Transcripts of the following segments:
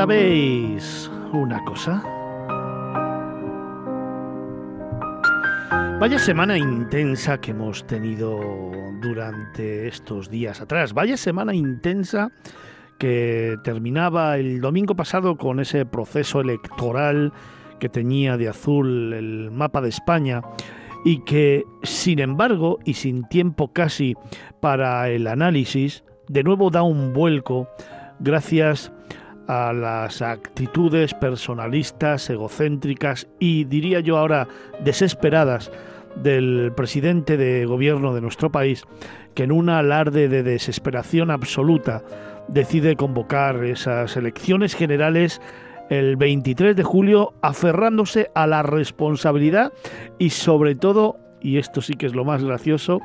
¿Sabéis una cosa? Vaya semana intensa que hemos tenido durante estos días atrás. Vaya semana intensa que terminaba el domingo pasado con ese proceso electoral que tenía de azul el mapa de España y que, sin embargo, y sin tiempo casi para el análisis, de nuevo da un vuelco gracias a las actitudes personalistas, egocéntricas y, diría yo ahora, desesperadas del presidente de gobierno de nuestro país, que en un alarde de desesperación absoluta decide convocar esas elecciones generales el 23 de julio, aferrándose a la responsabilidad y sobre todo, y esto sí que es lo más gracioso,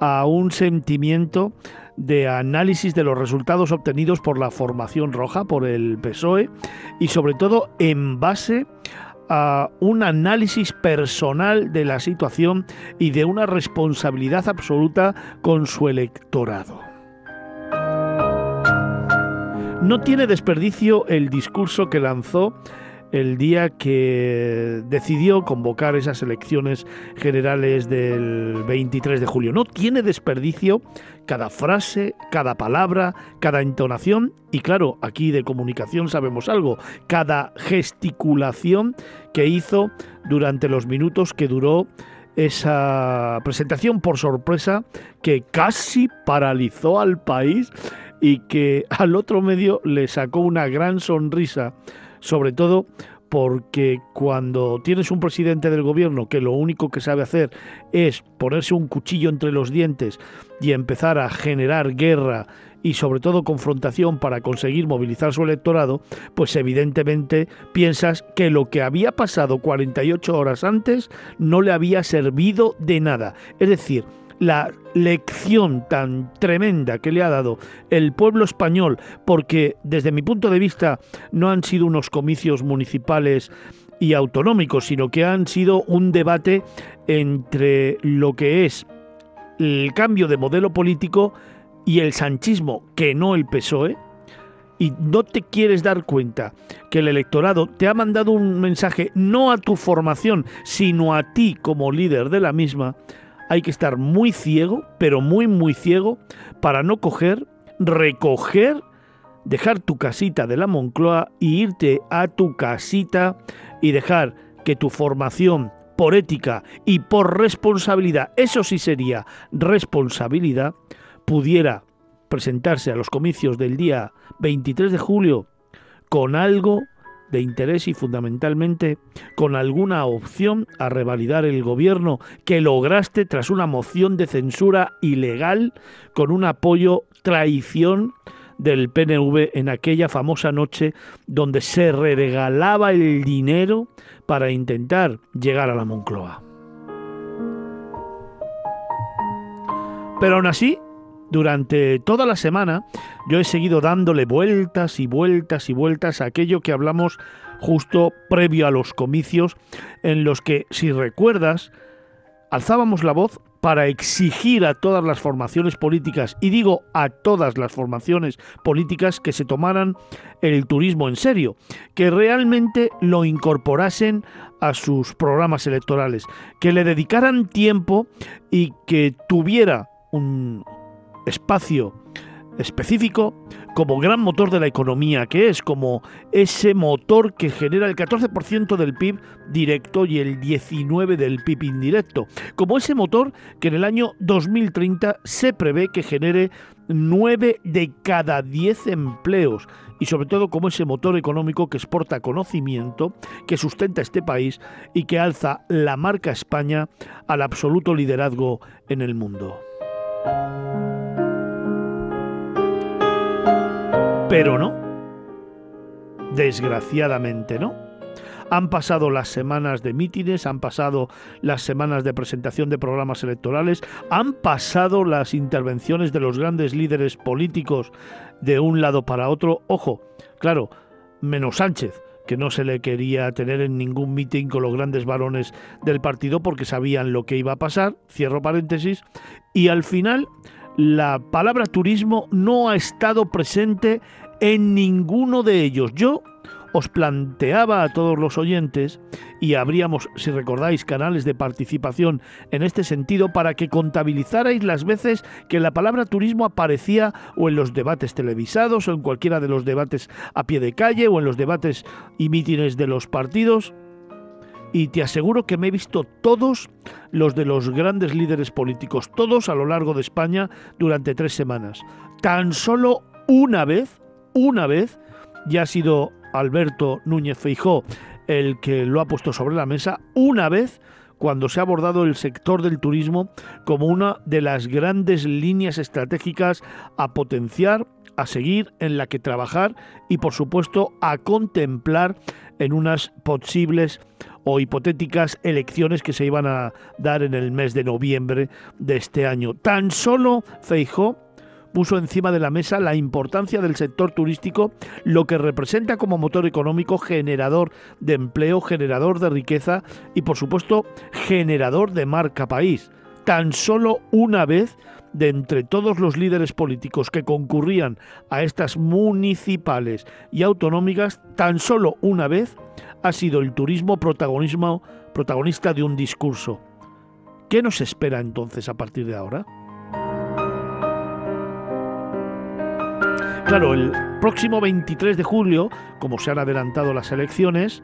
a un sentimiento de análisis de los resultados obtenidos por la formación roja, por el PSOE, y sobre todo en base a un análisis personal de la situación y de una responsabilidad absoluta con su electorado. No tiene desperdicio el discurso que lanzó el día que decidió convocar esas elecciones generales del 23 de julio. No tiene desperdicio cada frase, cada palabra, cada entonación y claro, aquí de comunicación sabemos algo, cada gesticulación que hizo durante los minutos que duró esa presentación por sorpresa que casi paralizó al país y que al otro medio le sacó una gran sonrisa sobre todo porque cuando tienes un presidente del gobierno que lo único que sabe hacer es ponerse un cuchillo entre los dientes y empezar a generar guerra y sobre todo confrontación para conseguir movilizar su electorado, pues evidentemente piensas que lo que había pasado 48 horas antes no le había servido de nada. Es decir, la lección tan tremenda que le ha dado el pueblo español, porque desde mi punto de vista no han sido unos comicios municipales y autonómicos, sino que han sido un debate entre lo que es el cambio de modelo político y el sanchismo, que no el PSOE, y no te quieres dar cuenta que el electorado te ha mandado un mensaje no a tu formación, sino a ti como líder de la misma, hay que estar muy ciego, pero muy, muy ciego, para no coger, recoger, dejar tu casita de la Moncloa y irte a tu casita y dejar que tu formación por ética y por responsabilidad, eso sí sería responsabilidad, pudiera presentarse a los comicios del día 23 de julio con algo de interés y fundamentalmente con alguna opción a revalidar el gobierno que lograste tras una moción de censura ilegal con un apoyo traición del PNV en aquella famosa noche donde se regalaba el dinero para intentar llegar a la Moncloa. Pero aún así, durante toda la semana yo he seguido dándole vueltas y vueltas y vueltas a aquello que hablamos justo previo a los comicios, en los que, si recuerdas, alzábamos la voz para exigir a todas las formaciones políticas, y digo a todas las formaciones políticas que se tomaran el turismo en serio, que realmente lo incorporasen a sus programas electorales, que le dedicaran tiempo y que tuviera un, espacio específico como gran motor de la economía, que es como ese motor que genera el 14% del PIB directo y el 19% del PIB indirecto, como ese motor que en el año 2030 se prevé que genere 9 de cada 10 empleos y sobre todo como ese motor económico que exporta conocimiento, que sustenta este país y que alza la marca España al absoluto liderazgo en el mundo. Pero no. Desgraciadamente no. Han pasado las semanas de mítines, han pasado las semanas de presentación de programas electorales, han pasado las intervenciones de los grandes líderes políticos de un lado para otro. Ojo, claro, menos Sánchez, que no se le quería tener en ningún mitin con los grandes varones del partido porque sabían lo que iba a pasar, cierro paréntesis, y al final la palabra turismo no ha estado presente En ninguno de ellos. Yo os planteaba a todos los oyentes y habríamos, si recordáis, canales de participación en este sentido para que contabilizarais las veces que la palabra turismo aparecía o en los debates televisados o en cualquiera de los debates a pie de calle o en los debates y mítines de los partidos. Y te aseguro que me he visto todos los de los grandes líderes políticos, todos a lo largo de España durante tres semanas. Tan solo una vez, una vez, ya ha sido Alberto Núñez Feijó el que lo ha puesto sobre la mesa una vez cuando se ha abordado el sector del turismo como una de las grandes líneas estratégicas a potenciar, a seguir, en la que trabajar y por supuesto a contemplar en unas posibles o hipotéticas elecciones que se iban a dar en el mes de noviembre de este año. Tan solo Feijó puso encima de la mesa la importancia del sector turístico, lo que representa como motor económico, generador de empleo, generador de riqueza y por supuesto generador de marca país. Tan solo una vez de entre todos los líderes políticos que concurrían a estas municipales y autonómicas, tan solo una vez ha sido el turismo protagonismo, protagonista de un discurso. ¿Qué nos espera entonces a partir de ahora? Claro, el próximo 23 de julio, como se han adelantado las elecciones,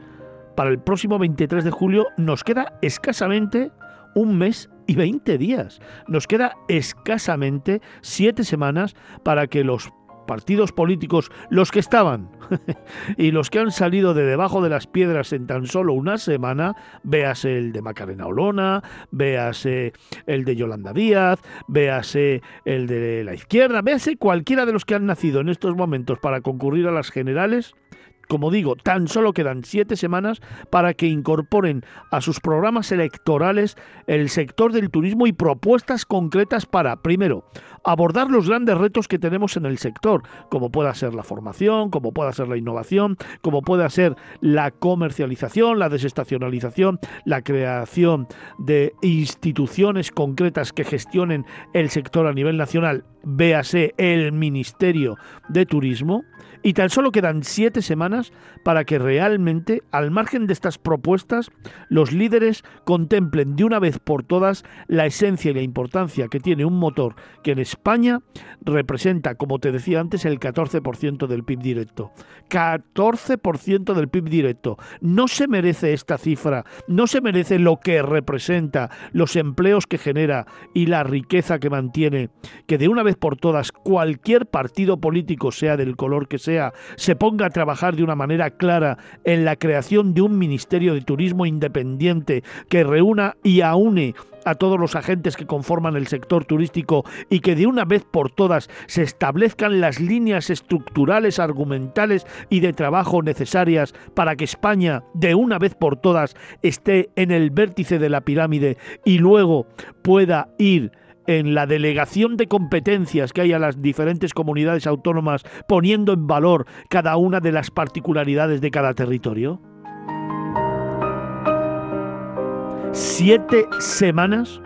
para el próximo 23 de julio nos queda escasamente un mes y 20 días. Nos queda escasamente siete semanas para que los partidos políticos, los que estaban y los que han salido de debajo de las piedras en tan solo una semana, véase el de Macarena Olona, véase el de Yolanda Díaz, véase el de la izquierda, véase cualquiera de los que han nacido en estos momentos para concurrir a las generales, como digo, tan solo quedan siete semanas para que incorporen a sus programas electorales el sector del turismo y propuestas concretas para, primero, abordar los grandes retos que tenemos en el sector, como pueda ser la formación, como pueda ser la innovación, como pueda ser la comercialización, la desestacionalización, la creación de instituciones concretas que gestionen el sector a nivel nacional, véase el Ministerio de Turismo, y tan solo quedan siete semanas para que realmente, al margen de estas propuestas, los líderes contemplen de una vez por todas la esencia y la importancia que tiene un motor que en España representa, como te decía antes, el 14% del PIB directo. 14% del PIB directo. No se merece esta cifra, no se merece lo que representa, los empleos que genera y la riqueza que mantiene, que de una vez por todas cualquier partido político, sea del color que sea, se ponga a trabajar de una manera clara en la creación de un Ministerio de Turismo independiente que reúna y aúne a todos los agentes que conforman el sector turístico y que de una vez por todas se establezcan las líneas estructurales, argumentales y de trabajo necesarias para que España de una vez por todas esté en el vértice de la pirámide y luego pueda ir en la delegación de competencias que hay a las diferentes comunidades autónomas poniendo en valor cada una de las particularidades de cada territorio? Siete semanas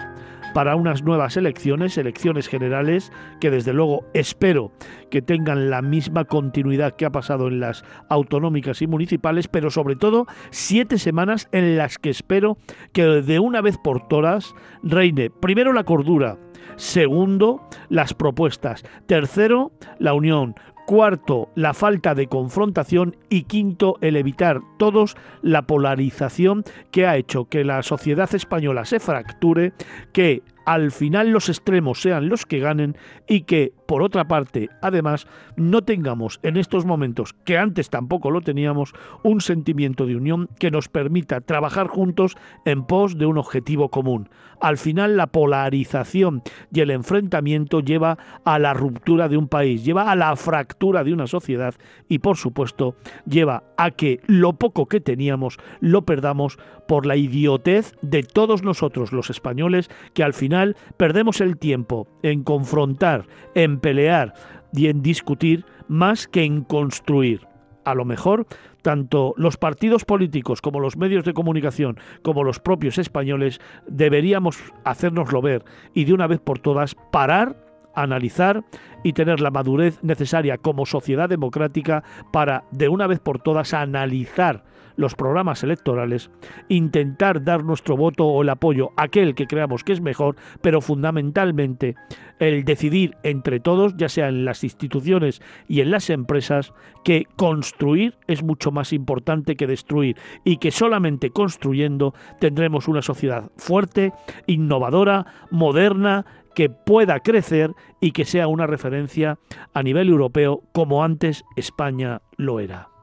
para unas nuevas elecciones, elecciones generales, que desde luego espero que tengan la misma continuidad que ha pasado en las autonómicas y municipales, pero sobre todo siete semanas en las que espero que de una vez por todas reine primero la cordura, Segundo, las propuestas. Tercero, la unión. Cuarto, la falta de confrontación. Y quinto, el evitar todos la polarización que ha hecho que la sociedad española se fracture, que al final los extremos sean los que ganen y que, por otra parte, además, no tengamos en estos momentos, que antes tampoco lo teníamos, un sentimiento de unión que nos permita trabajar juntos en pos de un objetivo común. Al final, la polarización y el enfrentamiento lleva a la ruptura de un país, lleva a la fractura de una sociedad y, por supuesto, lleva a que lo poco que teníamos lo perdamos por la idiotez de todos nosotros los españoles que al final perdemos el tiempo en confrontar, en pelear y en discutir más que en construir. A lo mejor tanto los partidos políticos como los medios de comunicación como los propios españoles deberíamos hacérnoslo ver y de una vez por todas parar analizar y tener la madurez necesaria como sociedad democrática para, de una vez por todas, analizar los programas electorales, intentar dar nuestro voto o el apoyo a aquel que creamos que es mejor, pero fundamentalmente el decidir entre todos, ya sea en las instituciones y en las empresas, que construir es mucho más importante que destruir y que solamente construyendo tendremos una sociedad fuerte, innovadora, moderna, que pueda crecer y que sea una referencia a nivel europeo como antes España lo era.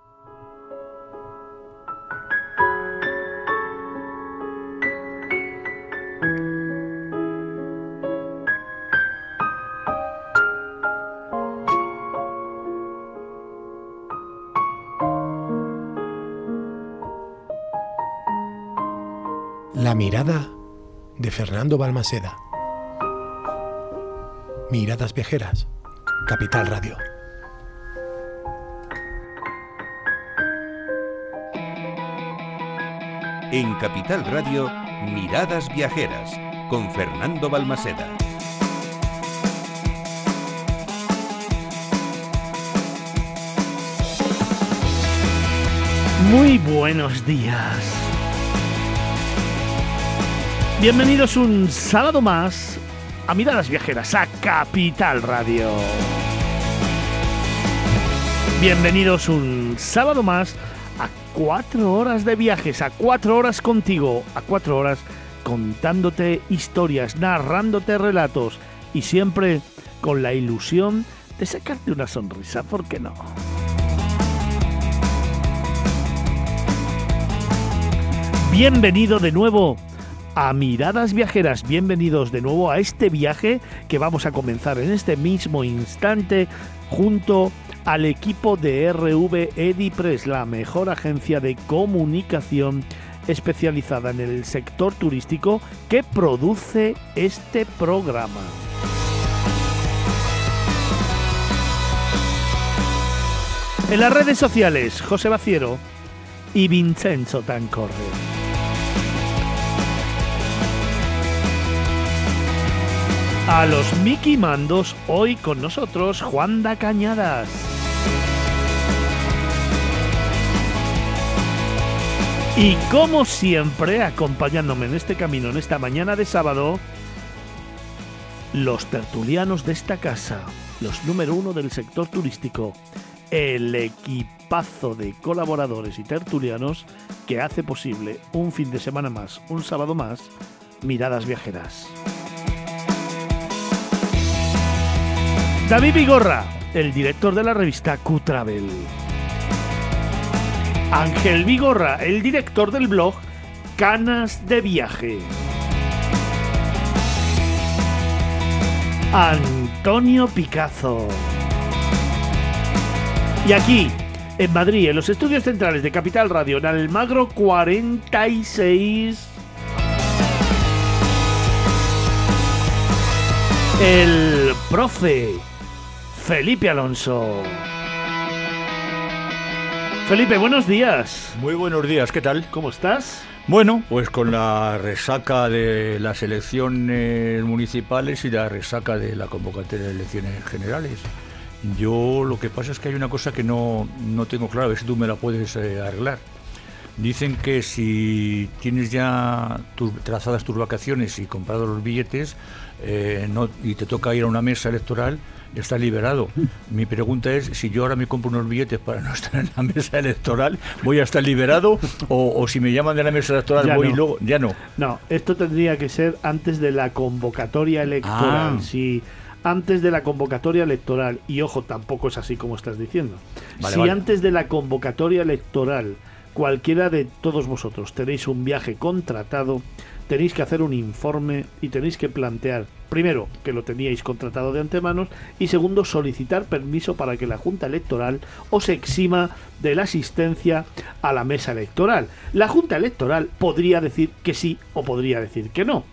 La mirada de Fernando Balmaseda. Miradas viajeras. Capital Radio. En Capital Radio, Miradas Viajeras, con Fernando Balmaseda. Muy buenos días. Bienvenidos un sábado más a Miradas Viajeras, a Capital Radio. Bienvenidos un sábado más a cuatro horas de viajes, a cuatro horas contigo, a cuatro horas contándote historias, narrándote relatos y siempre con la ilusión de sacarte una sonrisa, ¿por qué no? Bienvenido de nuevo a Miradas Viajeras. Bienvenidos de nuevo a este viaje que vamos a comenzar en este mismo instante junto al equipo de RV Edipress, la mejor agencia de comunicación especializada en el sector turístico que produce este programa. En las redes sociales, José Baciero y Vincenzo Tancorre. A los Mickey Mandos, hoy con nosotros Juan da Cañadas. Y como siempre, acompañándome en este camino, en esta mañana de sábado, los tertulianos de esta casa, los número uno del sector turístico, el equipazo de colaboradores y tertulianos que hace posible un fin de semana más, un sábado más, miradas viajeras. David Vigorra, el director de la revista Q-Travel. Ángel Vigorra, el director del blog Canas de Viaje. Antonio Picazo. Y aquí, en Madrid, en los estudios centrales de Capital Radio, en Almagro 46. El profe Felipe Alonso. Felipe, buenos días. Muy buenos días, ¿qué tal? ¿Cómo estás? Bueno, pues con la resaca de las elecciones municipales y la resaca de la convocatoria de elecciones generales. Yo lo que pasa es que hay una cosa que no, no tengo claro, a ver si tú me la puedes eh, arreglar. Dicen que si tienes ya trazadas tus vacaciones y comprado los billetes eh, no, y te toca ir a una mesa electoral, está liberado. Mi pregunta es, si yo ahora me compro unos billetes para no estar en la mesa electoral, ¿voy a estar liberado? O, si me llaman de la mesa electoral, voy y luego... Ya no. No, esto tendría que ser antes de la convocatoria electoral. Ah. Si antes de la convocatoria electoral, y ojo, tampoco es así como estás diciendo, si antes de la convocatoria electoral cualquiera de todos vosotros tenéis un viaje contratado, tenéis que hacer un informe y tenéis que plantear primero, que lo teníais contratado de antemano y segundo, solicitar permiso para que la Junta Electoral os exima de la asistencia a la mesa electoral. La Junta Electoral podría decir que sí o podría decir que no.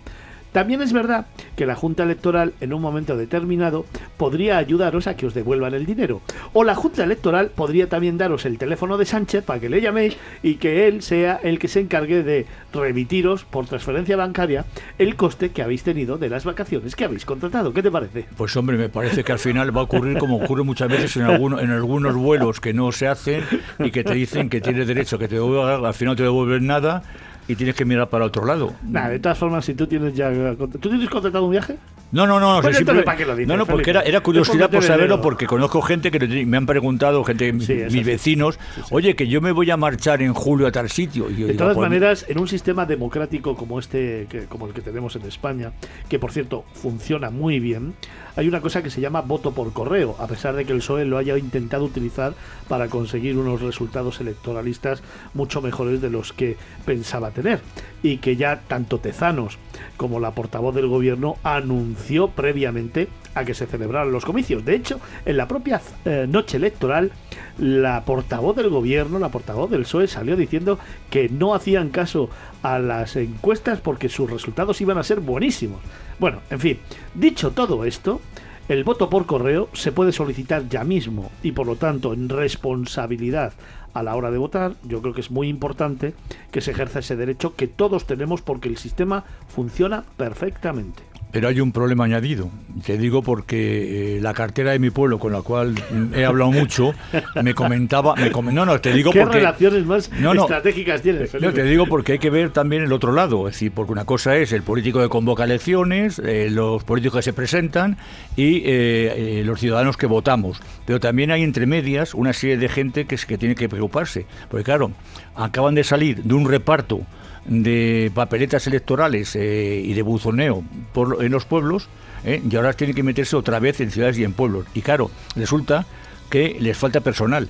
También es verdad que la Junta Electoral en un momento determinado podría ayudaros a que os devuelvan el dinero. O la Junta Electoral podría también daros el teléfono de Sánchez para que le llaméis y que él sea el que se encargue de remitiros por transferencia bancaria el coste que habéis tenido de las vacaciones que habéis contratado. ¿Qué te parece? Pues hombre, me parece que al final va a ocurrir como ocurre muchas veces en, alguno, en algunos vuelos que no se hacen y que te dicen que tienes derecho que te devuelvan, al final te devuelven nada y tienes que mirar para otro lado. Nada, de todas formas, si tú tienes ya... ¿Tú tienes contratado un viaje? No, no, no. Pues sí, simple- ¿para qué lo dices, no, no, porque era, era curiosidad por saberlo, porque conozco gente que me han preguntado, gente, Sí, mis así. vecinos, oye, que yo me voy a marchar en julio a tal sitio. Y yo De digo, todas pues, maneras, en un sistema democrático como este, que- como el que tenemos en España, que por cierto funciona muy bien, hay una cosa que se llama voto por correo, a pesar de que el PSOE lo haya intentado utilizar para conseguir unos resultados electoralistas mucho mejores de los que pensaba tener, y que ya tanto Tezanos como la portavoz del gobierno anunció previamente a que se celebraran los comicios. De hecho, en la propia eh, noche electoral, la portavoz del gobierno, la portavoz del PSOE, salió diciendo que no hacían caso a las encuestas porque sus resultados iban a ser buenísimos. Bueno, en fin, dicho todo esto, el voto por correo se puede solicitar ya mismo y por lo tanto en responsabilidad a la hora de votar, yo creo que es muy importante que se ejerza ese derecho que todos tenemos porque el sistema funciona perfectamente. Pero hay un problema añadido. Te digo porque eh, la cartera de mi pueblo, con la cual he hablado mucho, me comentaba. Me come- no, no, te digo ¿Qué porque. relaciones más No, no. estratégicas tienes, No, te digo porque hay que ver también el otro lado, es decir, porque una cosa es el político que convoca elecciones, eh, los políticos que se presentan y eh, eh, los ciudadanos que votamos. Pero también hay entre medias una serie de gente que, es, que tiene que preocuparse. Porque claro, acaban de salir de un reparto de papeletas electorales eh, y de buzoneo por, en los pueblos eh, y ahora tienen que meterse otra vez en ciudades y en pueblos. Y claro, resulta que les falta personal.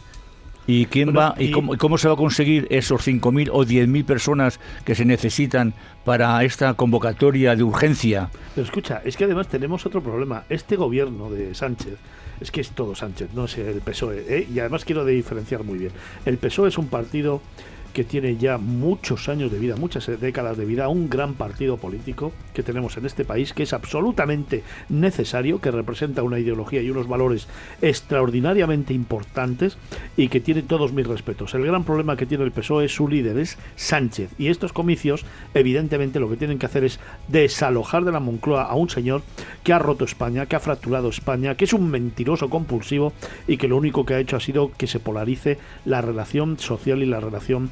¿Y quién Bueno, va y, y- cómo, cómo se va a conseguir esos 5.000 o 10.000 personas que se necesitan para esta convocatoria de urgencia? Pero escucha, es que además tenemos otro problema. Este gobierno de Sánchez, es que es todo Sánchez, no es el PSOE. ¿eh? Y además quiero diferenciar muy bien. El PSOE es un partido que tiene ya muchos años de vida, muchas décadas de vida, un gran partido político que tenemos en este país, que es absolutamente necesario, que representa una ideología y unos valores extraordinariamente importantes y que tiene todos mis respetos. El gran problema que tiene el PSOE es su líder, es Sánchez. Y estos comicios, evidentemente, lo que tienen que hacer es desalojar de la Moncloa a un señor que ha roto España, que ha fracturado España, que es un mentiroso compulsivo y que lo único que ha hecho ha sido que se polarice la relación social y la relación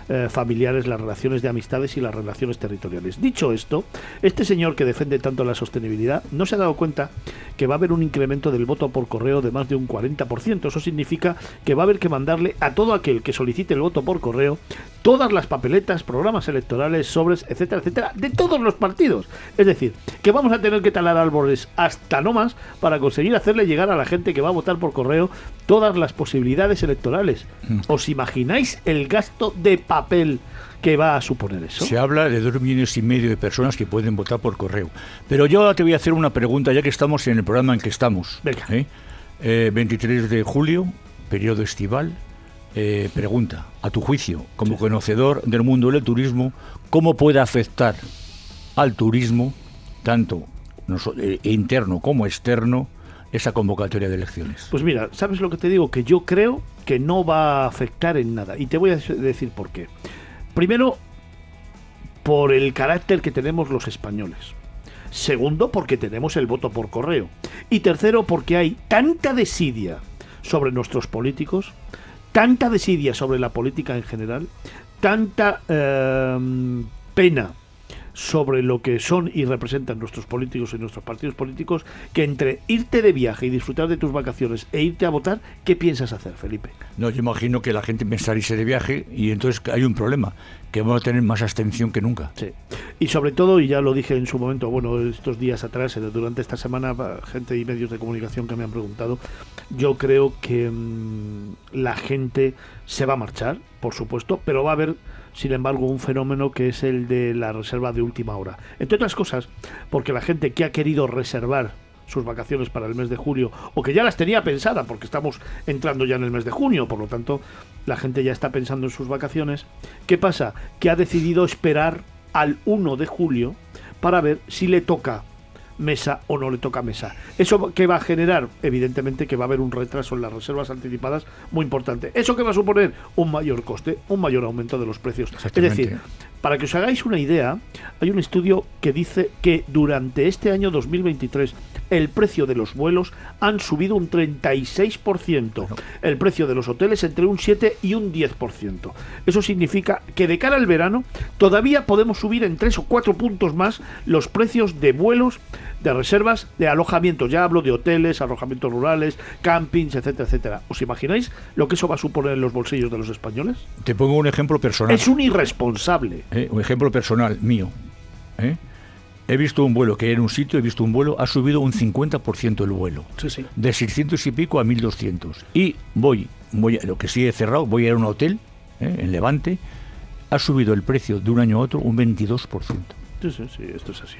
eh, familiares, las relaciones de amistades y las relaciones territoriales. Dicho esto, este señor que defiende tanto la sostenibilidad no se ha dado cuenta que va a haber un incremento del voto por correo de más de un 40%. Eso significa que va a haber que mandarle a todo aquel que solicite el voto por correo todas las papeletas, programas electorales, sobres, etcétera, etcétera, de todos los partidos. Es decir, que vamos a tener que talar árboles hasta no más para conseguir hacerle llegar a la gente que va a votar por correo todas las posibilidades electorales. ¿Os imagináis el gasto de papel que va a suponer eso? Se habla de dos millones y medio de personas que pueden votar por correo. Pero yo ahora te voy a hacer una pregunta, ya que estamos en el programa en que estamos. Venga. ¿eh? Eh, 23 de julio, periodo estival. Eh, pregunta, a tu juicio, como conocedor del mundo del turismo, ¿cómo puede afectar al turismo, tanto eh, interno como externo, esa convocatoria de elecciones? Pues mira, ¿sabes lo que te digo? Que yo creo que no va a afectar en nada. Y te voy a decir por qué. Primero, por el carácter que tenemos los españoles. Segundo, porque tenemos el voto por correo. Y tercero, porque hay tanta desidia sobre nuestros políticos, tanta desidia sobre la política en general, tanta eh, pena sobre lo que son y representan nuestros políticos y nuestros partidos políticos, que entre irte de viaje y disfrutar de tus vacaciones e irte a votar, ¿qué piensas hacer, Felipe? No, yo imagino que la gente pensará irse de viaje y entonces hay un problema, que vamos a tener más abstención que nunca. Sí. Y sobre todo, y ya lo dije en su momento, bueno, estos días atrás, eh, durante esta semana, gente y medios de comunicación que me han preguntado, yo creo que mm, la gente se va a marchar, por supuesto, pero va a haber, sin embargo, un fenómeno que es el de la reserva de última hora. Entre otras cosas, porque la gente que ha querido reservar sus vacaciones para el mes de julio o que ya las tenía pensada porque estamos entrando ya en el mes de junio, por lo tanto la gente ya está pensando en sus vacaciones. ¿Qué pasa? Que ha decidido esperar al 1 de julio para ver si le toca mesa o no le toca mesa. ¿Eso que va a generar? Evidentemente que va a haber un retraso en las reservas anticipadas muy importante. ¿Eso que va a suponer? Un mayor coste, un mayor aumento de los precios. Es decir, para que os hagáis una idea, hay un estudio que dice que durante este año 2023 el precio de los vuelos han subido un 36%, el precio de los hoteles entre un 7 y un 10%. Eso significa que de cara al verano todavía podemos subir en 3 o 4 puntos más los precios de vuelos, de reservas, de alojamientos. Ya hablo de hoteles, alojamientos rurales, campings, etcétera, etcétera. ¿Os imagináis lo que eso va a suponer en los bolsillos de los españoles? Te pongo un ejemplo personal. Es un irresponsable. Eh, un ejemplo personal mío. ¿eh? He visto un vuelo que era en un sitio, he visto un vuelo, ha subido un 50% el vuelo. Sí, sí. De 600 y pico a 1200. Y voy, voy lo que sí he cerrado, voy a ir a un hotel ¿eh? en Levante, ha subido el precio de un año a otro un 22%. Sí, sí, sí, esto es así.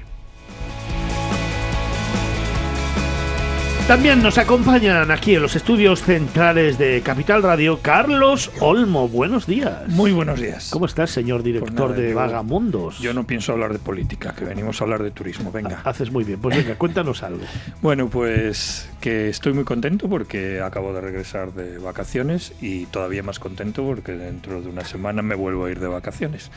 También nos acompañan aquí en los estudios centrales de Capital Radio Carlos Olmo. Buenos días. Muy buenos días. ¿Cómo estás, señor director Pues nada, de yo- Vagamundos? Yo no pienso hablar de política, que venimos a hablar de turismo. Venga. Haces muy bien. Pues venga, cuéntanos algo. Bueno, pues que estoy muy contento porque acabo de regresar de vacaciones y todavía más contento porque dentro de una semana me vuelvo a ir de vacaciones.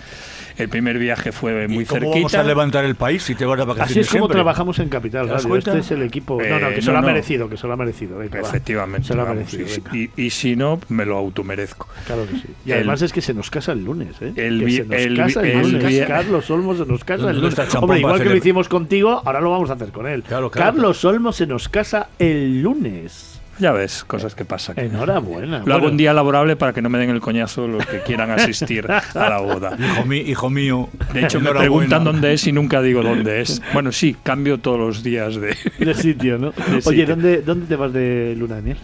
El primer viaje fue muy ¿Y ¿Cómo cerquita. vamos a levantar el país si te vas de vacaciones Así es como siempre? trabajamos en Capital ¿Te das Radio. Este es el equipo. no, no, Eh, que no, lo ha no. Merecido, que se lo ha merecido. Venga, va. Efectivamente. Se lo ha vamos, merecido. y, y- y si no, me lo automerezco. Claro que sí. Y El- además es que se nos casa el lunes, ¿eh? el que se nos el casa el, el lunes. Carlos Olmo se nos casa el ¿Dónde lunes. Hombre, igual que lo hicimos contigo, ahora lo vamos a hacer con él. Claro, claro. Carlos Olmo se nos casa el lunes. Ya ves, cosas que pasan. Enhorabuena. Lo hago Bueno, un día laborable para que no me den el coñazo los que quieran asistir a la boda. Hijo, mi- hijo mío. De hecho, me preguntan dónde es y nunca digo dónde es. Bueno, sí, cambio todos los días de de sitio, ¿no? Oye, sitio. ¿dónde, ¿dónde te vas de luna de miel?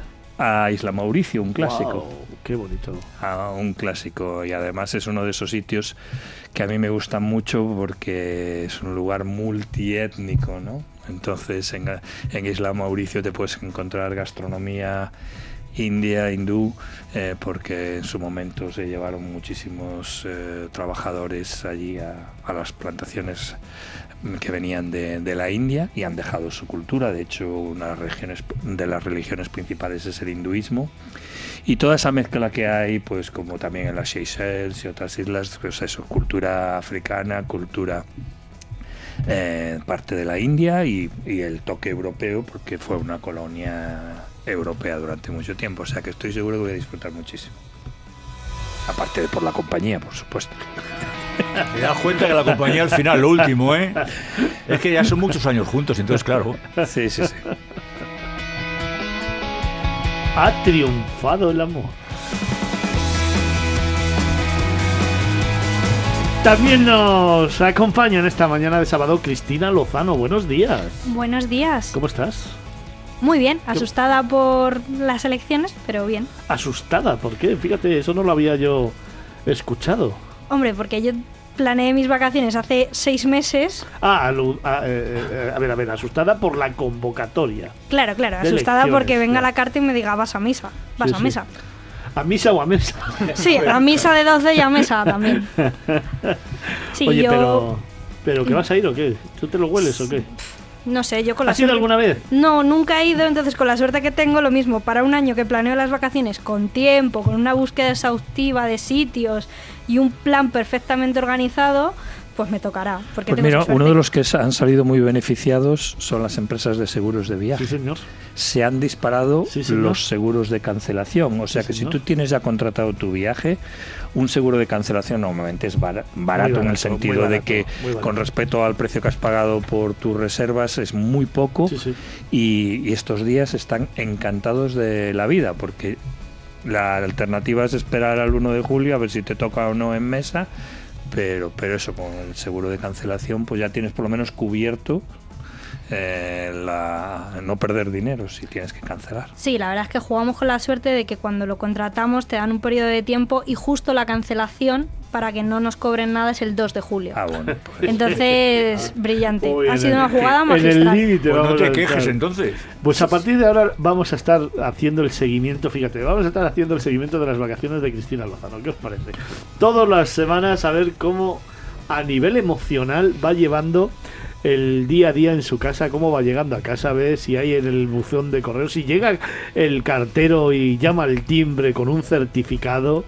a Isla Mauricio, un clásico. Wow, qué bonito. A un clásico. Y además es uno de esos sitios que a mí me gustan mucho porque es un lugar multiétnico, ¿no? Entonces en, en Isla Mauricio te puedes encontrar gastronomía india, hindú, eh, porque en su momento se llevaron muchísimos eh, trabajadores allí a, las plantaciones que venían de, de la India y han dejado su cultura. De hecho, una regiones, de las religiones principales es el hinduismo. Y toda esa mezcla que hay, pues como también en las Seychelles y otras islas, pues eso, cultura africana, cultura eh, parte de la India y, y el toque europeo, porque fue una colonia europea durante mucho tiempo. O sea que estoy seguro que voy a disfrutar muchísimo. Aparte de por la compañía, por supuesto. Te das cuenta que la compañía al final, lo último, ¿eh? Es que ya son muchos años juntos, entonces, claro. Sí, sí, sí. Ha triunfado el amor. También nos acompaña en esta mañana de sábado Cristina Lozano. Buenos días. Buenos días. ¿Cómo estás? Muy bien, asustada por las elecciones, pero bien. Asustada, ¿por qué? Fíjate, eso no lo había yo escuchado. Hombre, porque yo planeé mis vacaciones hace seis meses. Ah, alu- ah, eh, eh, a ver, a ver, asustada por la convocatoria. Claro, claro, asustada porque venga claro. la carta y me diga vas a misa. Vas Sí, a sí. ¿A misa o a mesa? Sí, a misa de 12 y a mesa también. Sí, Oye, yo pero, pero ¿qué vas a ir o qué? ¿Tú te lo hueles o qué? no sé, yo con la ¿Has ido alguna vez? No, nunca he ido, entonces con la suerte que tengo, lo mismo, para un año que planeo las vacaciones con tiempo, con una búsqueda exhaustiva de sitios y un plan perfectamente organizado, pues me tocará. Porque Pues mira, uno de los que han salido muy beneficiados son las empresas de seguros de viaje. Sí, señor. se han disparado Sí, señor. los seguros de cancelación. O sea Sí, que si señor. tú tienes ya contratado tu viaje, un seguro de cancelación normalmente es bar- barato, en barato, el sentido muy de barato, que barato. con respecto al precio que has pagado por tus reservas es muy poco Sí, sí. Y, y estos días están encantados de la vida porque la alternativa es esperar al 1 de julio a ver si te toca o no en mesa. Pero, pero eso, con el seguro de cancelación, pues ya tienes por lo menos cubierto eh, la, no perder dinero si tienes que cancelar. Sí, la verdad es que jugamos con la suerte de que cuando lo contratamos te dan un periodo de tiempo y justo la cancelación para que no nos cobren nada es el 2 de julio. Ah, bueno, pues, Entonces, brillante. Uy, ha sido una jugada En el magistral. límite. Pues no te a quejes entonces. Pues a partir de ahora vamos a estar haciendo el seguimiento, fíjate, vamos a estar haciendo el seguimiento de las vacaciones de Cristina Lozano. ¿Qué os parece? Todas las semanas a ver cómo a nivel emocional va llevando el día a día en su casa, cómo va llegando a casa, ve si hay en el buzón de correo, si llega el cartero y llama al timbre con un certificado.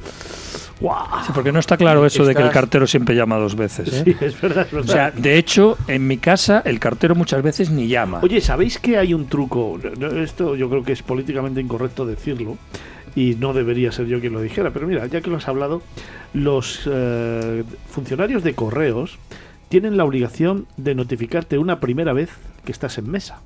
Porque no está claro eso de que el cartero siempre llama dos veces. ¿eh? Sí, es verdad, es O sea, de hecho, en mi casa el cartero muchas veces ni llama. Oye, ¿sabéis que hay un truco? Esto yo creo que es políticamente incorrecto decirlo y no debería ser yo quien lo dijera, pero mira, ya que lo has hablado, los eh, funcionarios de correos tienen la obligación de notificarte una primera vez que estás en mesa,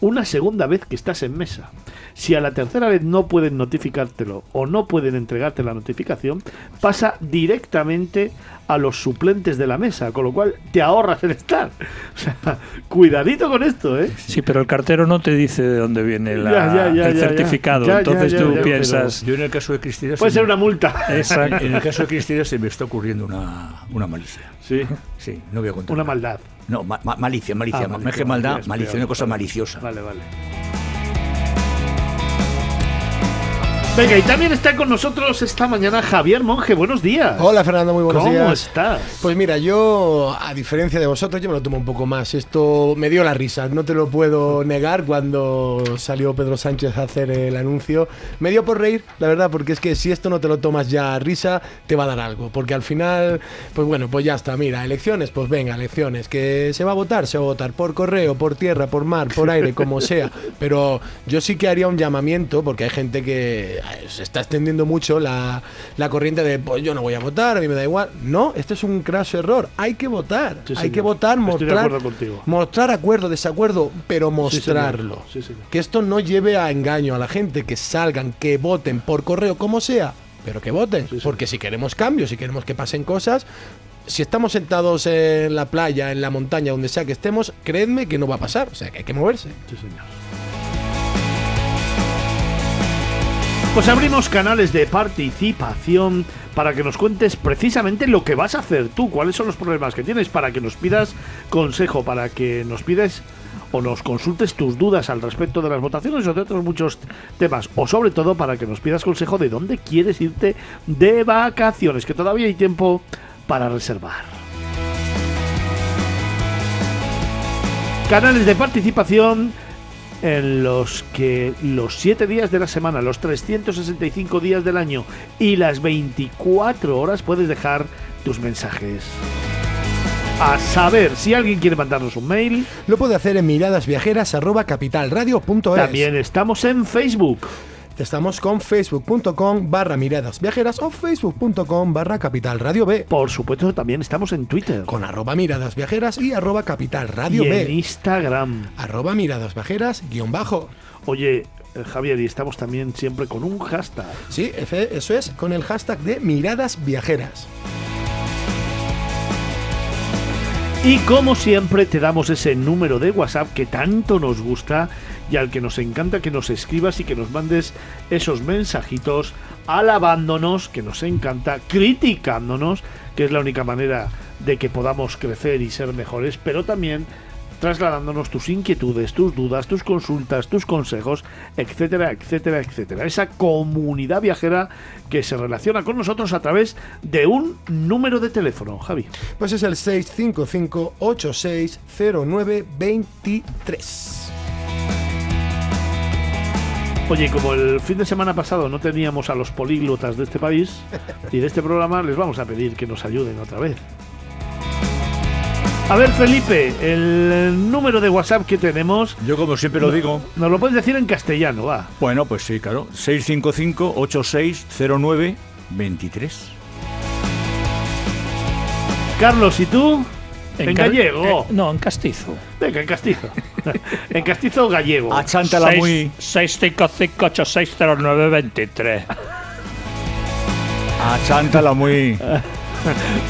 una segunda vez que estás en mesa. Si a la tercera vez no pueden notificártelo o no pueden entregarte la notificación, pasa directamente a los suplentes de la mesa, con lo cual te ahorras el estar. O sea, cuidadito con esto, ¿eh? Sí, pero el cartero no te dice de dónde viene la- Ya, ya, ya, el certificado. Ya, ya, Entonces ya, tú ya, piensas. Yo en el caso de Cristina... Puede se ser me- una multa. Exacto. En el caso de Cristina se me está ocurriendo una, una malicia. Sí, Sí, no voy a contar. una nada. maldad. No, ma- ma- malicia, malicia. Ah, malicia, maldad, malicia, una cosa maliciosa. Vale, vale. Venga, y también está con nosotros esta mañana Javier Monge. Buenos días. Hola Fernando, muy buenos ¿Cómo días. estás? Pues mira, yo, a diferencia de vosotros, yo me lo tomo un poco más. Esto me dio la risa, no te lo puedo negar. Cuando salió Pedro Sánchez a hacer el anuncio, me dio por reír, la verdad, porque es que si esto no te lo tomas ya a risa, te va a dar algo. Porque al final, pues bueno, pues ya está. Mira, elecciones, pues venga, elecciones. Que se va a votar, se va a votar por correo, por tierra, por mar, por aire, como sea. Pero yo sí que haría un llamamiento, porque hay gente que se está extendiendo mucho la, la corriente de, pues yo no voy a votar, a mí me da igual. No, esto es un craso error. Hay que votar. Sí, hay que votar, mostrar, acuerdo mostrar acuerdo, desacuerdo, pero mostrarlo. Sí, señor. Que esto no lleve a engaño a la gente, que salgan, que voten por correo, como sea, pero que voten. Porque si queremos cambios, si queremos que pasen cosas, si estamos sentados en la playa, en la montaña, donde sea que estemos, creedme que no va a pasar. O sea, que hay que moverse. Sí, señor. Pues abrimos canales de participación para que nos cuentes precisamente lo que vas a hacer tú, cuáles son los problemas que tienes, para que nos pidas consejo, para que nos pides o nos consultes tus dudas al respecto de las votaciones o de otros muchos temas, o sobre todo para que nos pidas consejo de dónde quieres irte de vacaciones, que todavía hay tiempo para reservar. Canales de participación en los que los 7 días de la semana, los 365 días del año y las 24 horas puedes dejar tus mensajes. A saber, si alguien quiere mandarnos un mail, Lo puede hacer en miradasviajeras.capitalradio.es. también estamos en Facebook. Estamos con facebook.com barra miradas viajeras o facebook.com barra capital radio B. Por supuesto, también estamos en Twitter Con arroba miradas viajeras y arroba capital radio y en B. Instagram. Arroba miradas viajeras guion bajo. Oye, eh, Javier, y estamos también siempre con un hashtag. Sí, eso es, con el hashtag de miradas viajeras. Y como siempre te damos ese número de WhatsApp que tanto nos gusta y al que nos encanta que nos escribas y que nos mandes esos mensajitos alabándonos, que nos encanta, criticándonos, que es la única manera de que podamos crecer y ser mejores, pero también trasladándonos tus inquietudes, tus dudas, tus consultas, tus consejos, etcétera, etcétera, etcétera. Esa comunidad viajera que se relaciona con nosotros a través de un número de teléfono, Javi. Pues es el 655-860923. Oye, como el fin de semana pasado no teníamos a los políglotas de este país y de este programa, les vamos a pedir que nos ayuden otra vez. A ver, Felipe, el número de WhatsApp que tenemos, Yo como siempre lo digo, nos lo puedes decir en castellano, va. bueno, pues sí, claro, 655-8609-23. Carlos, ¿y tú? En, cal- gallego. eh, no, en castizo. Venga, en castizo. en castizo gallego. Achántala muy... 655-8609-23. Achántala muy...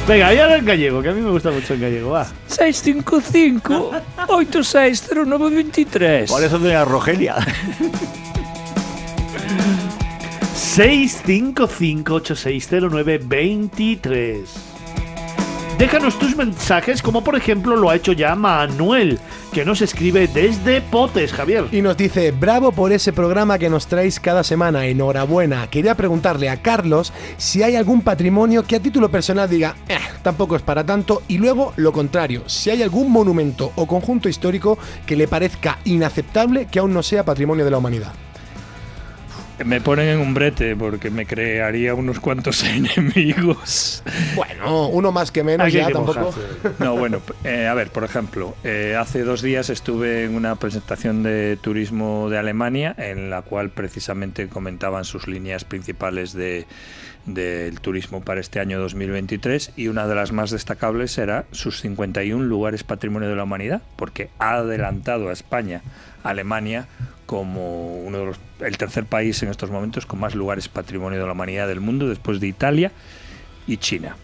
Venga, y ahora en gallego, que a mí me gusta mucho en gallego, va. 655-8609-23. Por eso de la Rogelia. 655-8609-23. Déjanos tus mensajes, como por ejemplo lo ha hecho ya Manuel, que nos escribe desde Potes, Javier. Y nos dice, bravo por ese programa que nos traéis cada semana, enhorabuena. Quería preguntarle a Carlos si hay algún patrimonio que a título personal diga, "Eh, tampoco es para tanto, y luego lo contrario, si hay algún monumento o conjunto histórico que le parezca inaceptable que aún no sea patrimonio de la humanidad. Me ponen en un brete porque me crearía unos cuantos enemigos. Bueno, uno más que menos, que ya tampoco. mojarse. No, bueno, eh, a ver, por ejemplo, eh, hace dos días estuve en una presentación de turismo de Alemania en la cual precisamente comentaban sus líneas principales de del turismo para este año 2023 y una de las más destacables era sus 51 lugares patrimonio de la humanidad porque ha adelantado a España, Alemania como uno de los, el tercer país en estos momentos con más lugares patrimonio de la humanidad del mundo después de Italia y China.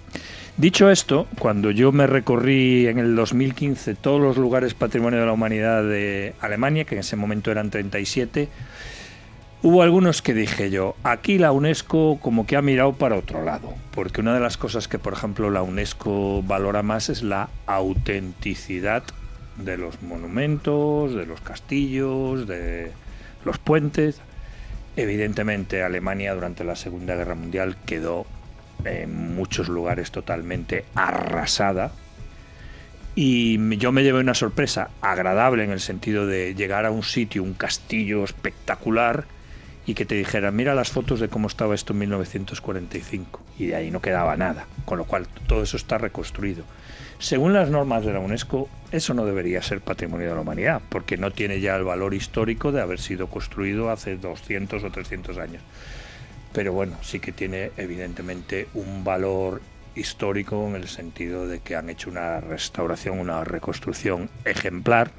Dicho esto, cuando yo me recorrí en el 2015 todos los lugares patrimonio de la humanidad de Alemania, que en ese momento eran 37, hubo algunos que dije yo, aquí la UNESCO como que ha mirado para otro lado, porque una de las cosas que, por ejemplo, la UNESCO valora más es la autenticidad de los monumentos, de los castillos, de los puentes. Evidentemente, Alemania durante la Segunda Guerra Mundial quedó en muchos lugares totalmente arrasada. Y yo me llevé una sorpresa agradable en el sentido de llegar a un sitio, un castillo espectacular, y que te dijeran, mira las fotos de cómo estaba esto en 1945. Y de ahí no quedaba nada. Con lo cual todo eso está reconstruido. Según las normas de la UNESCO, eso no debería ser patrimonio de la humanidad, porque no tiene ya el valor histórico de haber sido construido hace 200 o 300 años pero bueno, sí que tiene evidentemente un valor histórico en el sentido de que han hecho una restauración, una reconstrucción ejemplar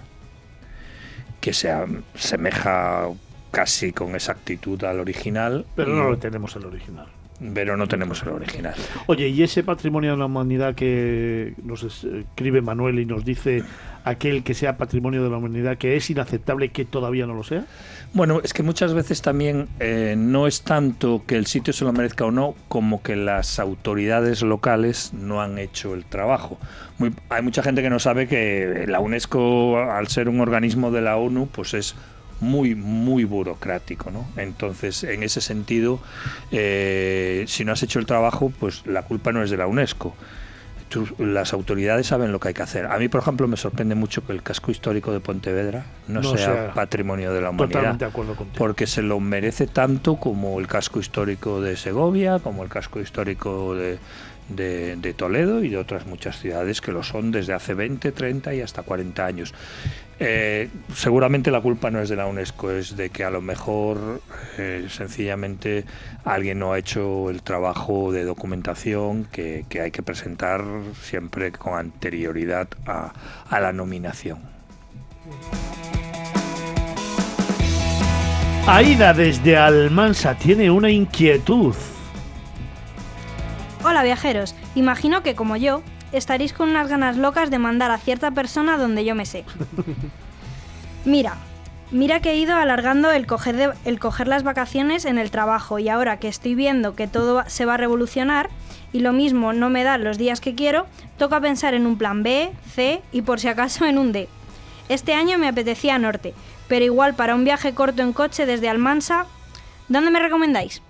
que se asemeja casi con exactitud al original, Pero no lo tenemos el original. Pero no tenemos el original. Oye, y ese patrimonio de la humanidad que nos escribe Manuel y nos dice aquel que sea patrimonio de la humanidad que es inaceptable que todavía no lo sea. Bueno, es que muchas veces también eh, no es tanto que el sitio se lo merezca o no, como que las autoridades locales no han hecho el trabajo. Muy- hay mucha gente que no sabe que la UNESCO, al ser un organismo de la ONU, pues es muy, muy burocrático, ¿no? Entonces, en ese sentido, eh, si no has hecho el trabajo, pues la culpa no es de la UNESCO. Las autoridades saben lo que hay que hacer. A mí, por ejemplo, me sorprende mucho que el casco histórico de Pontevedra no, No sea, sea patrimonio de la humanidad de acuerdo contigo. porque se lo merece tanto como el casco histórico de Segovia, como el casco histórico de, de- de Toledo y de otras muchas ciudades que lo son desde hace 20, 30 y hasta 40 años. Eh, seguramente la culpa no es de la UNESCO, es de que a lo mejor eh, sencillamente alguien no ha hecho el trabajo de documentación que, que hay que presentar siempre con anterioridad a, a la nominación. Aida desde Almansa tiene una inquietud. Hola viajeros, imagino que como yo, estaréis con unas ganas locas de mandar a cierta persona donde yo me sé. Mira, mira que he ido alargando el coger, el coger las vacaciones en el trabajo y ahora que estoy viendo que todo se va a revolucionar y lo mismo no me dan los días que quiero, toca pensar en un plan B, C y por si acaso en un D. Este año me apetecía norte, pero igual para un viaje corto en coche desde Almansa, ¿dónde me recomendáis?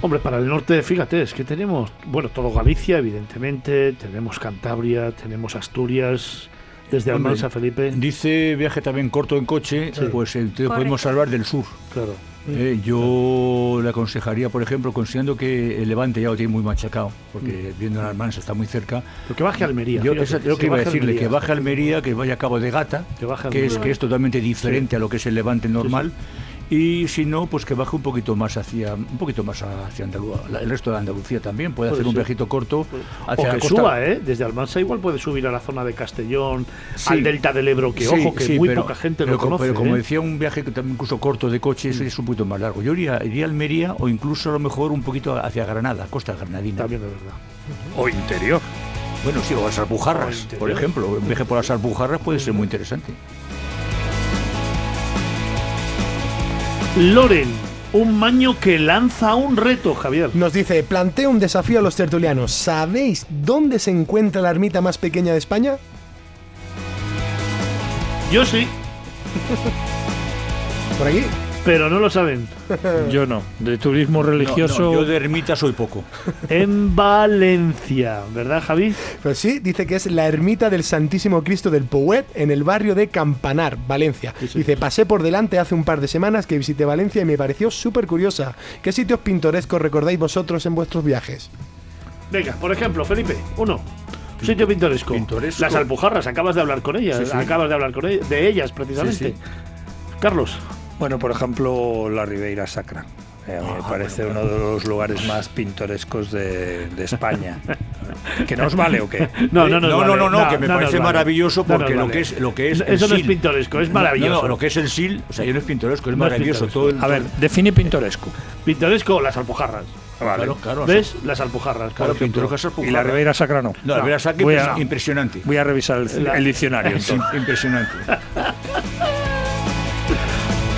Hombre, para el norte, fíjate, es que tenemos, bueno, todo Galicia, evidentemente, tenemos Cantabria, tenemos Asturias, desde Almansa, Felipe. Dice viaje también corto en coche, pues entonces podemos Correcto. hablar del sur. Claro. Eh, yo le aconsejaría, por ejemplo, considerando que el Levante ya lo tiene muy machacado, porque viendo la Almansa está muy cerca. Pero que baje a Almería. Yo es lo que iba a decirle, Almería. que baje a Almería, que vaya a Cabo de Gata, Que que es, Almería. que es totalmente diferente a lo que es el Levante normal. Y si no, pues que baje un poquito más hacia un poquito más hacia Andalucía, el resto de Andalucía también. Puede, Puede hacer un viajito corto O hacia que la suba, ¿eh? Desde Almansa igual puede subir a la zona de Castellón, Sí. al delta del Ebro, que Sí, ojo, que sí, muy pero- poca gente pero lo co- conoce. Pero como ¿eh? decía, un viaje que también incluso corto de coche, ese es un poquito más largo. Yo iría, iría a Almería o incluso a lo mejor un poquito hacia Granada, costa granadina. También de verdad. O interior. Bueno, sí, o las O Alpujarras, por ejemplo. Un viaje por las Alpujarras puede ser muy interesante. Loren Un maño que lanza un reto, Javier. Nos dice, planteo un desafío a los tertulianos. ¿Sabéis dónde se encuentra la ermita más pequeña de España? Yo sí, Por aquí. Pero no lo saben. Yo no. De turismo religioso. no, yo de ermita soy poco. En Valencia, ¿verdad, Javi? Pues sí, dice que es la ermita del Santísimo Cristo del Pouet en el barrio de Campanar, Valencia. Dice, pasé por delante hace un par de semanas que visité Valencia y me pareció súper curiosa. ¿Qué sitios pintorescos recordáis vosotros en vuestros viajes? Venga, por ejemplo, Felipe, uno. Sitio pintoresco. Pintoresco. Las Alpujarras, acabas de hablar con ellas. Sí, sí. Acabas de hablar con ellas, de ellas, precisamente. Sí, Carlos, Bueno, por ejemplo, la Ribeira Sacra. Eh, a mí me Ah, parece uno de los lugares más pintorescos de, de España. ¿Que no os vale o qué? no, no, no, no, vale. no, no, que me parece vale. maravilloso No porque lo vale. que es lo que es el Eso no es pintoresco, es maravilloso. No, no, lo que es el SIL, o sea, ya no es pintoresco, es No es maravilloso. pintoresco. todo el, A ver, define pintoresco. Pintoresco, las Alpujarras. Vale. Claro, claro. ¿Ves? Las Alpujarras. Claro, Y la Ribeira Sacra no. No, la Ribeira Sacra es impresionante. Voy a revisar el, diccionario. Entonces. impresionante.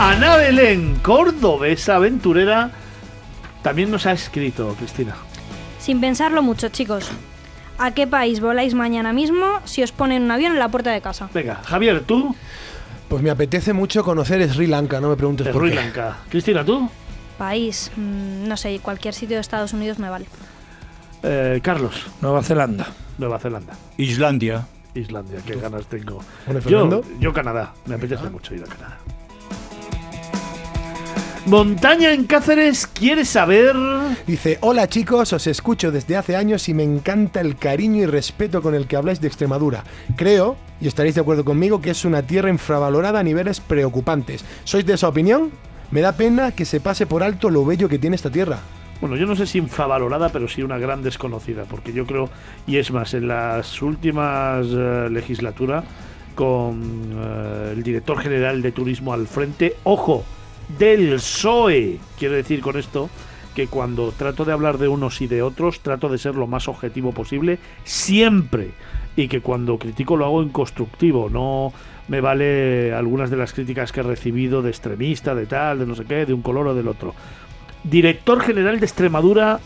Ana Belén, cordobesa aventurera, también nos ha escrito, Cristina. Sin pensarlo mucho, chicos. ¿A qué país voláis mañana mismo si os ponen un avión en la puerta de casa? Venga, Javier, tú, Pues me apetece mucho conocer Sri Lanka, no me preguntes de por Sri qué. Lanka. Cristina, tú, País, mm, no sé, cualquier sitio de Estados Unidos me vale. Eh, Carlos, Nueva Zelanda. Nueva Zelanda. Islandia. Islandia, qué ganas tengo. Yo, yo Canadá, me apetece mucho ir a Canadá. Montaña en Cáceres, ¿quieres saber? Dice, hola chicos, os escucho desde hace años y me encanta el cariño y respeto con el que habláis de Extremadura. Creo, y estaréis de acuerdo conmigo, que es una tierra infravalorada a niveles preocupantes. ¿Sois de esa opinión? Me da pena que se pase por alto lo bello que tiene esta tierra. Bueno, yo no sé si infravalorada, pero sí una gran desconocida, porque yo creo, y es más, en las últimas eh, legislaturas, con eh, el director general de turismo al frente, ojo, del PSOE. Quiero decir con esto que cuando trato de hablar de unos y de otros, trato de ser lo más objetivo posible, siempre. Y que cuando critico lo hago en constructivo, no me vale algunas de las críticas que he recibido de extremista, de tal, de no sé qué, de un color o del otro director general de Extremadura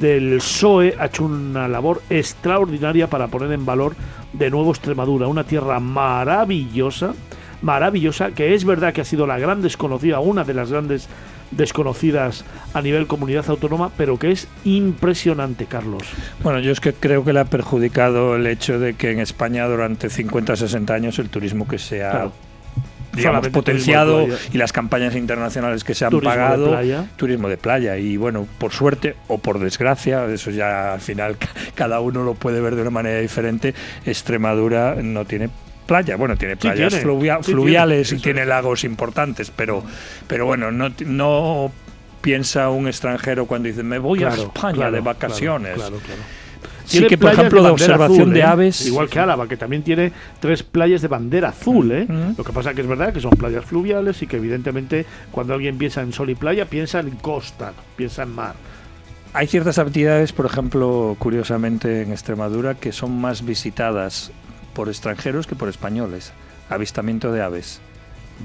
del PSOE ha hecho una labor extraordinaria para poner en valor de nuevo Extremadura, una tierra maravillosa, maravillosa, que es verdad que ha sido la gran desconocida, una de las grandes desconocidas a nivel comunidad autónoma, pero que es impresionante, Carlos. Bueno, yo es que creo que le ha perjudicado el hecho de que en España durante 50 60 años el turismo que se ha Claro. digamos, potenciado de y las campañas internacionales que se han Turismo de pagado, playa. turismo de playa. Y bueno, por suerte o por desgracia, eso ya al final ca- cada uno lo puede ver de una manera diferente, Extremadura no tiene playa, bueno, tiene Sí playas tiene, fluvia- sí fluviales tiene, y tiene lagos importantes, pero, pero bueno, no, piensa un extranjero cuando dice me voy a España claro, de vacaciones. Claro. Sí que, por ejemplo, de, bandera observación azul, de ¿eh? aves. Igual que Álava, que también tiene tres playas de bandera azul, ¿eh? Mm. Lo que pasa que es verdad que son playas fluviales y que evidentemente cuando alguien piensa en sol y playa, piensa en costa, piensa en mar. Hay ciertas actividades, por ejemplo, curiosamente en Extremadura, que son más visitadas por extranjeros que por españoles. Avistamiento de aves.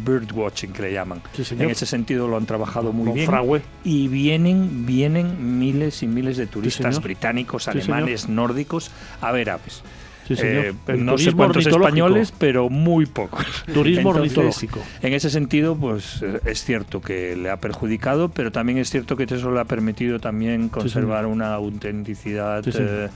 Birdwatching que le llaman. Sí. En ese sentido lo han trabajado muy Con bien. fragüe. Y vienen, vienen miles y miles de turistas británicos, Sí, alemanes, nórdicos a ver aves. Sí. Eh, no sé cuántos españoles, pero muy pocos. Turismo Entonces, ornitológico. En ese sentido, pues eh, es cierto que le ha perjudicado, pero también es cierto que eso le ha permitido también conservar una autenticidad. Sí, eh,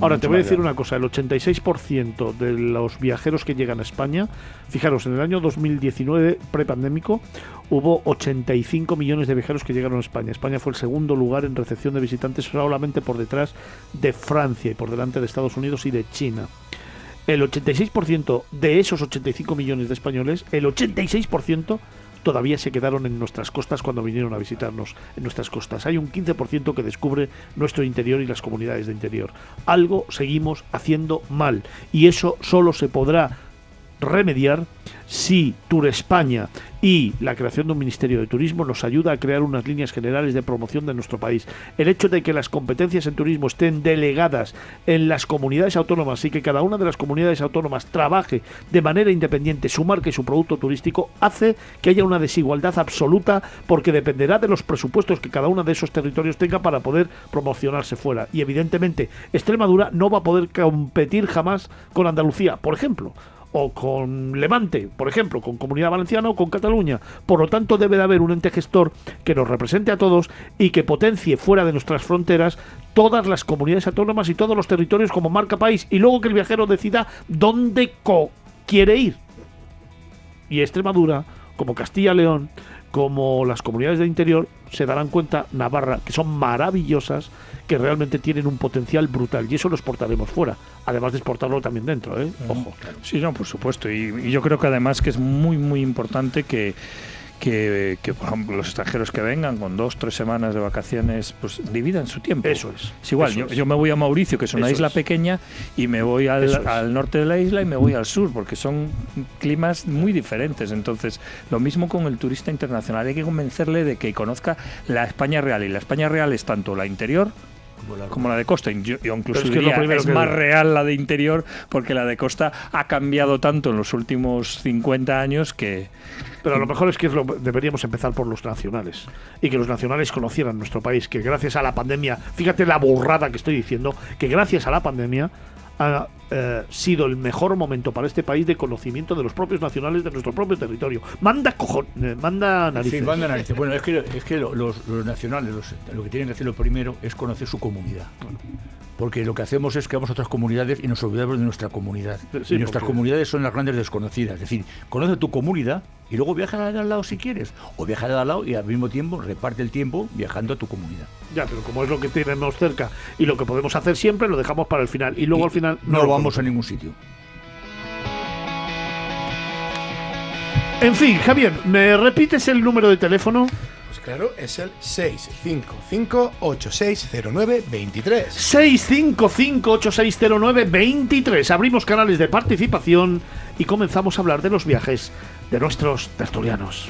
Ahora te voy a decir una cosa, el 86% de los viajeros que llegan a España, fijaros, en el año 2019 prepandémico hubo 85 millones de viajeros que llegaron a España. España fue el segundo lugar en recepción de visitantes solamente por detrás de Francia y por delante de Estados Unidos y de China. El 86% de esos 85 millones de españoles, el 86% todavía se quedaron en nuestras costas cuando vinieron a visitarnos en nuestras costas. Hay un 15% que descubre nuestro interior y las comunidades de interior. Algo seguimos haciendo mal y eso solo se podrá remediar si Tour España y la creación de un Ministerio de Turismo nos ayuda a crear unas líneas generales de promoción de nuestro país. El hecho de que las competencias en turismo estén delegadas en las comunidades autónomas y que cada una de las comunidades autónomas trabaje de manera independiente su marca y su producto turístico hace que haya una desigualdad absoluta porque dependerá de los presupuestos que cada uno de esos territorios tenga para poder promocionarse fuera. Y evidentemente Extremadura no va a poder competir jamás con Andalucía, por ejemplo o con Levante, por ejemplo, con Comunidad Valenciana o con Cataluña. Por lo tanto, debe de haber un ente gestor que nos represente a todos y que potencie fuera de nuestras fronteras todas las comunidades autónomas y todos los territorios como marca país y luego que el viajero decida dónde quiere ir. Y Extremadura, como Castilla-León, como las comunidades del interior, se darán cuenta, Navarra, que son maravillosas, que realmente tienen un potencial brutal y eso lo exportaremos fuera, además de exportarlo también dentro, ¿eh? Ojo. Sí, no, por supuesto. y yo creo que además que es muy, muy importante que que, por ejemplo, los extranjeros que vengan con dos, tres semanas de vacaciones, pues dividan su tiempo. Eso es. Es igual, yo, me voy a Mauricio, que es una isla pequeña, y me voy al, al, norte de la isla y me voy al sur, porque son climas muy diferentes. Entonces, lo mismo con el turista internacional, hay que convencerle de que conozca la España real. Y la España real es tanto la interior como la, de costa. Yo, incluso es, diría, es más real la de interior porque la de costa ha cambiado tanto en los últimos 50 años que... Pero a lo mejor es que deberíamos empezar por los nacionales y que los nacionales conocieran nuestro país, que gracias a la pandemia, fíjate la burrada que estoy diciendo, que gracias a la pandemia ha eh, sido el mejor momento para este país de conocimiento de los propios nacionales de nuestro propio territorio. Manda cojones, eh, manda narices. Sí, manda narices. Bueno, es que, es que los, nacionales lo que tienen que hacer lo primero es conocer su comunidad porque lo que hacemos es que vamos a otras comunidades y nos olvidamos de nuestra comunidad. y nuestras comunidades son las grandes desconocidas. Es decir, conoce tu comunidad y luego viaja al lado si quieres. O viaja al lado y al mismo tiempo reparte el tiempo viajando a tu comunidad. Ya, pero como es lo que tenemos cerca y lo que podemos hacer siempre, lo dejamos para el final. Y luego al final no, vamos a ningún sitio. En fin, Javier, ¿me repites el número de teléfono? Claro, es el 655-8609-23. 655-8609-23. Abrimos canales de participación y comenzamos a hablar de los viajes de nuestros tertulianos.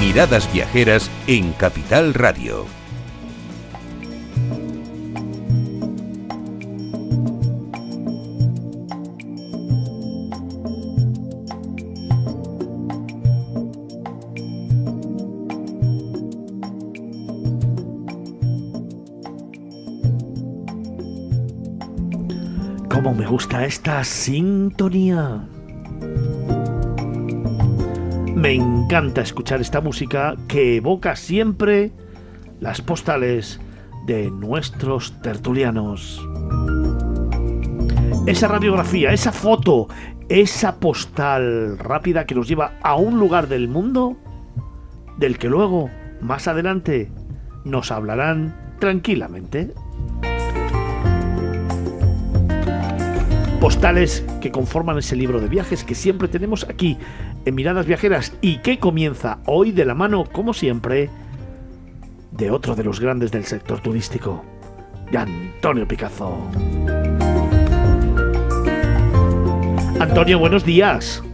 Miradas viajeras en Capital Radio. Me gusta esta sintonía. Me encanta escuchar esta música que evoca siempre las postales de nuestros tertulianos. Esa radiografía, esa foto, esa postal rápida que nos lleva a un lugar del mundo del que luego, más adelante, nos hablarán tranquilamente. Postales que conforman ese libro de viajes que siempre tenemos aquí en Miradas Viajeras y que comienza hoy de la mano, como siempre, de otro de los grandes del sector turístico, Antonio Picazo. Antonio, buenos días.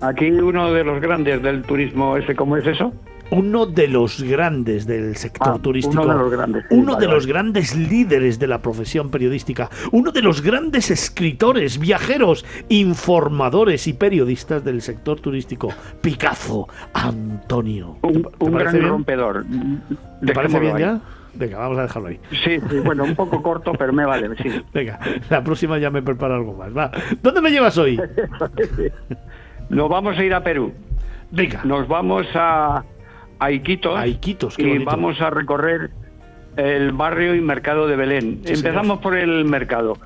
Aquí uno de los grandes del turismo, ¿ese cómo es eso? uno de los grandes del sector ah, turístico, uno de los grandes, uno de los grandes líderes de la profesión periodística, uno de los grandes escritores, viajeros, informadores y periodistas del sector turístico, Picazo, Antonio. Un, gran rompedor. ¿Te parece bien ya? Venga, vamos a dejarlo ahí. Sí, sí, bueno, un poco corto, pero me vale, sí. Venga, la próxima ya me preparo algo más. Va. ¿Dónde me llevas hoy? Nos vamos a ir a Perú. Venga. Nos vamos a a Iquitos. y vamos a recorrer el barrio y mercado de Belén. Empezamos por el mercado.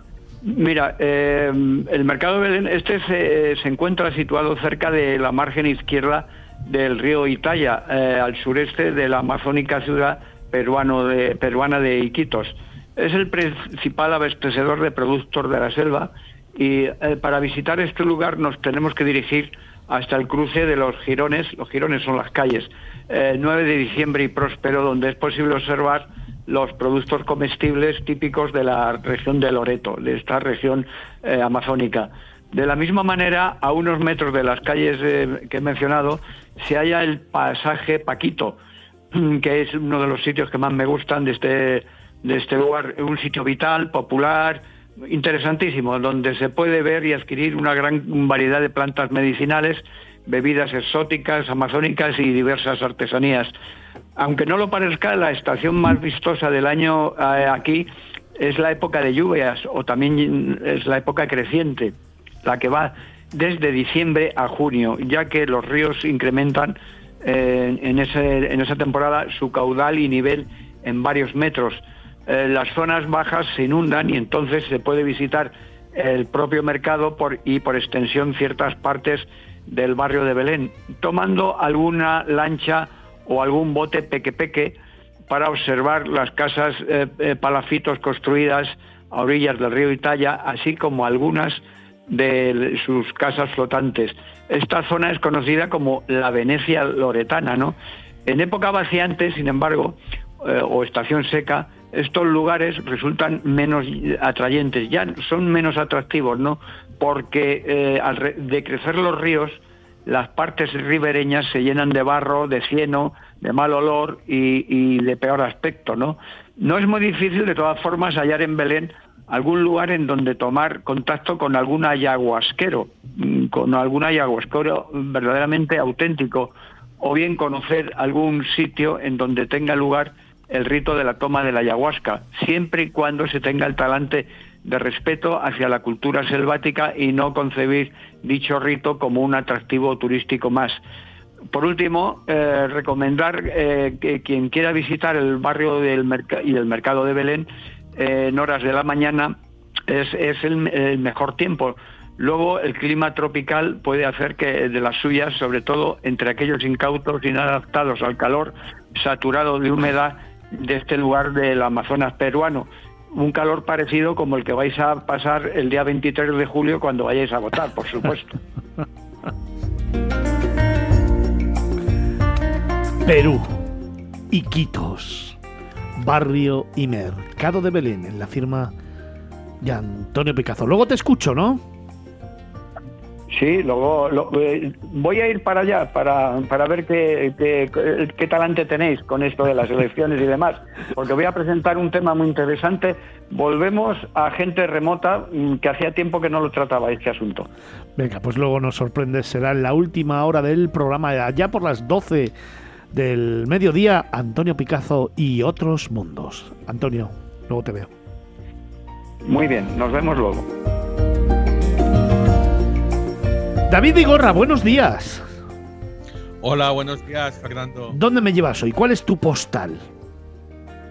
Mira, eh, el mercado de Belén, este se, se, encuentra situado cerca de la margen izquierda del río Italia, eh, al sureste de la amazónica ciudad peruano de, peruana de Iquitos. Es el principal abastecedor de productos de la selva y eh, para visitar este lugar nos tenemos que dirigir hasta el cruce de los Girones, los Girones son las calles, 9 eh, de diciembre y Próspero, donde es posible observar los productos comestibles típicos de la región de Loreto, de esta región eh, amazónica. De la misma manera, a unos metros de las calles eh, que he mencionado, se halla el pasaje Paquito, que es uno de los sitios que más me gustan de este, de este lugar, un sitio vital, popular, interesantísimo, donde se puede ver y adquirir una gran variedad de plantas medicinales, bebidas exóticas, amazónicas y diversas artesanías. Aunque no lo parezca, la estación más vistosa del año eh, aquí es la época de lluvias o también es la época creciente, la que va desde diciembre a junio, ya que los ríos incrementan eh, en, ese, en esa temporada su caudal y nivel en varios metros. Eh, las zonas bajas se inundan y entonces se puede visitar el propio mercado por, y por extensión ciertas partes del barrio de Belén, tomando alguna lancha o algún bote peque-peque para observar las casas eh, eh, palafitos construidas a orillas del río Italia, así como algunas de sus casas flotantes. Esta zona es conocida como la Venecia loretana, ¿no? En época vaciante, sin embargo, o estación seca, estos lugares resultan menos atrayentes, ya son menos atractivos, ¿no? Porque eh, al de crecer los ríos, las partes ribereñas se llenan de barro, de cieno, de mal olor y, y, de peor aspecto, ¿no? No es muy difícil, de todas formas, hallar en Belén algún lugar en donde tomar contacto con algún ayahuasquero, mm, con algún ayahuasquero verdaderamente auténtico, o bien conocer algún sitio en donde tenga lugar el rito de la toma de la ayahuasca, siempre y cuando se tenga el talante de respeto hacia la cultura selvática y no concebir dicho rito como un atractivo turístico más. Por último, eh, recomendar eh, que quien quiera visitar el barrio del y el mercado de Belén eh, en horas de la mañana es, el, el, mejor tiempo. Luego, el clima tropical puede hacer que de las suyas, sobre todo entre aquellos incautos inadaptados al calor, saturado de humedad, de este lugar del Amazonas peruano. Un calor parecido como el que vais a pasar el día 23 de julio cuando vayáis a votar, por supuesto. Perú, Iquitos, barrio y mercado de Belén, en la firma de Antonio Picazo. Luego te escucho, ¿no? Sí, luego eh, voy a ir para allá para, para ver qué, qué, talante tenéis con esto de las elecciones y demás, porque voy a presentar un tema muy interesante. Volvemos a gente remota mm, que hacía tiempo que no lo trataba este asunto. Venga, pues luego nos sorprende, será en la última hora del programa, allá por las 12 del mediodía, Antonio Picazo y otros mundos. Antonio, luego te veo. Muy bien, nos vemos luego. David Vigorra, buenos días. Hola, buenos días, Fernando. ¿Dónde me llevas hoy? ¿Cuál es tu postal?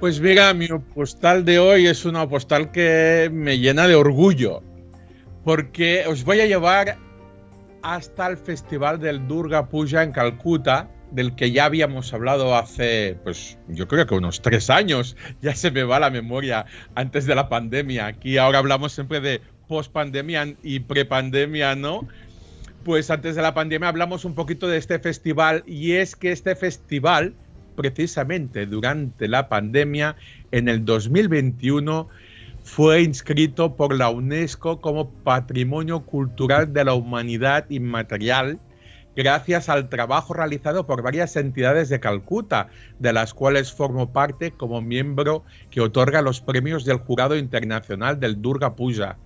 Pues mira, mi postal de hoy es una postal que me llena de orgullo, porque os voy a llevar hasta el Festival del Durga Puja en Calcuta, del que ya habíamos hablado hace, pues yo creo que unos tres años, ya se me va la memoria antes de la pandemia. Aquí ahora hablamos siempre de post-pandemia y pre-pandemia, ¿no? Pues antes de la pandemia hablamos un poquito de este festival y es que este festival, precisamente durante la pandemia, en el 2021, fue inscrito por la UNESCO como Patrimonio Cultural de la Humanidad Inmaterial gracias al trabajo realizado por varias entidades de Calcuta, de las cuales formo parte como miembro que otorga los premios del Jurado Internacional del Durga Puja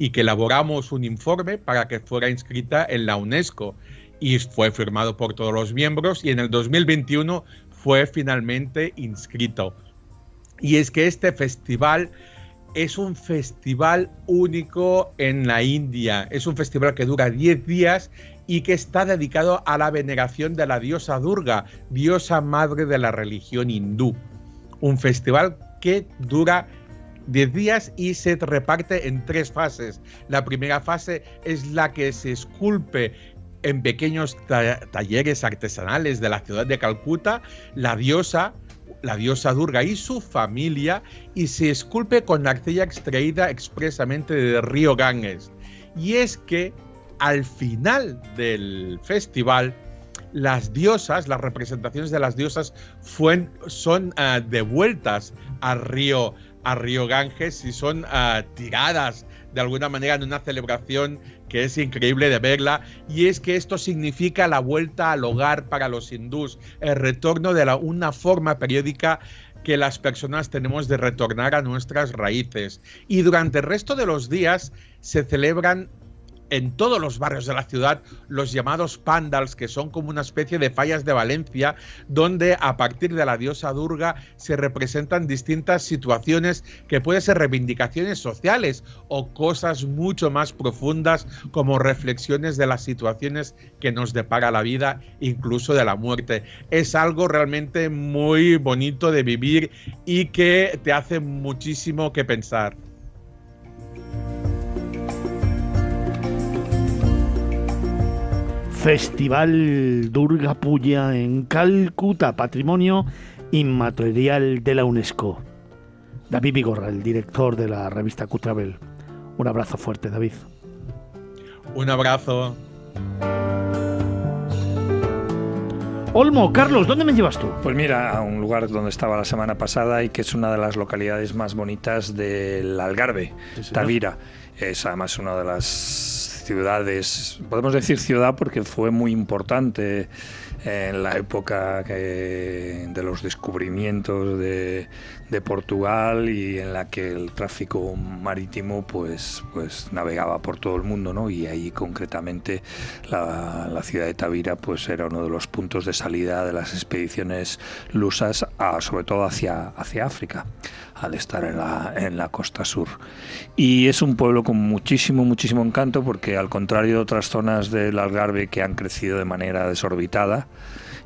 y que elaboramos un informe para que fuera inscrita en la UNESCO y fue firmado por todos los miembros y en el 2021 fue finalmente inscrito. Y es que este festival es un festival único en la India, es un festival que dura 10 días y que está dedicado a la veneración de la diosa Durga, diosa madre de la religión hindú. Un festival que dura 10 días y se reparte en tres fases. La primera fase es la que se esculpe en pequeños talleres artesanales de la ciudad de Calcuta la diosa, la diosa Durga y su familia y se esculpe con la arcilla extraída expresamente del río Ganges. Y es que al final del festival las diosas, las representaciones de las diosas son uh, devueltas al río, al río Ganges y son uh, tiradas de alguna manera en una celebración que es increíble de verla, y es que esto significa la vuelta al hogar para los hindús, el retorno de la, una forma periódica que las personas tenemos de retornar a nuestras raíces. Y durante el resto de los días se celebran en todos los barrios de la ciudad los llamados pandals, que son como una especie de fallas de Valencia, donde a partir de la diosa Durga se representan distintas situaciones que pueden ser reivindicaciones sociales o cosas mucho más profundas como reflexiones de las situaciones que nos depara la vida, incluso de la muerte. Es algo realmente muy bonito de vivir y que te hace muchísimo que pensar. Festival Durga Puya en Calcuta, Patrimonio Inmaterial de la UNESCO. David Vigorra, el director de la revista Cutravel. Un abrazo fuerte, David. Un abrazo. Olmo, Carlos, ¿dónde me llevas tú? Pues mira, a un lugar donde estaba la semana pasada y que es una de las localidades más bonitas del Algarve, Tavira. Es además una de las ciudades, podemos decir ciudad porque fue muy importante en la época de los descubrimientos de, Portugal y en la que el tráfico marítimo pues, pues navegaba por todo el mundo, ¿no? Y ahí concretamente la, ciudad de Tavira pues era uno de los puntos de salida de las expediciones lusas, sobre todo hacia, hacia África al estar en la, en la costa sur. Y es un pueblo con muchísimo, muchísimo encanto porque al contrario de otras zonas del Algarve que han crecido de manera desorbitada,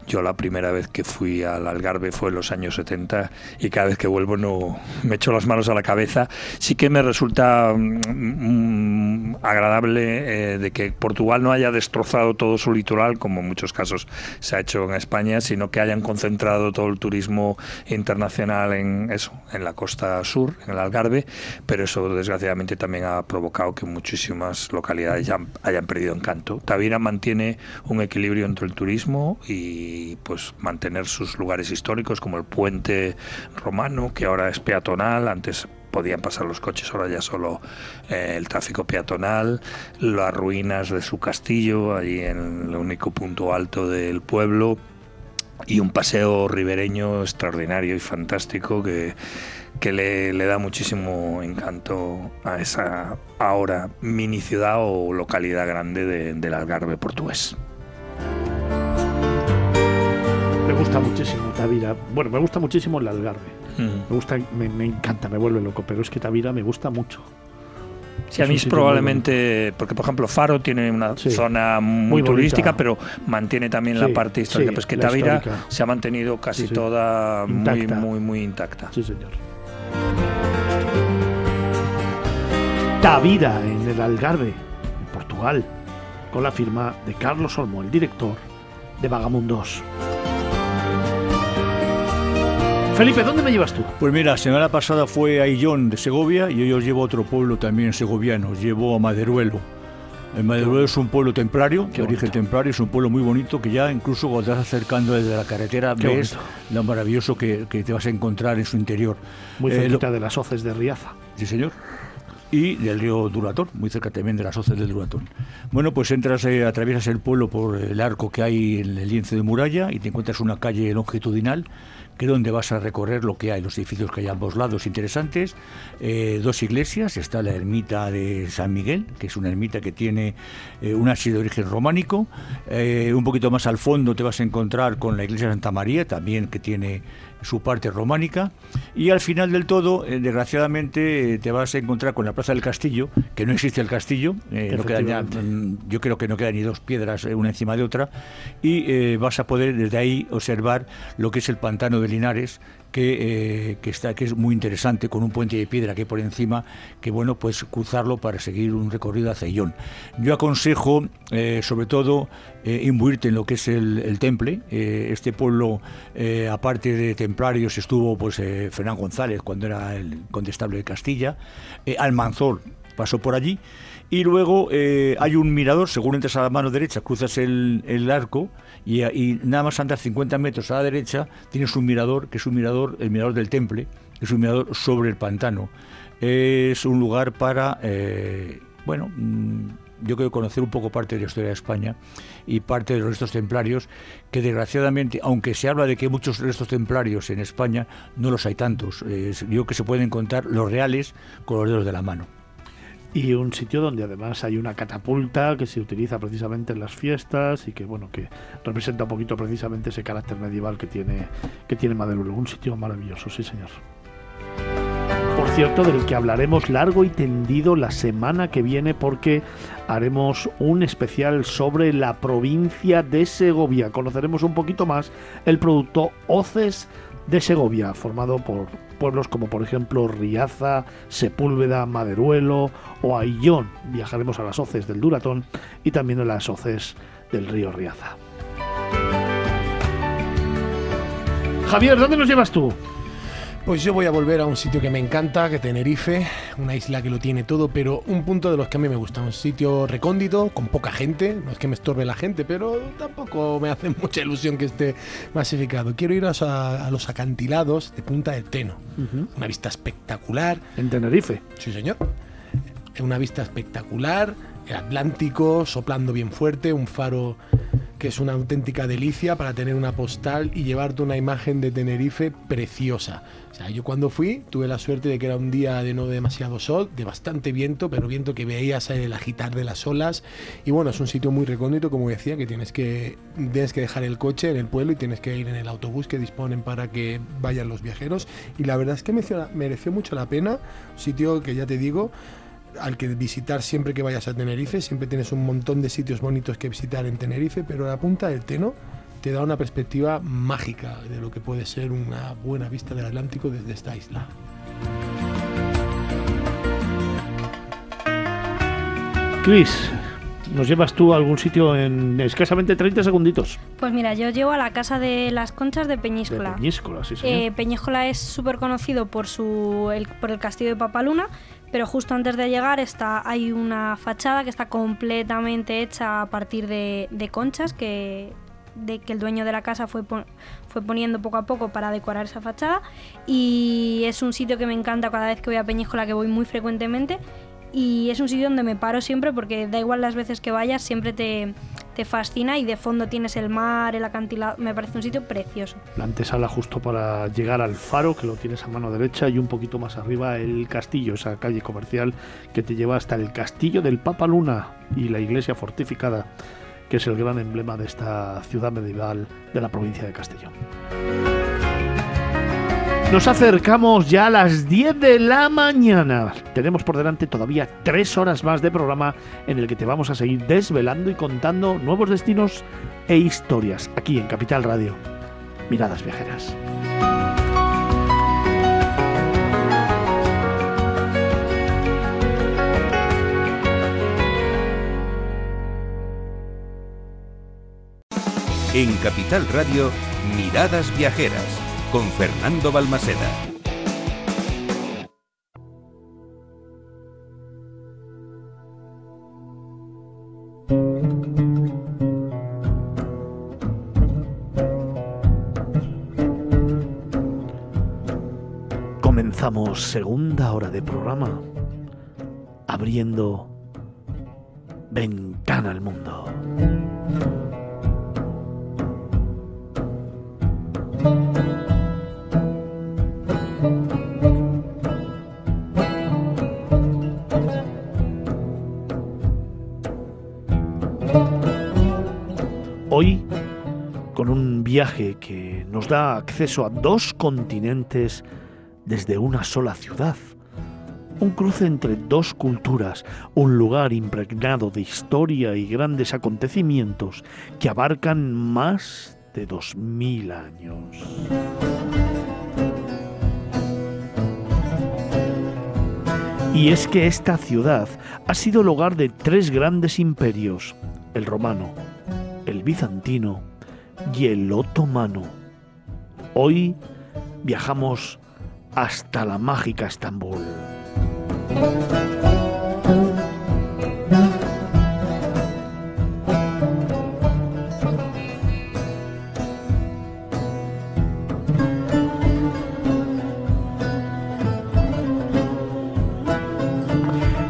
yo la primera vez que fui al Algarve fue en los años 70 y cada vez que vuelvo no me echo las manos a la cabeza. Sí que me resulta mm, mm, agradable eh, de que Portugal no haya destrozado todo su litoral, como en muchos casos se ha hecho en España, sino que hayan concentrado todo el turismo internacional en eso, en la costa sur, en el Algarve, pero eso desgraciadamente también ha provocado que muchísimas localidades ya hayan perdido encanto. Tavira mantiene un equilibrio entre el turismo y y pues mantener sus lugares históricos como el puente romano que ahora es peatonal. Antes podían pasar los coches, ahora ya solo eh, el tráfico peatonal, las ruinas de su castillo, allí en el único punto alto del pueblo, y un paseo ribereño extraordinario y fantástico que, que le, da muchísimo encanto a esa ahora mini ciudad o localidad grande del Algarve portugués. Gusta muchísimo Tavira. Bueno, me gusta muchísimo el Algarve. Mm. Me gusta, me, encanta, me vuelve loco, pero es que Tavira me gusta mucho. Sí, a mí es probablemente, porque por ejemplo Faro tiene una zona muy, turística, pero mantiene también la parte histórica. pues que Tavira se ha mantenido casi toda muy, muy, muy intacta. Sí, señor. Tavira en el Algarve, en Portugal, con la firma de Carlos Olmo, el director de Vagamundos. Felipe, ¿dónde me llevas tú? Pues mira, semana pasada fue a Illón de Segovia y hoy os llevo a otro pueblo también segoviano, os llevo a Maderuelo. El Maderuelo es un pueblo templario, de origen templario, es un pueblo muy bonito que ya incluso cuando estás acercando desde la carretera ves lo maravilloso que, te vas a encontrar en su interior. Muy eh, cerquita de las hoces de Riaza. Sí, señor y del río Duratón, muy cerca también de las hoces del Duratón. Bueno, pues entras, eh, atraviesas el pueblo por el arco que hay en el lienzo de muralla y te encuentras una calle longitudinal que donde vas a recorrer lo que hay, los edificios que hay a ambos lados interesantes, eh, dos iglesias, está la ermita de San Miguel, que es una ermita que tiene eh, un ábside de origen románico, eh, un poquito más al fondo te vas a encontrar con la iglesia de Santa María, también que tiene su parte románica, y al final del todo, eh, desgraciadamente, eh, te vas a encontrar con la Plaza del Castillo, que no existe el castillo, eh, mm, yo creo que no quedan ni dos piedras una encima de otra, y vas a poder desde ahí observar lo que es el pantano de Linares, que, que, está, que es muy interesante, con un puente de piedra que por encima, que bueno, pues cruzarlo para seguir un recorrido hacia Illón. Yo aconsejo, sobre todo, imbuirte en lo que es el, temple. este pueblo, aparte de templarios, estuvo pues Fernán González cuando era el condestable de Castilla, Almanzor pasó por allí Y luego eh, hay un mirador, según entras a la mano derecha, cruzas el, el arco y, y nada más andas 50 metros a la derecha, tienes un mirador, que es un mirador, el mirador del Temple, que es un mirador sobre el pantano. Es un lugar para, eh, bueno, mm, yo creo conocer un poco parte de la historia de España y parte de los restos templarios, que desgraciadamente, aunque se habla de que hay muchos restos templarios en España, no los hay tantos. Yo creo que se pueden contar los reales con los dedos de la mano. Y un sitio donde además hay una catapulta que se utiliza precisamente en las fiestas y que bueno que representa un poquito precisamente ese carácter medieval que tiene que tiene Maderuelo. Un sitio maravilloso, sí señor. Por cierto, del que hablaremos largo y tendido la semana que viene porque haremos un especial sobre la provincia de Segovia. Conoceremos un poquito más el producto Hoces de Segovia, formado por pueblos como por ejemplo Riaza, Sepúlveda, Maderuelo o Aillón. Viajaremos a las hoces del Duratón y también a las hoces del río Riaza. Javier, ¿dónde nos llevas tú? Pues yo voy a volver a un sitio que me encanta, que Tenerife, una isla que lo tiene todo, pero un punto de los que a mí me gusta, un sitio recóndito, con poca gente, no es que me estorbe la gente, pero tampoco me hace mucha ilusión que esté masificado. Quiero ir a, a los acantilados de Punta del Teno, una vista espectacular. En Tenerife. Sí, señor. Una vista espectacular, el Atlántico soplando bien fuerte, un faro que es una auténtica delicia para tener una postal y llevarte una imagen de Tenerife preciosa. O sea, yo cuando fui tuve la suerte de que era un día de no demasiado sol, de bastante viento, pero viento que veías el agitar de las olas. Y bueno, es un sitio muy recóndito, como decía, que tienes que, tienes que dejar el coche en el pueblo y tienes que ir en el autobús que disponen para que vayan los viajeros. Y la verdad es que mereció, mucho la pena. Un sitio que ya te digo, al que visitar siempre que vayas a Tenerife. Siempre tienes un montón de sitios bonitos que visitar en Tenerife, pero la punta del Teno te da una perspectiva mágica de lo que puede ser una buena vista del Atlántico desde esta isla. Chris, ¿nos llevas tú a algún sitio en escasamente 30 segunditos? Pues mira, yo llevo a la casa de las conchas de Peñíscola. De Peñíscola, sí, señor. Eh, Peñíscola es súper conocido por, su, el, por el castillo de Papaluna, pero justo antes de llegar está, hay una fachada que está completamente hecha a partir de, de conchas que, de que el dueño de la casa fue, pon- fue poniendo poco a poco para decorar esa fachada y es un sitio que me encanta cada vez que voy a Peñíscola, que voy muy frecuentemente y es un sitio donde me paro siempre porque da igual las veces que vayas, siempre te, te fascina y de fondo tienes el mar, el acantilado, me parece un sitio precioso. La antesala justo para llegar al faro, que lo tienes a mano derecha, y un poquito más arriba el castillo, esa calle comercial que te lleva hasta el castillo del Papa Luna y la iglesia fortificada, que es el gran emblema de esta ciudad medieval de la provincia de Castellón. Nos acercamos ya a las 10 de la mañana. Tenemos por delante todavía tres horas más de programa en el que te vamos a seguir desvelando y contando nuevos destinos e historias aquí en Capital Radio. Miradas viajeras. En Capital Radio, Miradas Viajeras, con Fernando Balmaseda. Comenzamos segunda hora de programa abriendo ventana al mundo. Que nos da acceso a dos continentes desde una sola ciudad. Un cruce entre dos culturas, un lugar impregnado de historia y grandes acontecimientos que abarcan más de dos mil años. Y es que esta ciudad ha sido el hogar de tres grandes imperios, el romano, el bizantino y el otomano. Hoy viajamos hasta la mágica Estambul.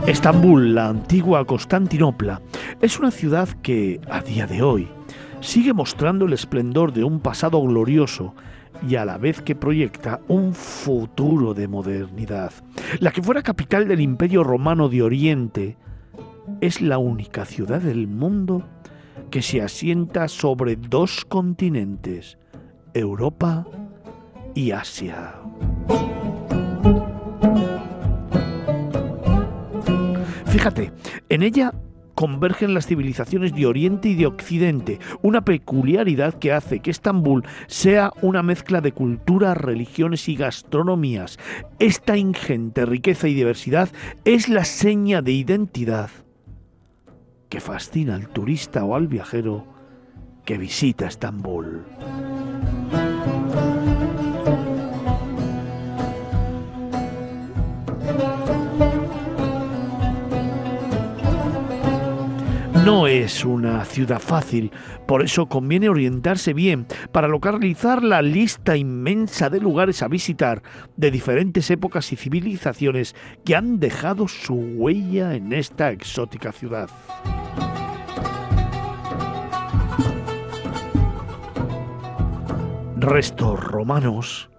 Estambul, la antigua Constantinopla, es una ciudad que, a día de hoy, sigue mostrando el esplendor de un pasado glorioso y a la vez que proyecta un futuro de modernidad. La que fuera capital del Imperio Romano de Oriente, es la única ciudad del mundo que se asienta sobre dos continentes, Europa y Asia. Fíjate, en ella convergen las civilizaciones de Oriente y de Occidente, una peculiaridad que hace que Estambul sea una mezcla de culturas, religiones y gastronomías. Esta ingente riqueza y diversidad es la seña de identidad que fascina al turista o al viajero que visita Estambul. No es una ciudad fácil, por eso conviene orientarse bien para localizar la lista inmensa de lugares a visitar de diferentes épocas y civilizaciones que han dejado su huella en esta exótica ciudad. Restos romanos,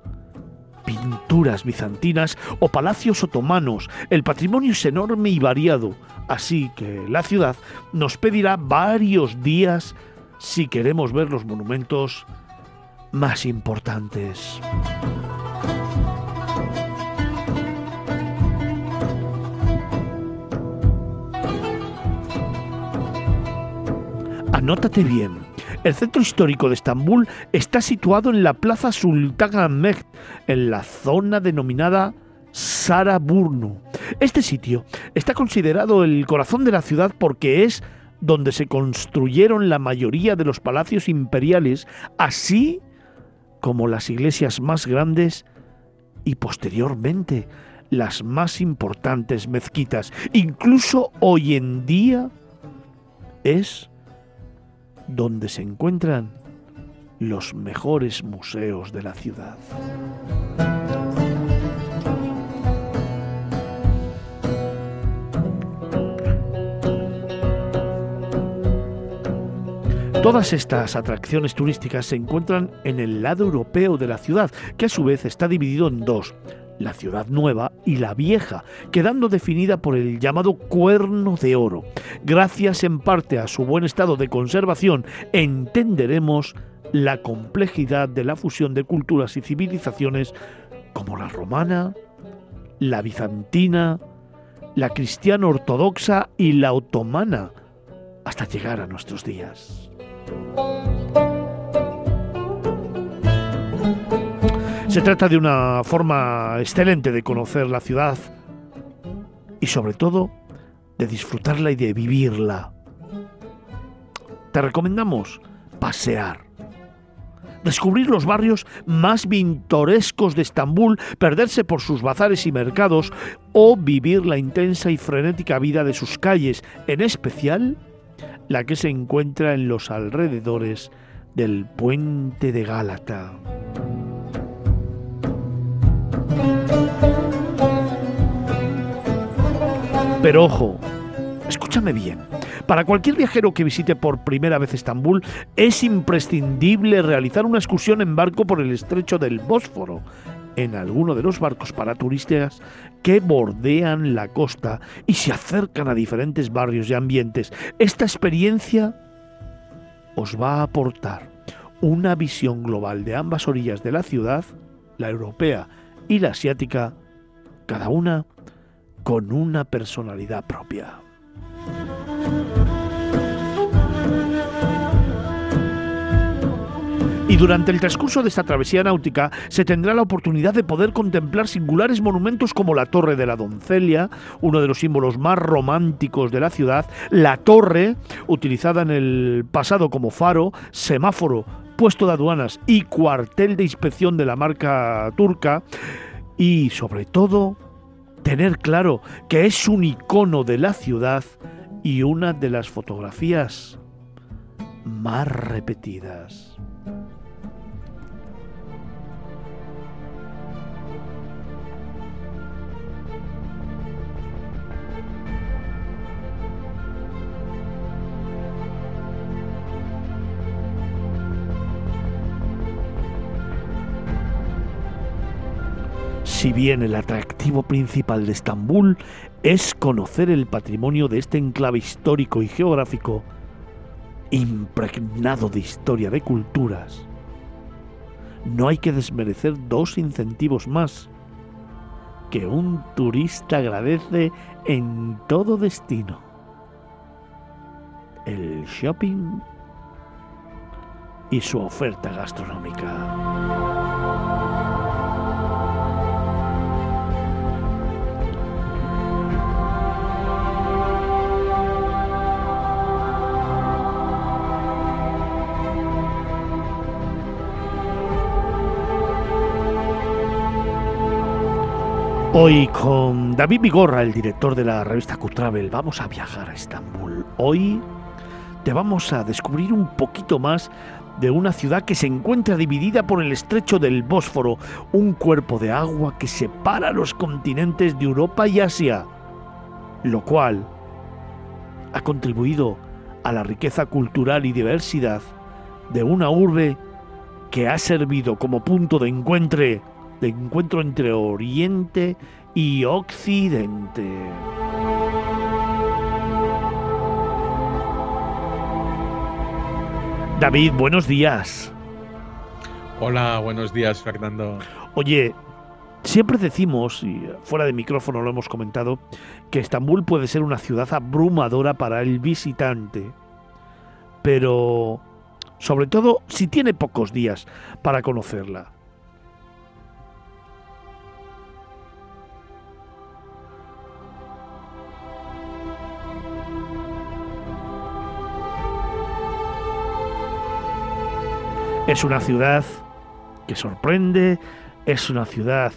pinturas bizantinas o palacios otomanos. El patrimonio es enorme y variado, así que la ciudad nos pedirá varios días si queremos ver los monumentos más importantes. Anótate bien. El centro histórico de Estambul está situado en la Plaza Sultan Ahmed, en la zona denominada Saraburnu. Este sitio está considerado el corazón de la ciudad porque es donde se construyeron la mayoría de los palacios imperiales, así como las iglesias más grandes y posteriormente las más importantes mezquitas. Incluso hoy en día es donde se encuentran los mejores museos de la ciudad. Todas estas atracciones turísticas se encuentran en el lado europeo de la ciudad, que a su vez está dividido en dos, la ciudad nueva y la vieja, quedando definida por el llamado cuerno de oro. Gracias en parte a su buen estado de conservación, entenderemos la complejidad de la fusión de culturas y civilizaciones como la romana, la bizantina, la cristiana ortodoxa y la otomana, hasta llegar a nuestros días. Se trata de una forma excelente de conocer la ciudad y sobre todo de disfrutarla y de vivirla. Te recomendamos pasear, descubrir los barrios más pintorescos de Estambul, perderse por sus bazares y mercados o vivir la intensa y frenética vida de sus calles, en especial la que se encuentra en los alrededores del puente de Gálata. Pero ojo, escúchame bien. Para cualquier viajero que visite por primera vez Estambul, es imprescindible realizar una excursión en barco por el estrecho del Bósforo, en alguno de los barcos para turistas que bordean la costa y se acercan a diferentes barrios y ambientes. Esta experiencia os va a aportar una visión global de ambas orillas de la ciudad, la europea y la asiática, cada una con una personalidad propia. Y durante el transcurso de esta travesía náutica se tendrá la oportunidad de poder contemplar singulares monumentos como la Torre de la Doncelia, uno de los símbolos más románticos de la ciudad, la torre, utilizada en el pasado como faro, semáforo puesto de aduanas y cuartel de inspección de la marca turca y sobre todo tener claro que es un icono de la ciudad y una de las fotografías más repetidas. Si bien el atractivo principal de Estambul es conocer el patrimonio de este enclave histórico y geográfico, impregnado de historia de culturas, no hay que desmerecer dos incentivos más que un turista agradece en todo destino. El shopping y su oferta gastronómica. Hoy con David Vigorra, el director de la revista Q-Travel, vamos a viajar a Estambul. Hoy te vamos a descubrir un poquito más de una ciudad que se encuentra dividida por el estrecho del Bósforo, un cuerpo de agua que separa los continentes de Europa y Asia, lo cual ha contribuido a la riqueza cultural y diversidad de una urbe que ha servido como punto de encuentro de encuentro entre Oriente y Occidente. David, buenos días. Hola, buenos días, Fernando. Oye, siempre decimos, y fuera de micrófono lo hemos comentado, que Estambul puede ser una ciudad abrumadora para el visitante. Pero, sobre todo, si tiene pocos días para conocerla. Es una ciudad que sorprende, es una ciudad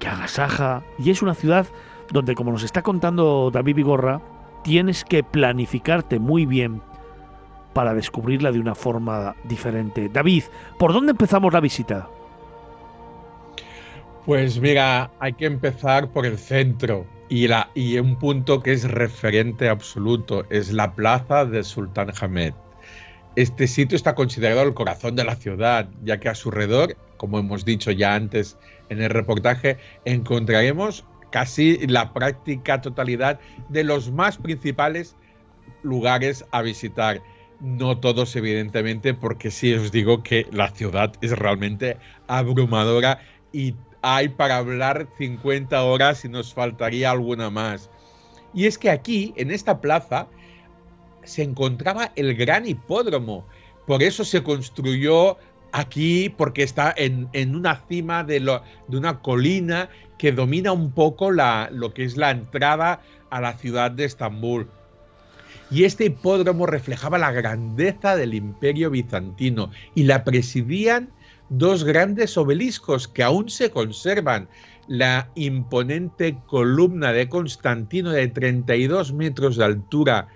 que agasaja y es una ciudad donde, como nos está contando David Vigorra, tienes que planificarte muy bien para descubrirla de una forma diferente. David, ¿por dónde empezamos la visita? Pues mira, hay que empezar por el centro y, y un punto que es referente absoluto, es la plaza de Sultán Hamed. Este sitio está considerado el corazón de la ciudad, ya que a su alrededor, como hemos dicho ya antes en el reportaje, encontraremos casi la práctica totalidad de los más principales lugares a visitar. No todos, evidentemente, porque sí os digo que la ciudad es realmente abrumadora y hay para hablar 50 horas y nos faltaría alguna más. Y es que aquí, en esta plaza, se encontraba el gran hipódromo. Por eso se construyó aquí, porque está en, una cima de, de, una colina que domina un poco la, lo que es la entrada a la ciudad de Estambul. Y este hipódromo reflejaba la grandeza del imperio bizantino y la presidían dos grandes obeliscos que aún se conservan. La imponente columna de Constantino de 32 metros de altura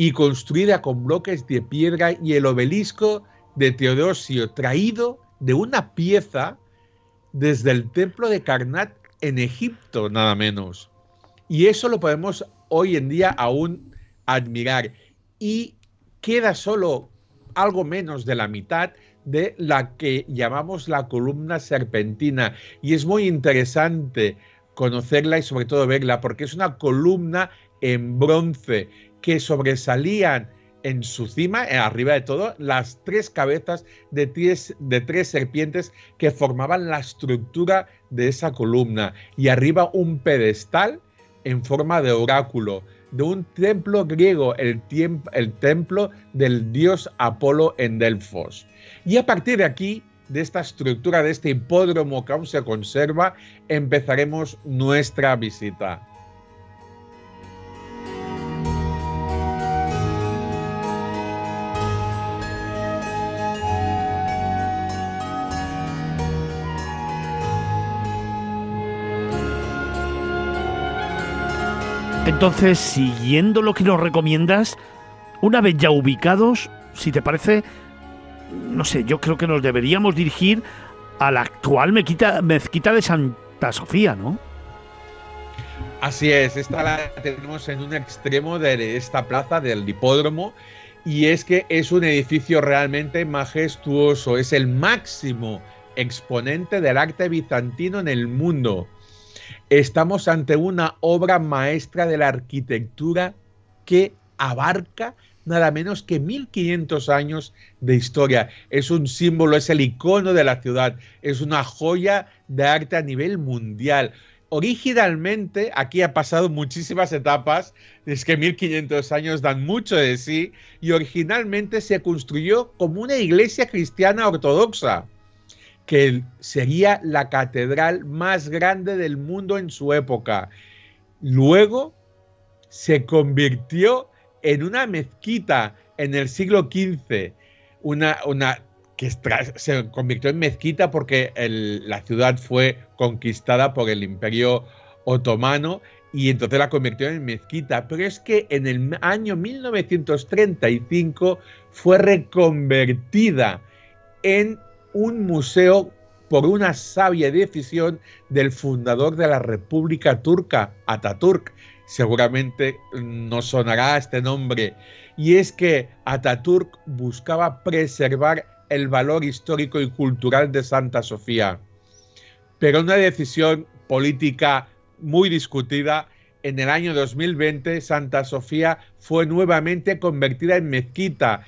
y construida con bloques de piedra y el obelisco de Teodosio, traído de una pieza desde el templo de Karnak en Egipto, nada menos. Y eso lo podemos hoy en día aún admirar. Y queda solo algo menos de la mitad de la que llamamos la columna serpentina. Y es muy interesante conocerla y sobre todo verla porque es una columna en bronce que sobresalían en su cima, eh, arriba de todo, las tres cabezas de tres, serpientes que formaban la estructura de esa columna y arriba un pedestal en forma de oráculo de un templo griego, el, el templo del dios Apolo en Delfos. Y a partir de aquí, de esta estructura, de este hipódromo que aún se conserva, empezaremos nuestra visita. Entonces, siguiendo lo que nos recomiendas, una vez ya ubicados, si te parece, no sé, yo creo que nos deberíamos dirigir a la actual mezquita, de Santa Sofía, ¿no? Así es, esta la tenemos en un extremo de esta plaza del hipódromo y es que es un edificio realmente majestuoso, es el máximo exponente del arte bizantino en el mundo. Estamos ante una obra maestra de la arquitectura que abarca nada menos que 1500 años de historia. Es un símbolo, es el icono de la ciudad, es una joya de arte a nivel mundial. Originalmente, aquí ha pasado muchísimas etapas, es que 1500 años dan mucho de sí, y originalmente se construyó como una iglesia cristiana ortodoxa, que sería la catedral más grande del mundo en su época. Luego se convirtió en una mezquita en el siglo XV, una, una que se convirtió en mezquita porque la ciudad fue conquistada por el imperio otomano y entonces la convirtió en mezquita. Pero es que en el año 1935 fue reconvertida en un museo por una sabia decisión del fundador de la República Turca, Ataturk, seguramente no sonará este nombre, y es que Ataturk buscaba preservar el valor histórico y cultural de Santa Sofía. Pero una decisión política muy discutida, en el año 2020 Santa Sofía fue nuevamente convertida en mezquita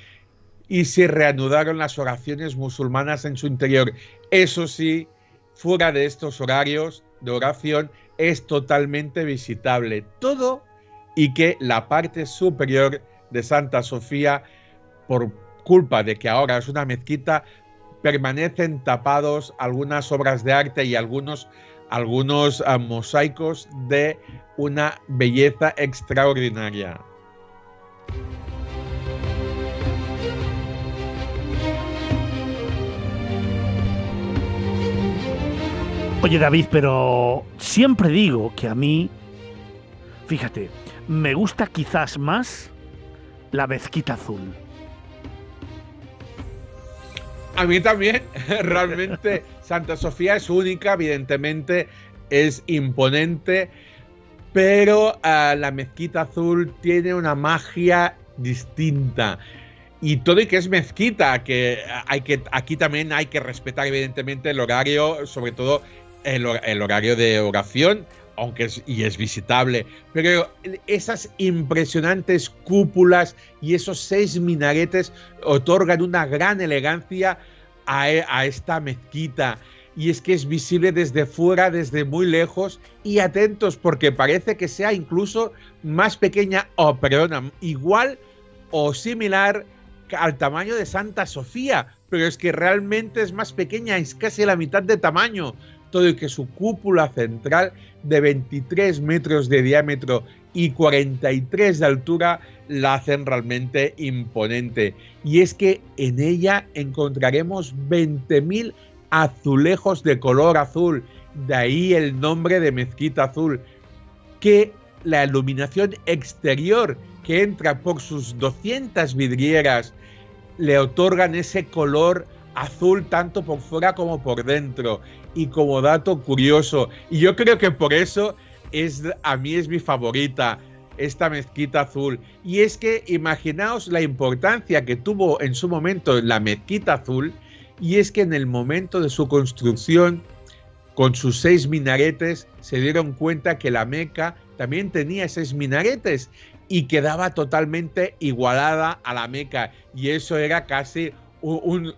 y se reanudaron las oraciones musulmanas en su interior. Eso sí, fuera de estos horarios de oración, es totalmente visitable todo y que la parte superior de Santa Sofía, por culpa de que ahora es una mezquita, permanecen tapados algunas obras de arte y algunos, algunos ah, mosaicos de una belleza extraordinaria. Oye David, pero siempre digo que a mí, fíjate, me gusta quizás más la mezquita azul. A mí también, realmente Santa Sofía es única, evidentemente es imponente, pero ah, la mezquita azul tiene una magia distinta y todo y que es mezquita, que hay que aquí también hay que respetar evidentemente el horario, sobre todo el, horario de oración, aunque es, y es visitable, pero esas impresionantes cúpulas y esos seis minaretes otorgan una gran elegancia a, a esta mezquita. Y es que es visible desde fuera, desde muy lejos, y atentos, porque parece que sea incluso más pequeña, o perdona, igual o similar al tamaño de Santa Sofía, pero es que realmente es más pequeña, es casi la mitad de tamaño todo y que su cúpula central de 23 metros de diámetro y 43 de altura la hacen realmente imponente. Y es que en ella encontraremos 20.000 azulejos de color azul, de ahí el nombre de mezquita azul, que la iluminación exterior que entra por sus 200 vidrieras le otorgan ese color azul tanto por fuera como por dentro. Y como dato curioso, y yo creo que por eso es, a mí es mi favorita esta mezquita azul. Y es que imaginaos la importancia que tuvo en su momento la mezquita azul, y es que en el momento de su construcción, con sus seis minaretes, se dieron cuenta que la Meca también tenía seis minaretes y quedaba totalmente igualada a la Meca. Y eso era casi un, un,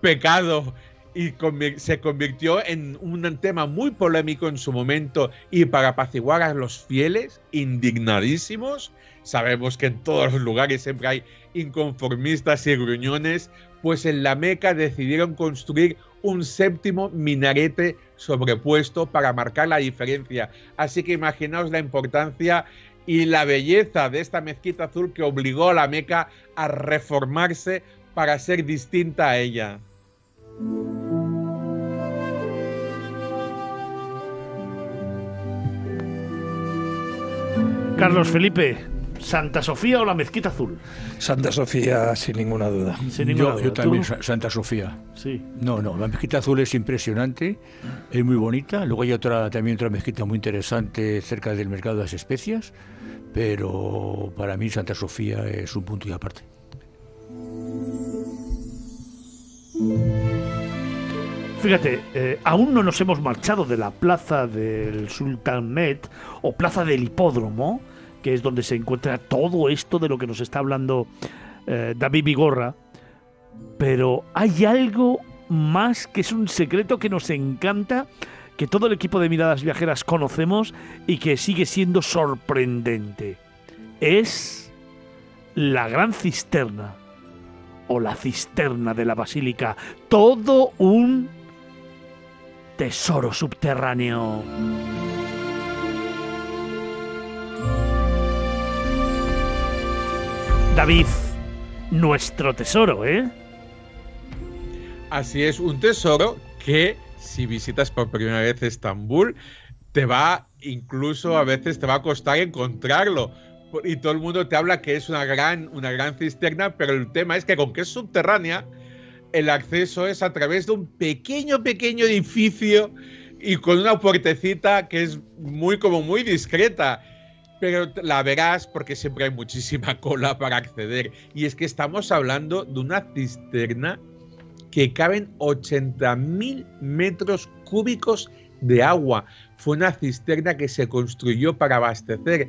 pecado y se convirtió en un tema muy polémico en su momento y para apaciguar a los fieles indignadísimos. Sabemos que en todos los lugares siempre hay inconformistas y gruñones, pues en la Meca decidieron construir un séptimo minarete sobrepuesto para marcar la diferencia. Así que imaginaos la importancia y la belleza de esta mezquita azul que obligó a la Meca a reformarse para ser distinta a ella. Carlos Felipe, ¿Santa Sofía o la Mezquita Azul? Santa Sofía, sin ninguna duda. yo, también, Santa Sofía. Sí. No, no, la Mezquita Azul es impresionante, es muy bonita. Luego hay otra, también otra mezquita muy interesante cerca del mercado de las especias, pero para mí Santa Sofía es un punto y aparte. Fíjate, eh, aún no nos hemos marchado de la plaza del Sultanet o plaza del hipódromo, que es donde se encuentra todo esto de lo que nos está hablando eh, David Vigorra, pero hay algo más que es un secreto que nos encanta, que todo el equipo de miradas viajeras conocemos y que sigue siendo sorprendente. Es la gran cisterna o la cisterna de la basílica. Todo un tesoro subterráneo. David, nuestro tesoro, ¿eh? Así es, un tesoro que si visitas por primera vez Estambul, te va incluso a veces te va a costar encontrarlo. Y todo el mundo te habla que es una gran, una gran cisterna, pero el tema es que con que es subterránea, el acceso es a través de un pequeño, pequeño edificio y con una puertecita que es muy como muy discreta. Pero la verás porque siempre hay muchísima cola para acceder. Y es que estamos hablando de una cisterna que caben 80.000 metros cúbicos de agua. Fue una cisterna que se construyó para abastecer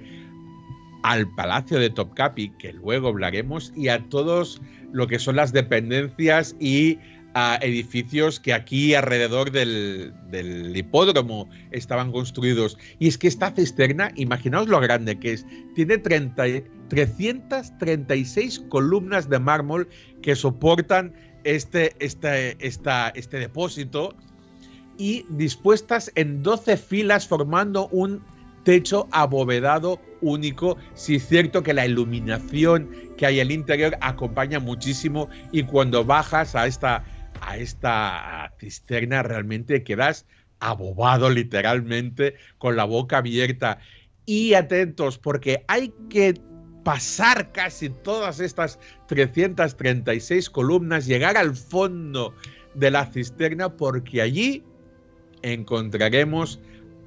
al Palacio de Topkapi, que luego hablaremos, y a todos lo que son las dependencias y a edificios que aquí alrededor del, del, hipódromo estaban construidos. Y es que esta cisterna, imaginaos lo grande que es, tiene 30, 336 columnas de mármol que soportan este, este, esta, este depósito y dispuestas en 12 filas formando un techo abovedado único. Si es cierto que la iluminación que hay el interior acompaña muchísimo y cuando bajas a esta, a esta cisterna realmente quedas abobado literalmente con la boca abierta. Y atentos porque hay que pasar casi todas estas 336 columnas, llegar al fondo de la cisterna, porque allí encontraremos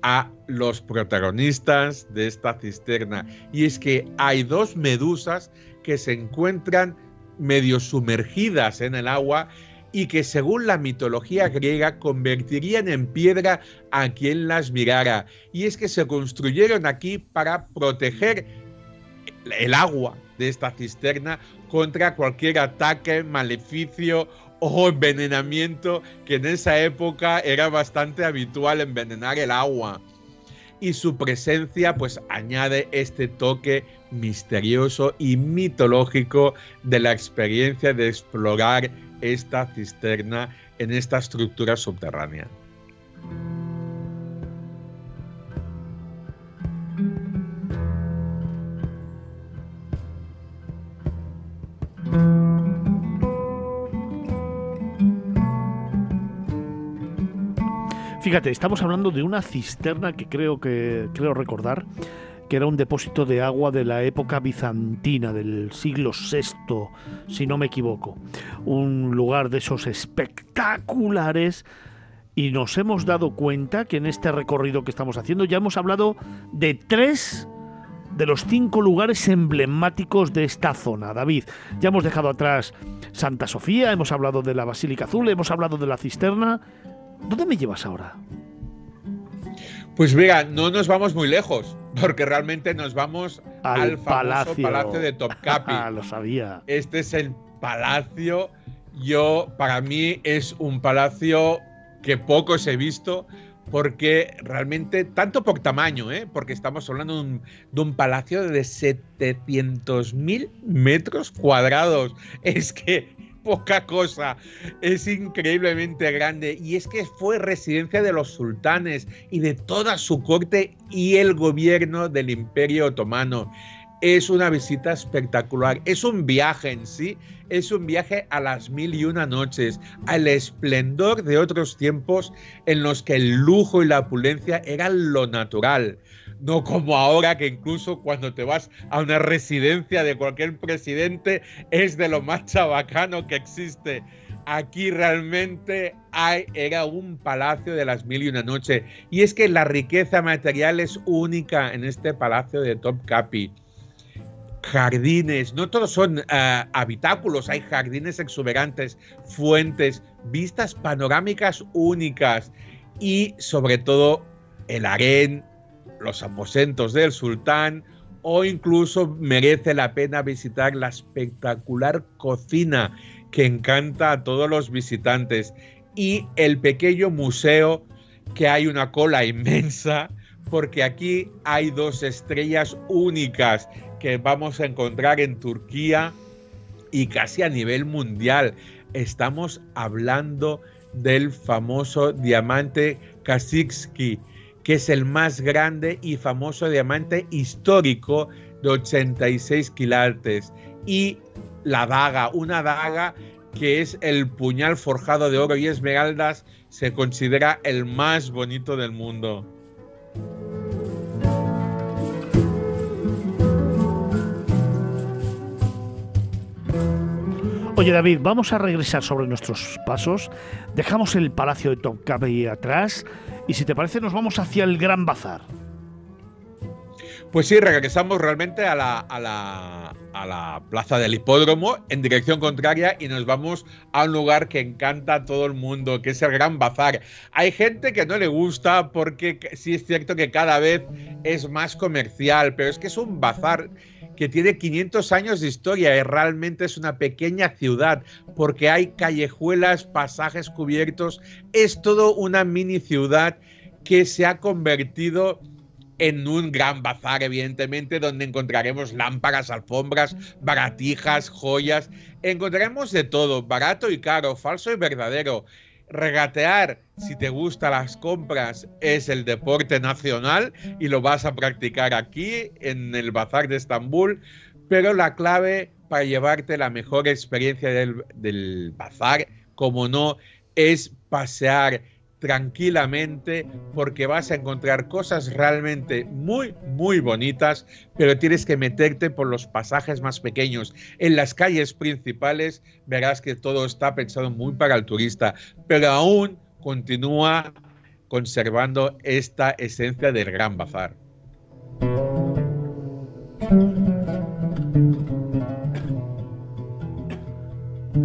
a los protagonistas de esta cisterna. Y es que hay dos medusas que se encuentran medio sumergidas en el agua y que según la mitología griega convertirían en piedra a quien las mirara. Y es que se construyeron aquí para proteger el agua de esta cisterna contra cualquier ataque, maleficio o envenenamiento que en esa época era bastante habitual envenenar el agua. Y su presencia pues añade este toque misterioso y mitológico de la experiencia de explorar esta cisterna en esta estructura subterránea. Fíjate, estamos hablando de una cisterna que creo que creo recordar que era un depósito de agua de la época bizantina del siglo VI, si no me equivoco. Un lugar de esos espectaculares y nos hemos dado cuenta que en este recorrido que estamos haciendo ya hemos hablado de tres de los cinco lugares emblemáticos de esta zona. David, ya hemos dejado atrás Santa Sofía, hemos hablado de la Basílica Azul, hemos hablado de la cisterna. ¿Dónde me llevas ahora? Pues mira, no nos vamos muy lejos, porque realmente nos vamos al, famoso palacio. de Topkapi. Lo sabía. Este es el palacio. Yo, para mí, es un palacio que pocos he visto, porque realmente, tanto por tamaño, ¿eh? porque estamos hablando de un, de un palacio de 700.000 metros cuadrados. Es que poca cosa. Es increíblemente grande y es que fue residencia de los sultanes y de toda su corte y el gobierno del Imperio Otomano. Es una visita espectacular, es un viaje en sí, es un viaje a las mil y una noches, al esplendor de otros tiempos en los que el lujo y la opulencia eran lo natural no como ahora que incluso cuando te vas a una residencia de cualquier presidente es de lo más chabacano que existe. Aquí realmente hay, era un palacio de las mil y una noche. Y es que la riqueza material es única en este palacio de Topkapi. jardines, no todos son ah, habitáculos, hay jardines exuberantes, fuentes, vistas panorámicas únicas y sobre todo el harén, los aposentos del sultán o incluso merece la pena visitar la espectacular cocina que encanta a todos los visitantes y el pequeño museo que hay una cola inmensa porque aquí hay dos estrellas únicas que vamos a encontrar en Turquía y casi a nivel mundial. Estamos hablando del famoso diamante Kasixki, que es el más grande y famoso diamante histórico de 86 quilates. Y la daga, una daga que es el puñal forjado de oro y esmeraldas, se considera el más bonito del mundo. Oye David, vamos a regresar sobre nuestros pasos. Dejamos el palacio de Topkapi atrás y si te parece nos vamos hacia el Gran Bazar. Pues sí, regresamos realmente a la, a, la, a la, plaza del hipódromo en dirección contraria y nos vamos a un lugar que encanta a todo el mundo, que es el Gran Bazar. Hay gente que no le gusta porque sí es cierto que cada vez es más comercial, pero es que es un bazar que tiene 500 años de historia y realmente es una pequeña ciudad porque hay callejuelas, pasajes cubiertos, es todo una mini ciudad que se ha convertido en un gran bazar, evidentemente, donde encontraremos lámparas, alfombras, baratijas, joyas. Encontraremos de todo, barato y caro, falso y verdadero. Regatear, si te gustan las compras, es el deporte nacional y lo vas a practicar aquí en el Bazar de Estambul, pero la clave para llevarte la mejor experiencia del, del bazar, como no, es pasear tranquilamente porque vas a encontrar cosas realmente muy, muy bonitas, pero tienes que meterte por los pasajes más pequeños. En las calles principales verás que todo está pensado muy para el turista, pero aún continúa conservando esta esencia del gran bazar.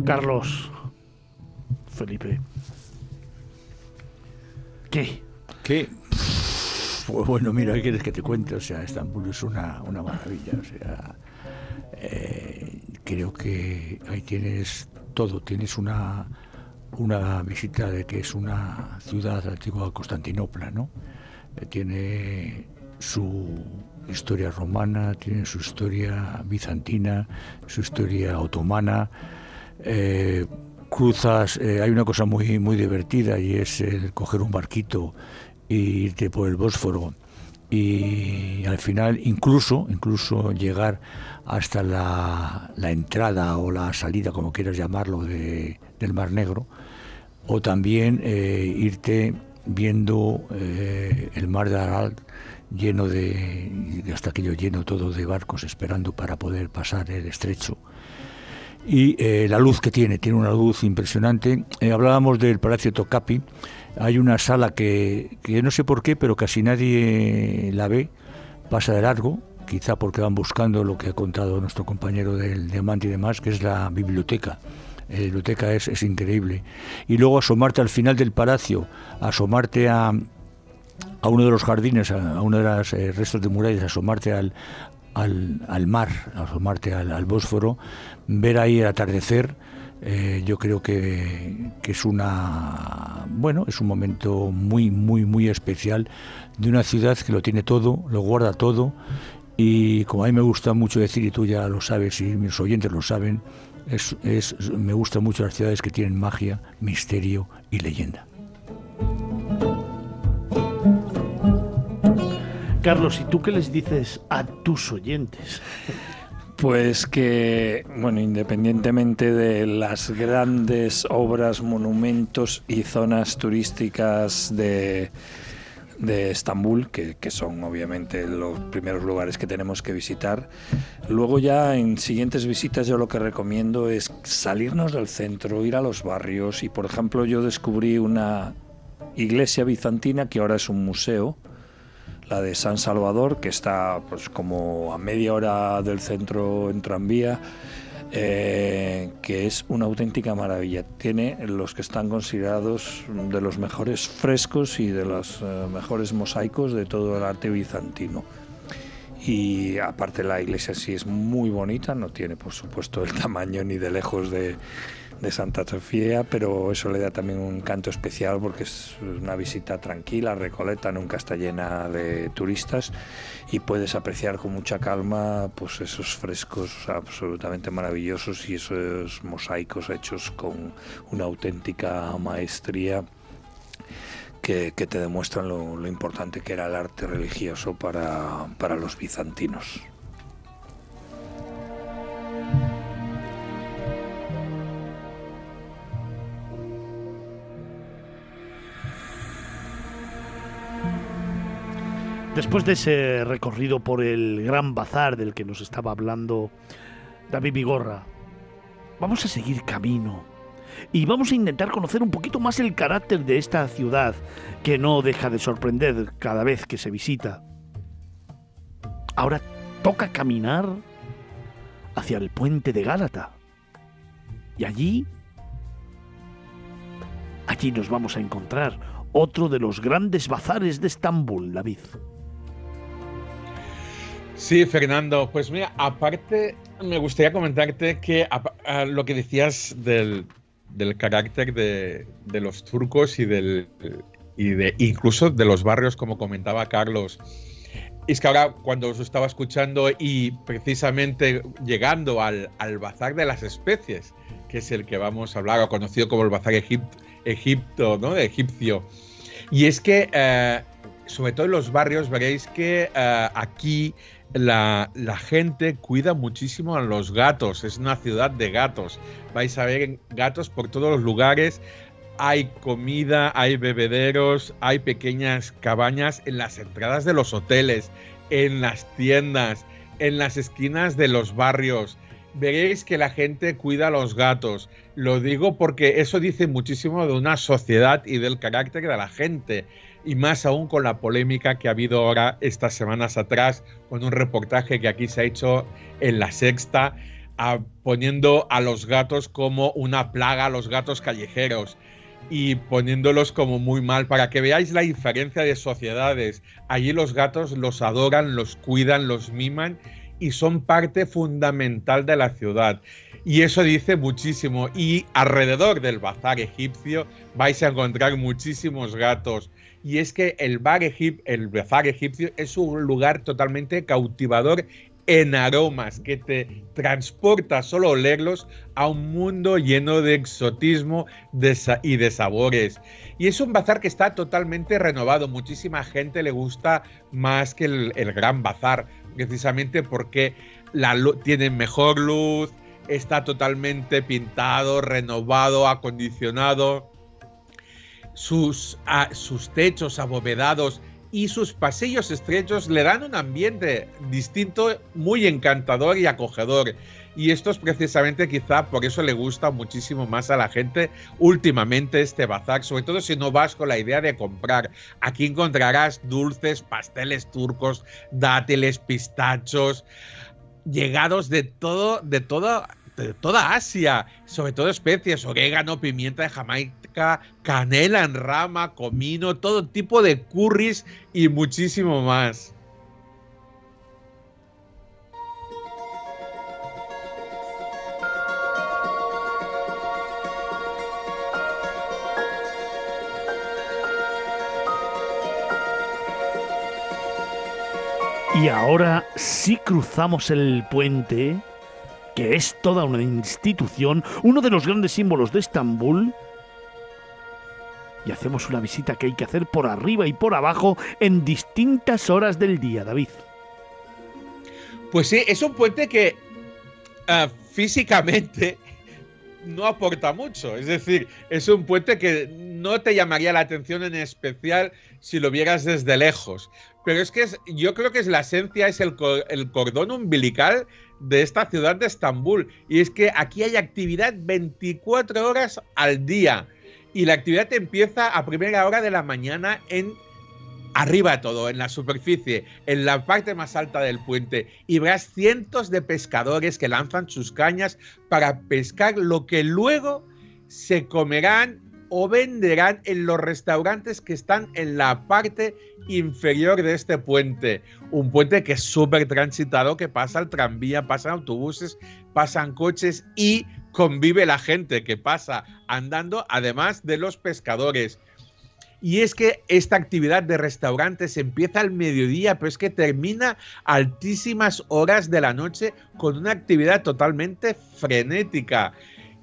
Carlos, Felipe, ¿Qué? ¿Qué? Pues bueno, mira, ¿qué quieres que te cuente? O sea, Estambul es una, una maravilla. O sea, eh, creo que ahí tienes todo. Tienes una, una visita de que es una ciudad antigua Constantinopla, ¿no? Eh, tiene su historia romana, tiene su historia bizantina, su historia otomana. Eh, cruzas, eh, hay una cosa muy, muy divertida y es el coger un barquito e irte por el Bósforo y al final incluso, incluso llegar hasta la, la entrada o la salida, como quieras llamarlo, de, del Mar Negro, o también eh, irte viendo eh, el Mar de Aral lleno de, hasta aquello lleno todo de barcos esperando para poder pasar el estrecho y eh, la luz que tiene, tiene una luz impresionante. Eh, hablábamos del Palacio Tocapi, hay una sala que, que, no sé por qué, pero casi nadie la ve, pasa de largo, quizá porque van buscando lo que ha contado nuestro compañero del Diamante y demás, que es la biblioteca. La biblioteca es, es increíble. Y luego asomarte al final del palacio, asomarte a, a uno de los jardines, a, uno de los eh, restos de murallas, asomarte al, al, al mar, asomarte al, al Bósforo, ver ahí el atardecer, eh, yo creo que, que, es una bueno es un momento muy muy muy especial de una ciudad que lo tiene todo lo guarda todo y como a mí me gusta mucho decir y tú ya lo sabes y mis oyentes lo saben es, es me gustan mucho las ciudades que tienen magia misterio y leyenda Carlos, ¿y tú qué les dices a tus oyentes? Pues que, bueno, independientemente de las grandes obras, monumentos y zonas turísticas de, de Estambul, que, que, son obviamente los primeros lugares que tenemos que visitar. Luego ya en siguientes visitas yo lo que recomiendo es salirnos del centro, ir a los barrios y por ejemplo yo descubrí una iglesia bizantina que ahora es un museo, de San Salvador, que está pues como a media hora del centro en tranvía, eh, que es una auténtica maravilla. Tiene los que están considerados de los mejores frescos y de los eh, mejores mosaicos de todo el arte bizantino. Y aparte la iglesia sí es muy bonita, no tiene por supuesto el tamaño ni de lejos de, de Santa Sofía, pero eso le da también un canto especial porque es una visita tranquila, Recoleta nunca está llena de turistas y puedes apreciar con mucha calma pues esos frescos absolutamente maravillosos y esos mosaicos hechos con una auténtica maestría que, te demuestran lo, lo, importante que era el arte religioso para, para los bizantinos. Después de ese recorrido por el gran bazar del que nos estaba hablando David Vigorra, vamos a seguir camino y vamos a intentar conocer un poquito más el carácter de esta ciudad que no deja de sorprender cada vez que se visita. Ahora toca caminar hacia el puente de Gálata. Y allí, allí nos vamos a encontrar otro de los grandes bazares de Estambul, David. Sí, Fernando, pues mira, aparte me gustaría comentarte que lo que decías del, carácter de, los turcos y del y de incluso de los barrios, como comentaba Carlos. Es que ahora cuando os estaba escuchando y precisamente llegando al, bazar de las especies, que es el que vamos a hablar, o conocido como el bazar Egipto, ¿no? egipcio. Y es que, eh, sobre todo en los barrios, veréis que eh, aquí la, gente cuida muchísimo a los gatos. Es una ciudad de gatos. Vais a ver gatos por todos los lugares. Hay comida, hay bebederos, hay pequeñas cabañas en las entradas de los hoteles, en las tiendas, en las esquinas de los barrios. Veréis que la gente cuida a los gatos. Lo digo porque eso dice muchísimo de una sociedad y del carácter de la gente y más aún con la polémica que ha habido ahora estas semanas atrás con un reportaje que aquí se ha hecho en la sexta poniendo a los gatos como una plaga, a los gatos callejeros y poniéndolos como muy mal para que veáis la diferencia de sociedades. Allí los gatos los adoran, los cuidan, los miman y son parte fundamental de la ciudad. Y eso dice muchísimo. Y alrededor del bazar egipcio vais a encontrar muchísimos gatos y es que el, bar egipcio es un lugar totalmente cautivador en aromas que te transporta solo olerlos a un mundo lleno de exotismo y de sabores. Y es un bazar que está totalmente renovado. Muchísima gente le gusta más que el, gran bazar, precisamente porque tiene mejor luz, está totalmente pintado, renovado, acondicionado sus, sus techos abovedados y sus pasillos estrechos le dan un ambiente distinto, muy encantador y acogedor. Y esto es precisamente quizá por eso le gusta muchísimo más a la gente últimamente este bazar, sobre todo si no vas con la idea de comprar. Aquí encontrarás dulces, pasteles turcos, dátiles, pistachos, llegados de todo, de todo de toda Asia, sobre todo especies, orégano, pimienta de Jamaica, canela en rama, comino, todo tipo de curries y muchísimo más. Y ahora sí cruzamos el puente que es toda una institución, uno de los grandes símbolos de Estambul, y hacemos una visita que hay que hacer por arriba y por abajo en distintas horas del día, David. Pues sí, es un puente que ah, físicamente no aporta mucho. Es decir, es un puente que no te llamaría la atención en especial si lo vieras desde lejos. Pero es que yo creo que es la esencia, es el, el cordón umbilical de esta ciudad de Estambul. Y es que aquí hay actividad 24 horas al día. Y la actividad empieza a primera hora de la mañana en arriba todo, en la superficie, en la parte más alta del puente, y verás cientos de pescadores que lanzan sus cañas para pescar lo que luego se comerán o venderán en los restaurantes que están en la parte inferior de este puente. Un puente que es súper transitado, que pasa el tranvía, pasan autobuses, pasan coches y convive la gente que pasa andando, además de los pescadores. Y es que esta actividad de restaurantes empieza al mediodía, pero es que termina altísimas horas de la noche con una actividad totalmente frenética.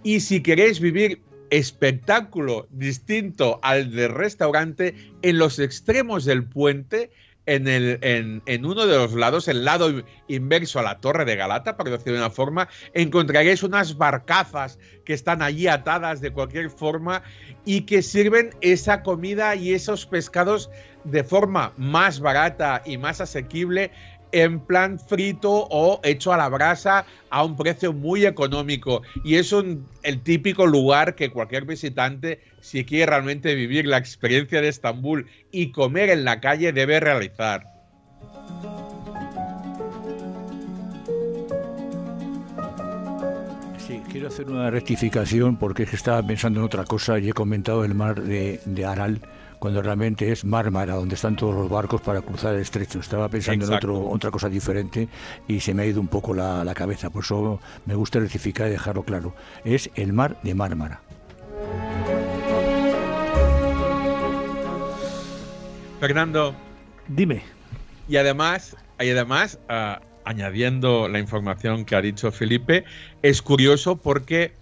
Y si queréis vivir espectáculo distinto al del restaurante en los extremos del puente. En, el, en, uno de los lados, el lado inverso a la Torre de Galata, por decirlo de una forma, encontraréis unas barcazas que están allí atadas de cualquier forma y que sirven esa comida y esos pescados de forma más barata y más asequible en plan frito o hecho a la brasa a un precio muy económico. Y es un, el típico lugar que cualquier visitante, si quiere realmente vivir la experiencia de Estambul y comer en la calle, debe realizar. Sí, quiero hacer una rectificación porque es que estaba pensando en otra cosa y he comentado el mar de, de Aral cuando realmente es Mármara, donde están todos los barcos para cruzar el estrecho. Estaba pensando en otro, otra cosa diferente y se me ha ido un poco la, la cabeza, por eso me gusta rectificar y dejarlo claro. Es el mar de Mármara. Fernando. Dime. Y además, y además ah, añadiendo la información que ha dicho Felipe, es curioso porque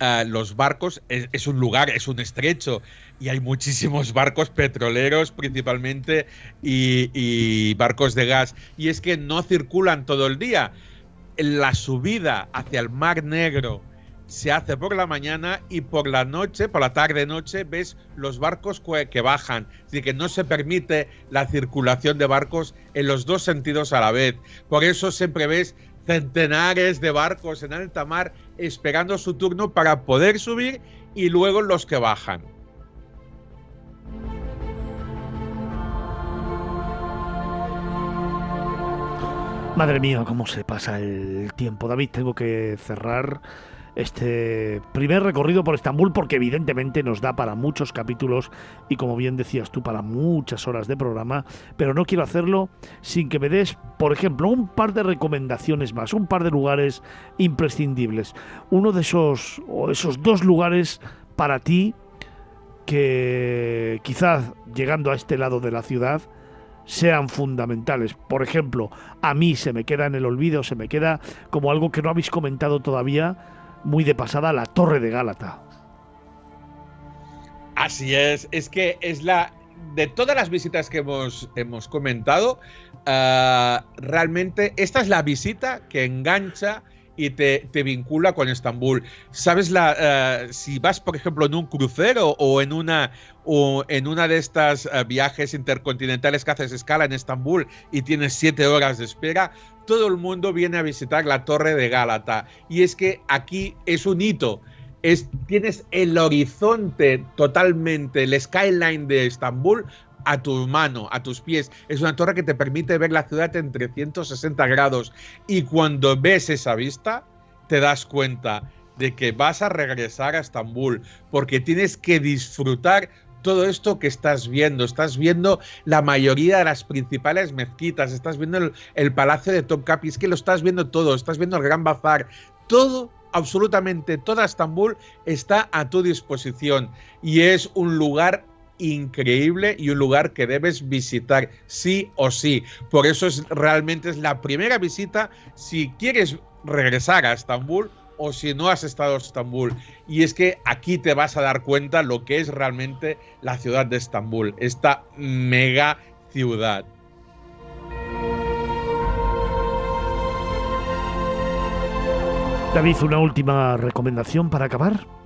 ah, los barcos es, un lugar, es un estrecho y hay muchísimos barcos petroleros principalmente y, barcos de gas. Y es que no circulan todo el día. La subida hacia el Mar Negro se hace por la mañana y por la noche, por la tarde-noche, ves los barcos que bajan. Así que no se permite la circulación de barcos en los dos sentidos a la vez. Por eso siempre ves centenares de barcos en alta mar esperando su turno para poder subir y luego los que bajan. Madre mía, cómo se pasa el tiempo. David, tengo que cerrar este primer recorrido por Estambul porque evidentemente nos da para muchos capítulos y como bien decías tú, para muchas horas de programa, pero no quiero hacerlo sin que me des, por ejemplo, un par de recomendaciones más, un par de lugares imprescindibles. Uno de esos, o esos dos lugares para ti que quizás llegando a este lado de la ciudad, sean fundamentales. Por ejemplo, a mí se me queda en el olvido, se me queda como algo que no habéis comentado todavía, muy de pasada, la Torre de Gálata. Así es, es que es la... De todas las visitas que hemos, hemos comentado, ah, realmente esta es la visita que engancha y te, vincula con Estambul. ¿Sabes la, eh, si vas, por ejemplo, en un crucero o en una, o en una de estas eh, viajes intercontinentales que haces escala en Estambul y tienes siete horas de espera, todo el mundo viene a visitar la Torre de Gálata. Y es que aquí es un hito. Es, tienes el horizonte totalmente, el skyline de Estambul a tu mano, a tus pies. Es una torre que te permite ver la ciudad en 360 grados. Y cuando ves esa vista, te das cuenta de que vas a regresar a Estambul, porque tienes que disfrutar todo esto que estás viendo. Estás viendo la mayoría de las principales mezquitas, estás viendo el, palacio de Topkapi, es que lo estás viendo todo, estás viendo el Gran Bazar, todo absolutamente toda Estambul está a tu disposición y es un lugar increíble y un lugar que debes visitar sí o sí. Por eso es realmente es la primera visita si quieres regresar a Estambul o si no has estado en Estambul. Y es que aquí te vas a dar cuenta lo que es realmente la ciudad de Estambul, esta mega ciudad. David, una última recomendación para acabar.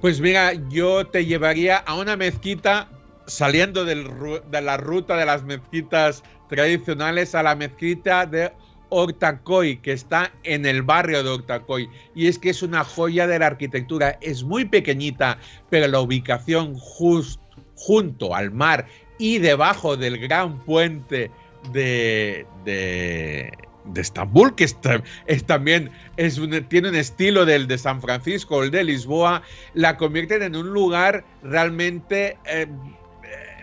Pues mira, yo te llevaría a una mezquita saliendo de la ruta de las mezquitas tradicionales a la mezquita de Ortacoy, que está en el barrio de Ortacoy. Y es que es una joya de la arquitectura. Es muy pequeñita, pero la ubicación junto al mar y debajo del gran puente de, de, de Estambul, que es, también es un- tiene un estilo del de San Francisco o el de Lisboa, la convierten en un lugar realmente eh,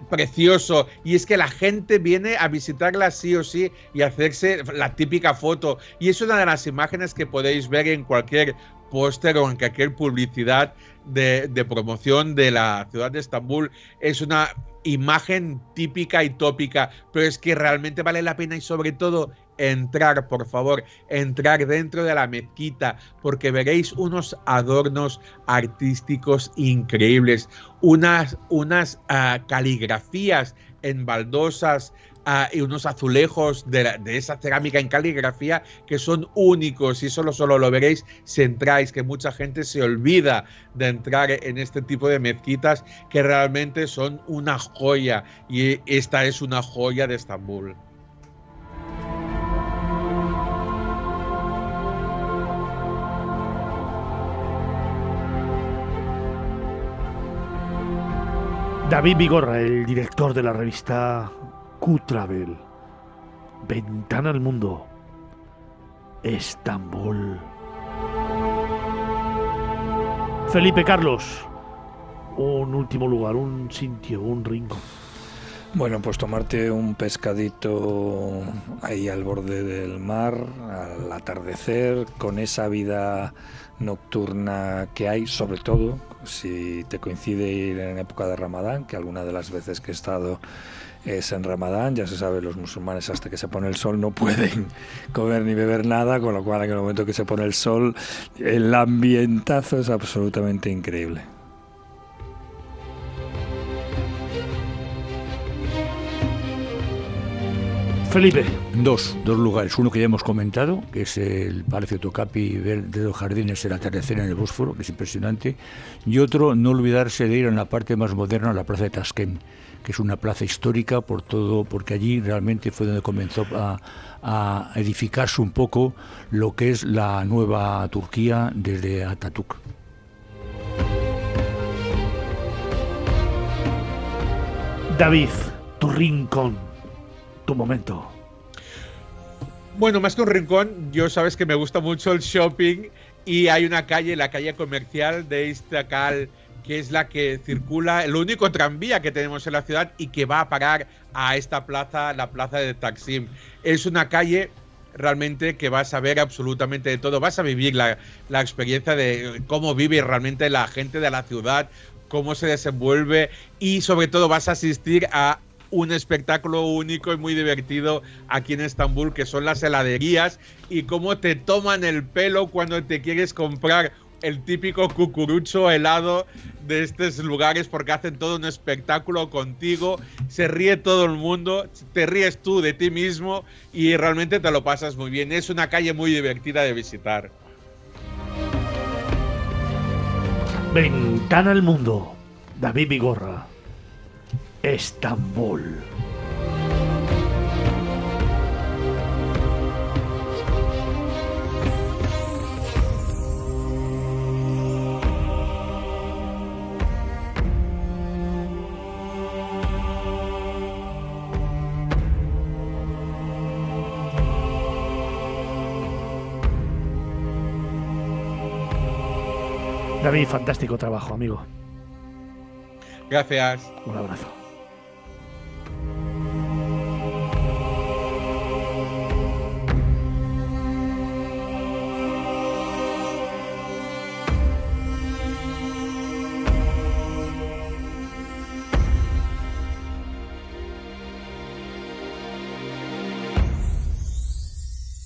precioso. Y es que la gente viene a visitarla sí o sí y hacerse la típica foto. Y es una de las imágenes que podéis ver en cualquier póster o en cualquier publicidad de, de promoción de la ciudad de Estambul. Es una imagen típica y tópica, pero es que realmente vale la pena y sobre todo entrar, por favor, entrar dentro de la mezquita, porque veréis unos adornos artísticos increíbles, unas, unas ah, caligrafías en baldosas ah, y unos azulejos de, de esa cerámica en caligrafía que son únicos y solo, solo lo veréis si entráis, que mucha gente se olvida de entrar en este tipo de mezquitas que realmente son una joya y esta es una joya de Estambul. David Vigorra, el director de la revista Q-Travel. Ventana al mundo. Estambul. Felipe Carlos. Un último lugar, un sitio, un rincón. Bueno, pues tomarte un pescadito ahí al borde del mar, al atardecer, con esa vida nocturna que hay, sobre todo si te coincide ir en época de Ramadán, que alguna de las veces que he estado es en Ramadán, ya se sabe, los musulmanes hasta que se pone el sol no pueden comer ni beber nada, con lo cual en el momento que se pone el sol, el ambientazo es absolutamente increíble. Felipe. Dos, dos lugares. Uno que ya hemos comentado, que es el Palacio Tocapi y ver de los jardines el atardecer en el Bósforo, que es impresionante. Y otro, no olvidarse de ir a la parte más moderna, a la plaza de Tasquem, que es una plaza histórica por todo, porque allí realmente fue donde comenzó a, a edificarse un poco lo que es la nueva Turquía desde Ataturk. David, tu rincón, tu momento. Bueno, más que un rincón, yo sabes que me gusta mucho el shopping y hay una calle, la calle comercial de Iztacal, que es la que circula, el único tranvía que tenemos en la ciudad y que va a parar a esta plaza, la plaza de Taksim. Es una calle realmente que vas a ver absolutamente de todo, vas a vivir la, la experiencia de cómo vive realmente la gente de la ciudad, cómo se desenvuelve y sobre todo vas a asistir a un espectáculo único y muy divertido aquí en Estambul, que son las heladerías y cómo te toman el pelo cuando te quieres comprar el típico cucurucho helado de estos lugares porque hacen todo un espectáculo contigo, se ríe todo el mundo, te ríes tú de ti mismo y realmente te lo pasas muy bien. Es una calle muy divertida de visitar. Ventana al mundo. David Vigorra. Estambul. David, fantástico trabajo, amigo. Gracias. Un abrazo.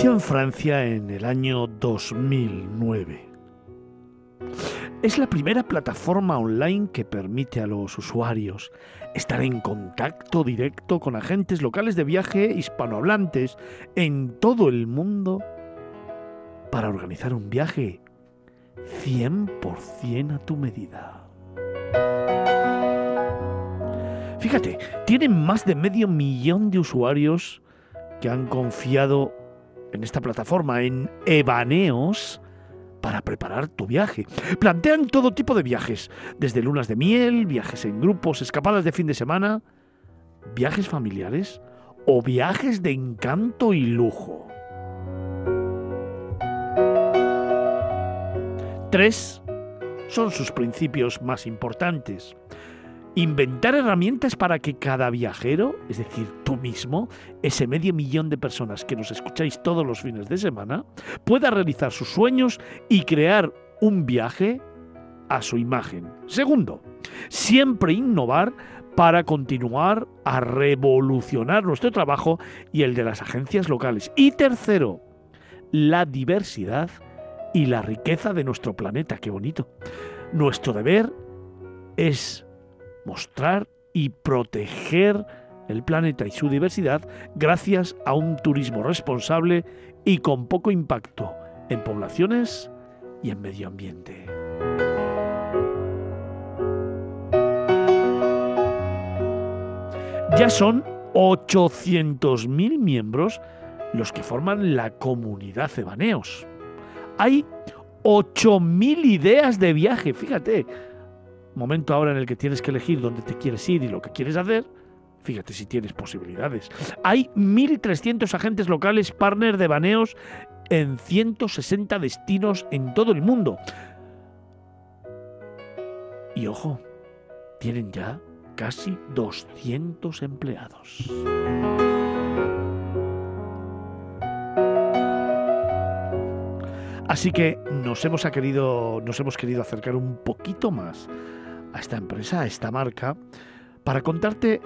En Francia en el año 2009. Es la primera plataforma online que permite a los usuarios estar en contacto directo con agentes locales de viaje hispanohablantes en todo el mundo para organizar un viaje 100% a tu medida. Fíjate, tienen más de medio millón de usuarios que han confiado en esta plataforma, en Ebaneos, para preparar tu viaje. Plantean todo tipo de viajes, desde lunas de miel, viajes en grupos, escapadas de fin de semana, viajes familiares o viajes de encanto y lujo. Tres son sus principios más importantes. Inventar herramientas para que cada viajero, es decir, tú mismo, ese medio millón de personas que nos escucháis todos los fines de semana, pueda realizar sus sueños y crear un viaje a su imagen. Segundo, siempre innovar para continuar a revolucionar nuestro trabajo y el de las agencias locales. Y tercero, la diversidad y la riqueza de nuestro planeta. Qué bonito. Nuestro deber es mostrar y proteger el planeta y su diversidad gracias a un turismo responsable y con poco impacto en poblaciones y en medio ambiente. Ya son 800.000 miembros los que forman la comunidad Cebaneos. Hay 8.000 ideas de viaje, fíjate, momento ahora en el que tienes que elegir dónde te quieres ir y lo que quieres hacer, fíjate si tienes posibilidades. Hay 1.300 agentes locales partner de baneos en 160 destinos en todo el mundo. Y ojo, tienen ya casi 200 empleados. Así que nos hemos, querido, nos hemos querido acercar un poquito más a esta empresa, a esta marca, para contarte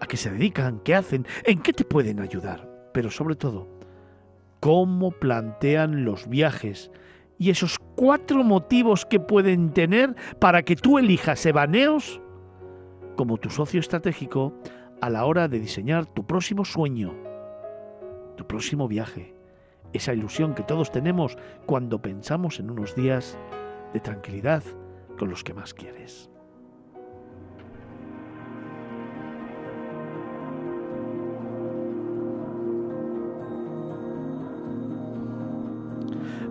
a qué se dedican, qué hacen, en qué te pueden ayudar, pero sobre todo, cómo plantean los viajes y esos cuatro motivos que pueden tener para que tú elijas Ebaneos como tu socio estratégico a la hora de diseñar tu próximo sueño, tu próximo viaje, esa ilusión que todos tenemos cuando pensamos en unos días de tranquilidad con los que más quieres.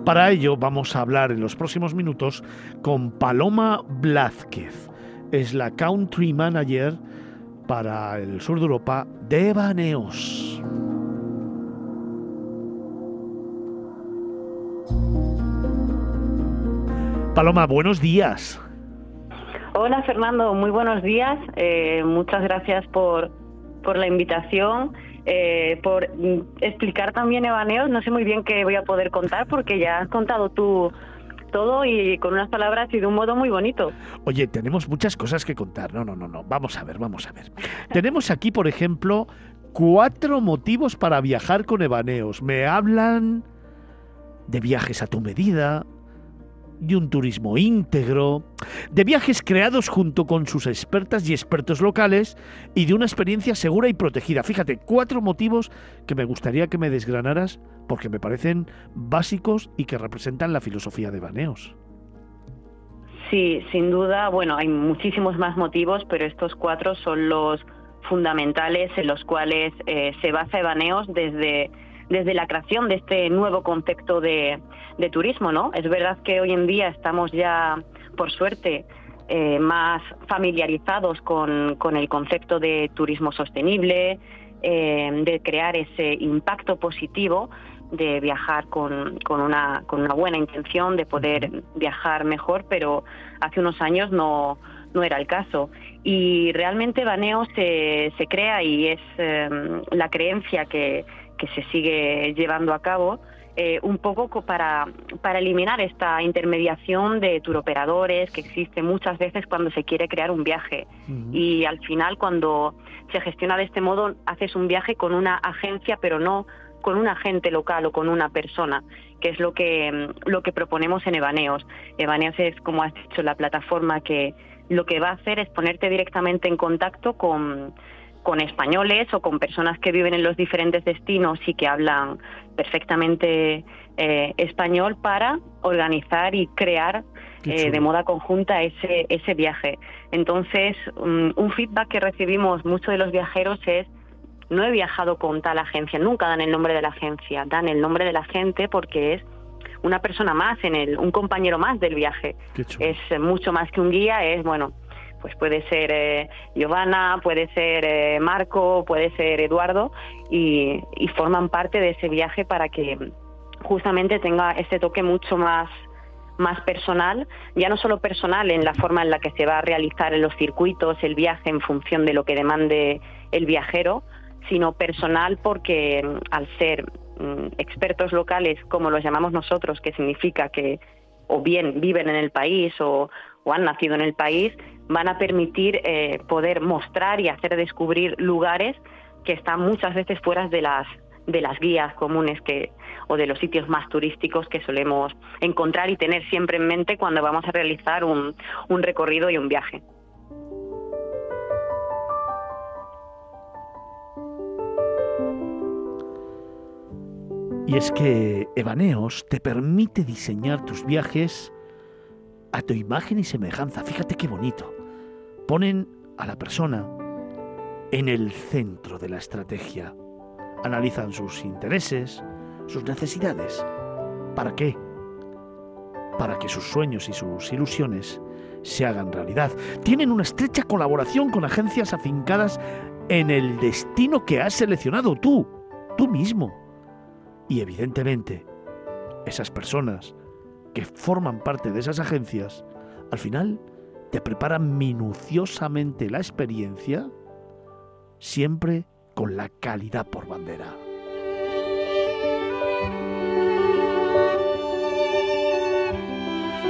Para ello vamos a hablar en los próximos minutos con Paloma Blázquez. Es la Country Manager para el sur de Europa de Baneos. Paloma, buenos días. Hola Fernando, muy buenos días. Eh, muchas gracias por, por la invitación eh, por explicar también Ebaneos. No sé muy bien qué voy a poder contar porque ya has contado tú todo y con unas palabras y de un modo muy bonito. Oye, tenemos muchas cosas que contar. No, no, no, no. Vamos a ver, vamos a ver. tenemos aquí, por ejemplo, cuatro motivos para viajar con Ebaneos. Me hablan de viajes a tu medida, de un turismo íntegro, de viajes creados junto con sus expertas y expertos locales y de una experiencia segura y protegida. Fíjate, cuatro motivos que me gustaría que me desgranaras porque me parecen básicos y que representan la filosofía de Baneos. Sí, sin duda, bueno, hay muchísimos más motivos, pero estos cuatro son los fundamentales en los cuales eh, se basa Baneos desde desde la creación de este nuevo concepto de, turismo, ¿no? Es verdad que hoy en día estamos ya, por suerte, eh, más familiarizados con, el concepto de turismo sostenible, eh, de crear ese impacto positivo de viajar con, una, con una buena intención, de poder viajar mejor, pero hace unos años no, no era el caso. Y realmente Baneo se, se crea y es eh, la creencia que, que se sigue llevando a cabo, eh, un poco para, para eliminar esta intermediación de turoperadores que existe muchas veces cuando se quiere crear un viaje. Y al final, cuando se gestiona de este modo, haces un viaje con una agencia, pero no con un agente local o con una persona, que es lo que, mm, lo que proponemos en Evaneos. Evaneos es, como has dicho, la plataforma que lo que va a hacer es ponerte directamente en contacto con, con españoles o con personas que viven en los diferentes destinos y que hablan perfectamente eh, español para organizar y crear eh, de moda conjunta ese, ese viaje. Entonces, un feedback que recibimos muchos de los viajeros es no he viajado con tal agencia, nunca dan el nombre de la agencia, dan el nombre de la gente porque es una persona más en el, un compañero más del viaje. Es mucho más que un guía, es bueno, pues puede ser eh, Giovanna, puede ser eh, Marco, puede ser Eduardo y, forman parte de ese viaje para que justamente tenga ese toque mucho más más personal, ya no solo personal en la forma en la que se va a realizar en los circuitos el viaje en función de lo que demande el viajero, sino personal porque mm, al ser mm, expertos locales, como los llamamos nosotros, que significa que o bien viven en el país o, han nacido en el país, van a permitir eh, poder mostrar y hacer descubrir lugares que están muchas veces fuera de las de las guías comunes que o de los sitios más turísticos que solemos encontrar y tener siempre en mente cuando vamos a realizar un, un recorrido y un viaje. Y es que Evaneos te permite diseñar tus viajes a tu imagen y semejanza. Fíjate qué bonito. Ponen a la persona en el centro de la estrategia. Analizan sus intereses, sus necesidades. ¿Para qué? Para que sus sueños y sus ilusiones se hagan realidad. Tienen una estrecha colaboración con agencias afincadas en el destino que has seleccionado tú, tú mismo. Y evidentemente, esas personas que forman parte de esas agencias, al final te preparan minuciosamente la experiencia, siempre con la calidad por bandera.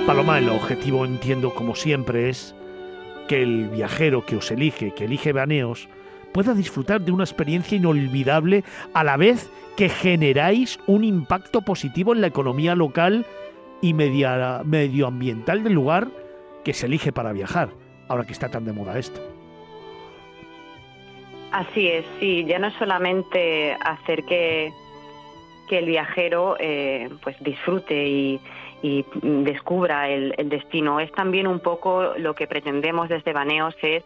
Paloma, el objetivo entiendo como siempre es que el viajero que os elige, que elige Baneos, pueda disfrutar de una experiencia inolvidable a la vez que generáis un impacto positivo en la economía local y medioambiental del lugar que se elige para viajar, ahora que está tan de moda esto. Así es, sí, ya no es solamente hacer que, que el viajero eh, pues disfrute y, descubra el, el, destino, es también un poco lo que pretendemos desde Baneos es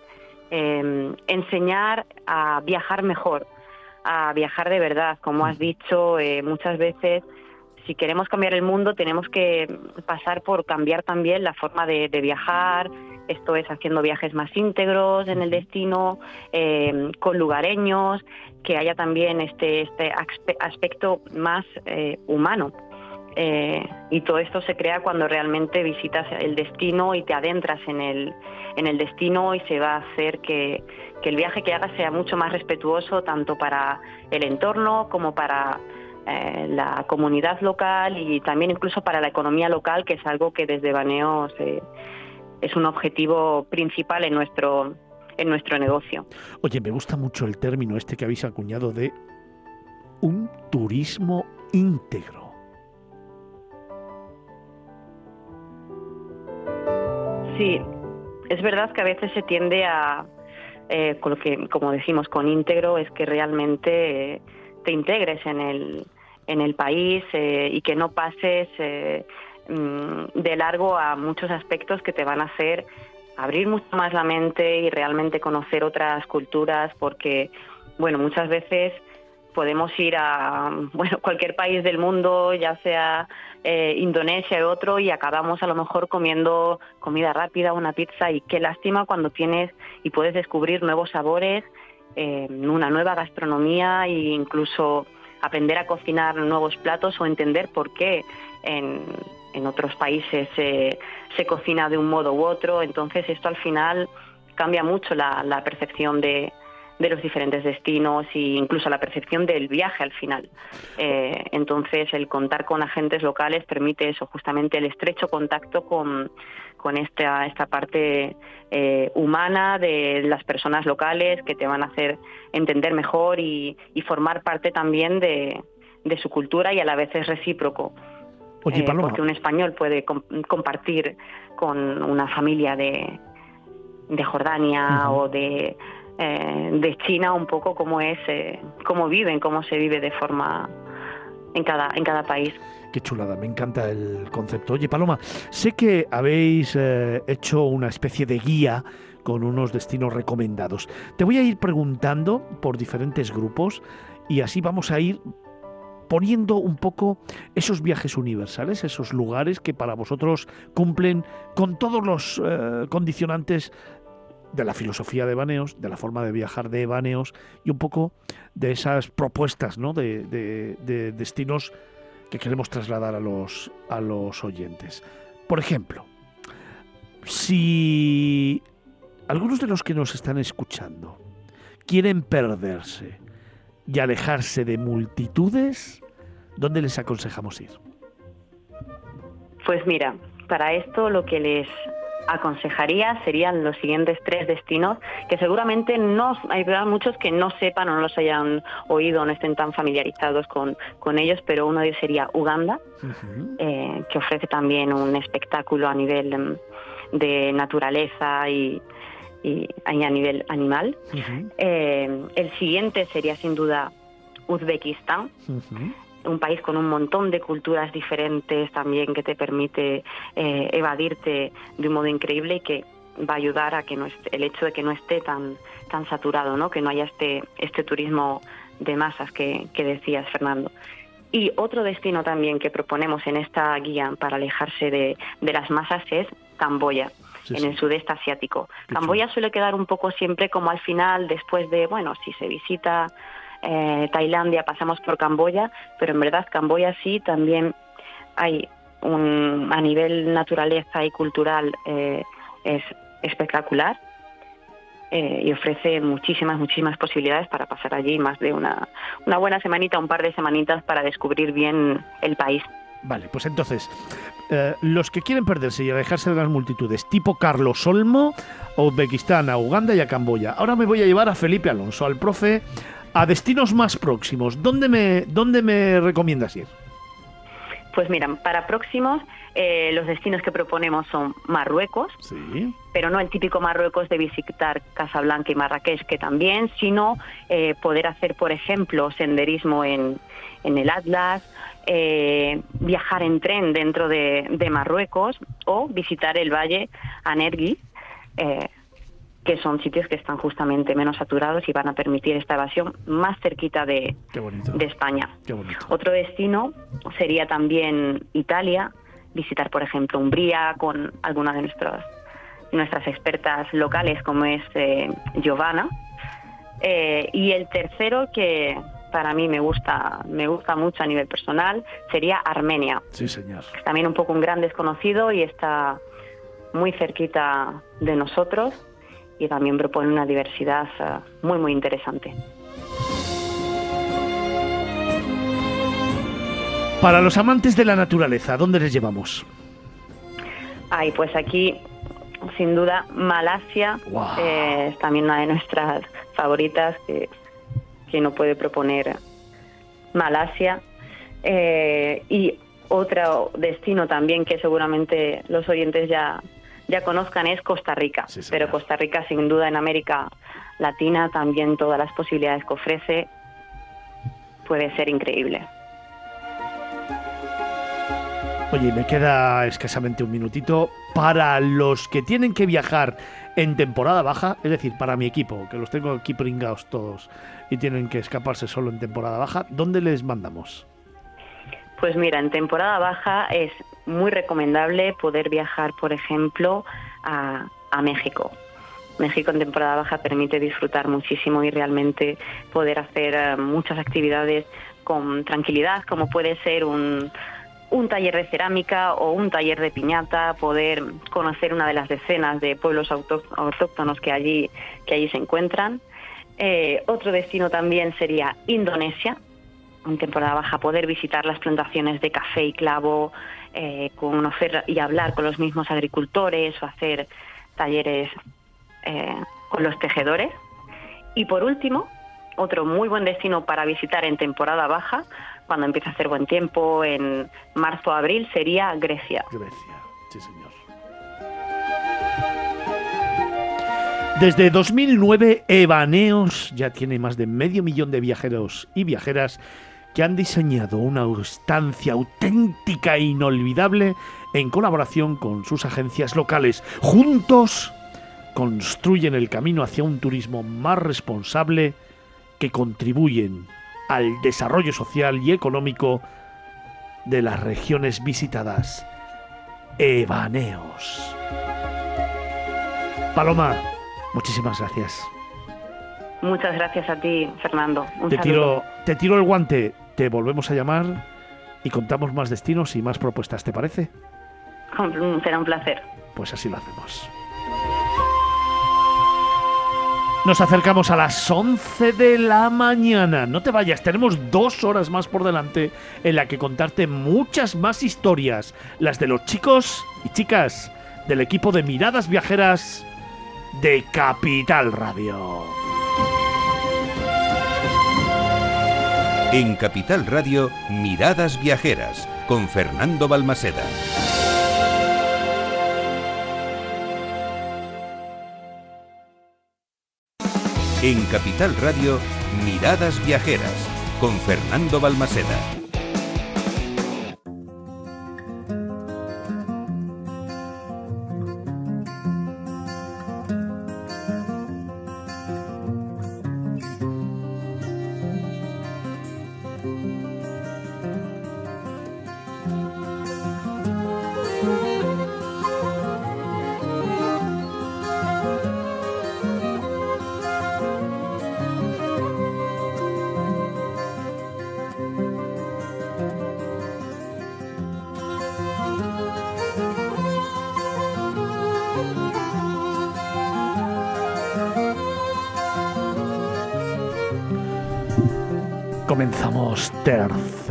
eh, enseñar a viajar mejor, a viajar de verdad. Como has dicho, eh, muchas veces si queremos cambiar el mundo tenemos que pasar por cambiar también la forma de, viajar, esto es haciendo viajes más íntegros en el destino, eh, con lugareños, que haya también este, este aspecto más eh, humano. Eh, y todo esto se crea cuando realmente visitas el destino y te adentras en el, en el destino y se va a hacer que, el viaje que hagas sea mucho más respetuoso tanto para el entorno como para eh, la comunidad local y también incluso para la economía local, que es algo que desde Baneos es un objetivo principal en nuestro, en nuestro negocio. Oye, me gusta mucho el término este que habéis acuñado de un turismo íntegro. Sí, es verdad que a veces se tiende a, eh, con lo que, como decimos, con íntegro, es que realmente eh, te integres en el, en el país eh, y que no pases mm, de largo a muchos aspectos que te van a hacer abrir mucho más la mente y realmente conocer otras culturas, porque, bueno, muchas veces podemos ir a bueno, cualquier país del mundo, ya sea eh, Indonesia u otro, y acabamos a lo mejor comiendo comida rápida, una pizza, y qué lástima cuando tienes y puedes descubrir nuevos sabores, eh, una nueva gastronomía e incluso aprender a cocinar nuevos platos o entender por qué en, en otros países se cocina de un modo u otro. Entonces esto al final cambia mucho la percepción de, de los diferentes destinos e incluso la percepción del viaje al final. Eh, entonces, el contar con agentes locales permite eso, justamente el estrecho contacto con, con esta, esta parte eh, humana de las personas locales que te van a hacer entender mejor y, formar parte también de, de su cultura y a la vez es recíproco. Oye, Eh, porque un español puede com- compartir con una familia de, de Jordania o de, eh, de China un poco cómo es, eh, cómo viven, cómo se vive de forma en cada, en cada país. qué chulada, me encanta el concepto. Oye, Paloma, sé que habéis eh, hecho una especie de guía con unos destinos recomendados. Te voy a ir preguntando por diferentes grupos y así vamos a ir poniendo un poco esos viajes universales, esos lugares que para vosotros cumplen con todos los condicionantes de la filosofía de Baneos, de la forma de viajar de Baneos y un poco de esas propuestas ¿no? de, de- de destinos que queremos trasladar a los, a los oyentes. Por ejemplo, si algunos de los que nos están escuchando quieren perderse y alejarse de multitudes, ¿dónde les aconsejamos ir? Pues mira, para esto lo que les aconsejaría serían los siguientes tres destinos que seguramente no hay muchos que no sepan o no los hayan oído o no estén tan familiarizados con, con ellos, pero uno de ellos sería Uganda, eh, que ofrece también un espectáculo a nivel em, de naturaleza y, y a nivel animal. Eh, el siguiente sería sin duda Uzbekistán, un país con un montón de culturas diferentes también que te permite eh, evadirte de un modo increíble y que va a ayudar a que no esté- el hecho de que no esté tan tan saturado, ¿no? que no haya este este turismo de masas que, que decías Fernando. Y otro destino también que proponemos en esta guía para alejarse de, de las masas es Camboya, Sí, en sí. el sudeste asiático. Camboya suele quedar un poco siempre como al final, después de, bueno, si se visita eh, Tailandia, pasamos por Camboya, pero en verdad Camboya sí también hay un, a nivel naturaleza y cultural eh, es espectacular eh, y ofrece muchísimas, muchísimas posibilidades para pasar allí más de una, una buena semanita, un par de semanitas para descubrir bien el país. Vale, pues entonces, los que quieren perderse y alejarse de las multitudes, tipo Carlos Olmo, Uzbekistán, a Uganda y a Camboya. Ahora me voy a llevar a Felipe Alonso, al profe, a destinos más próximos. ¿Dónde me, dónde me recomiendas ir? Pues mira, para próximos eh, los destinos que proponemos son Marruecos, Sí. pero no el típico Marruecos de visitar Casablanca y Marrakech, que también, sino eh, poder hacer, por ejemplo, senderismo en, en el Atlas, eh, viajar en tren dentro de, de Marruecos o visitar el valle Anergui, eh, que son sitios que están justamente menos saturados y van a permitir esta evasión más cerquita de, España. Otro destino sería también Italia, visitar, por ejemplo, Umbría con alguna de nuestras, nuestras expertas locales, como es eh, Giovanna. Eh, y el tercero, que para mí me gusta, me gusta mucho a nivel personal, sería Armenia. Sí, señor. Es también un poco un gran desconocido y está muy cerquita de nosotros y también propone una diversidad eh, muy, muy interesante. Para los amantes de la naturaleza, ¿dónde les llevamos? Ay, pues aquí, sin duda, Malasia eh, es también una de nuestras favoritas que, que no puede proponer Malasia. Eh, y otro destino también que seguramente los oyentes ya, ya conozcan es Costa Rica. Pero Costa Rica, sin duda, en América Latina, también todas las posibilidades que ofrece puede ser increíble. Oye, me queda escasamente un minutito para los que tienen que viajar en temporada baja, es decir, para mi equipo, que los tengo aquí pringados todos y tienen que escaparse solo en temporada baja, ¿dónde les mandamos? Pues mira, en temporada baja es muy recomendable poder viajar, por ejemplo, a, México. México en temporada baja permite disfrutar muchísimo y realmente poder hacer eh, muchas actividades con tranquilidad, como puede ser un, un taller de cerámica o un taller de piñata, poder conocer una de las decenas de pueblos autóct- autóctonos que allí, que allí se encuentran. Eh, otro destino también sería Indonesia, en temporada baja poder visitar las plantaciones de café y clavo, eh, conocer y hablar con los mismos agricultores o hacer talleres eh, con los tejedores. Y por último, otro muy buen destino para visitar en temporada baja cuando empieza a hacer buen tiempo, en marzo abril, sería Grecia. Grecia, sí señor. Desde 2009, Evaneos ya tiene más de medio millón de viajeros y viajeras que han diseñado una estancia auténtica e inolvidable en colaboración con sus agencias locales. Juntos construyen el camino hacia un turismo más responsable que contribuyen al desarrollo social y económico de las regiones visitadas. Evaneos. Paloma, muchísimas gracias. Muchas gracias a ti, Fernando. Un te saludo. tiro, te tiro el guante, te volvemos a llamar y contamos más destinos y más propuestas, ¿te parece? Será un placer. Pues así lo hacemos. Nos acercamos a las 11 de la mañana. No te vayas, tenemos dos horas más por delante en la que contarte muchas más historias. Las de los chicos y chicas del equipo de Miradas Viajeras de Capital Radio. En Capital Radio, Miradas Viajeras, con Fernando Balmaseda. En Capital Radio, Miradas Viajeras, con Fernando Balmaseda.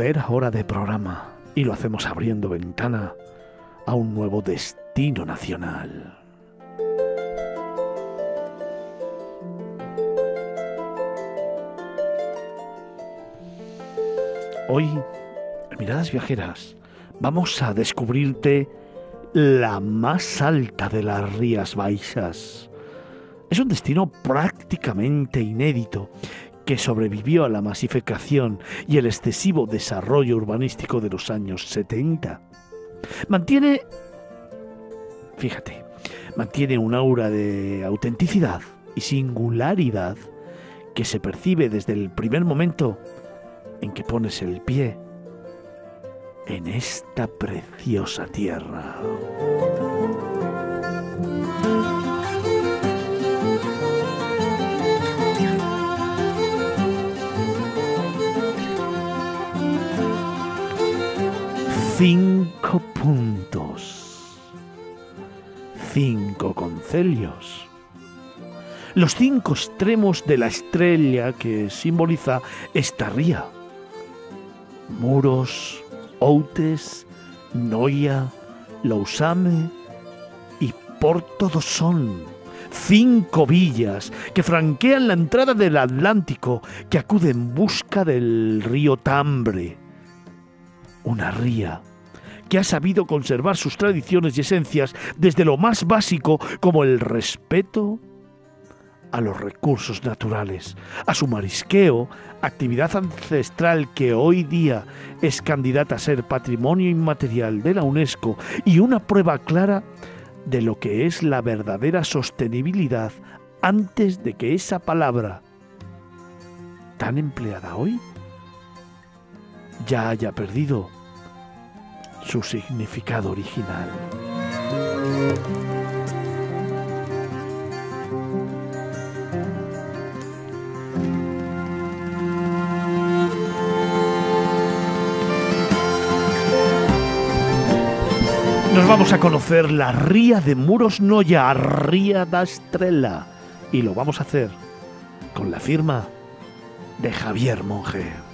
Tercera hora de programa y lo hacemos abriendo ventana a un nuevo destino nacional. Hoy, en Miradas Viajeras, vamos a descubrirte la más alta de las Rías Baixas. Es un destino prácticamente inédito que sobrevivió a la masificación y el excesivo desarrollo urbanístico de los años 70. Mantiene, fíjate, mantiene un aura de autenticidad y singularidad que se percibe desde el primer momento en que pones el pie en esta preciosa tierra. Cinco puntos. Cinco concelios. Los cinco extremos de la estrella que simboliza esta ría. Muros, Outes, Noia, Lousame y Porto do Son. Cinco villas que franquean la entrada del Atlántico que acude en busca del río Tambre. Una ría que ha sabido conservar sus tradiciones y esencias desde lo más básico como el respeto a los recursos naturales, a su marisqueo, actividad ancestral que hoy día es candidata a ser patrimonio inmaterial de la UNESCO y una prueba clara de lo que es la verdadera sostenibilidad antes de que esa palabra tan empleada hoy ya haya perdido su significado original. Nos vamos a conocer la ría de Muros Noia, Ría da Estrella, y lo vamos a hacer con la firma de Javier Monge.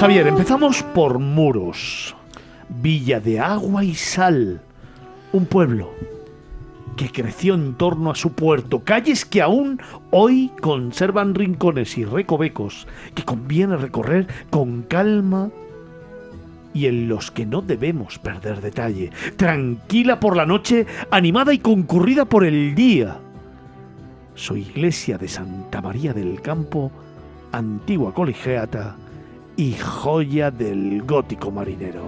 Javier, empezamos por Muros, Villa de Agua y Sal, un pueblo que creció en torno a su puerto, calles que aún hoy conservan rincones y recovecos que conviene recorrer con calma y en los que no debemos perder detalle, tranquila por la noche, animada y concurrida por el día. Su iglesia de Santa María del Campo, antigua colegiata y joya del gótico marinero.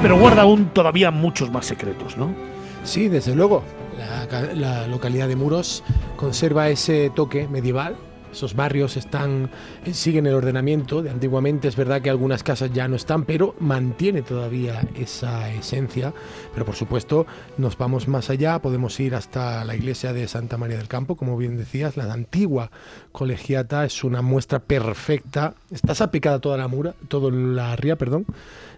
Pero guarda aún todavía muchos más secretos, ¿no? Sí, desde luego. La, la localidad de Muros conserva ese toque medieval esos barrios están eh, siguen el ordenamiento de antiguamente. Es verdad que algunas casas ya no están, pero mantiene todavía esa esencia. Pero por supuesto, nos vamos más allá. Podemos ir hasta la iglesia de Santa María del Campo, como bien decías, la antigua colegiata es una muestra perfecta. Está salpicada toda la mura, toda la ría, perdón,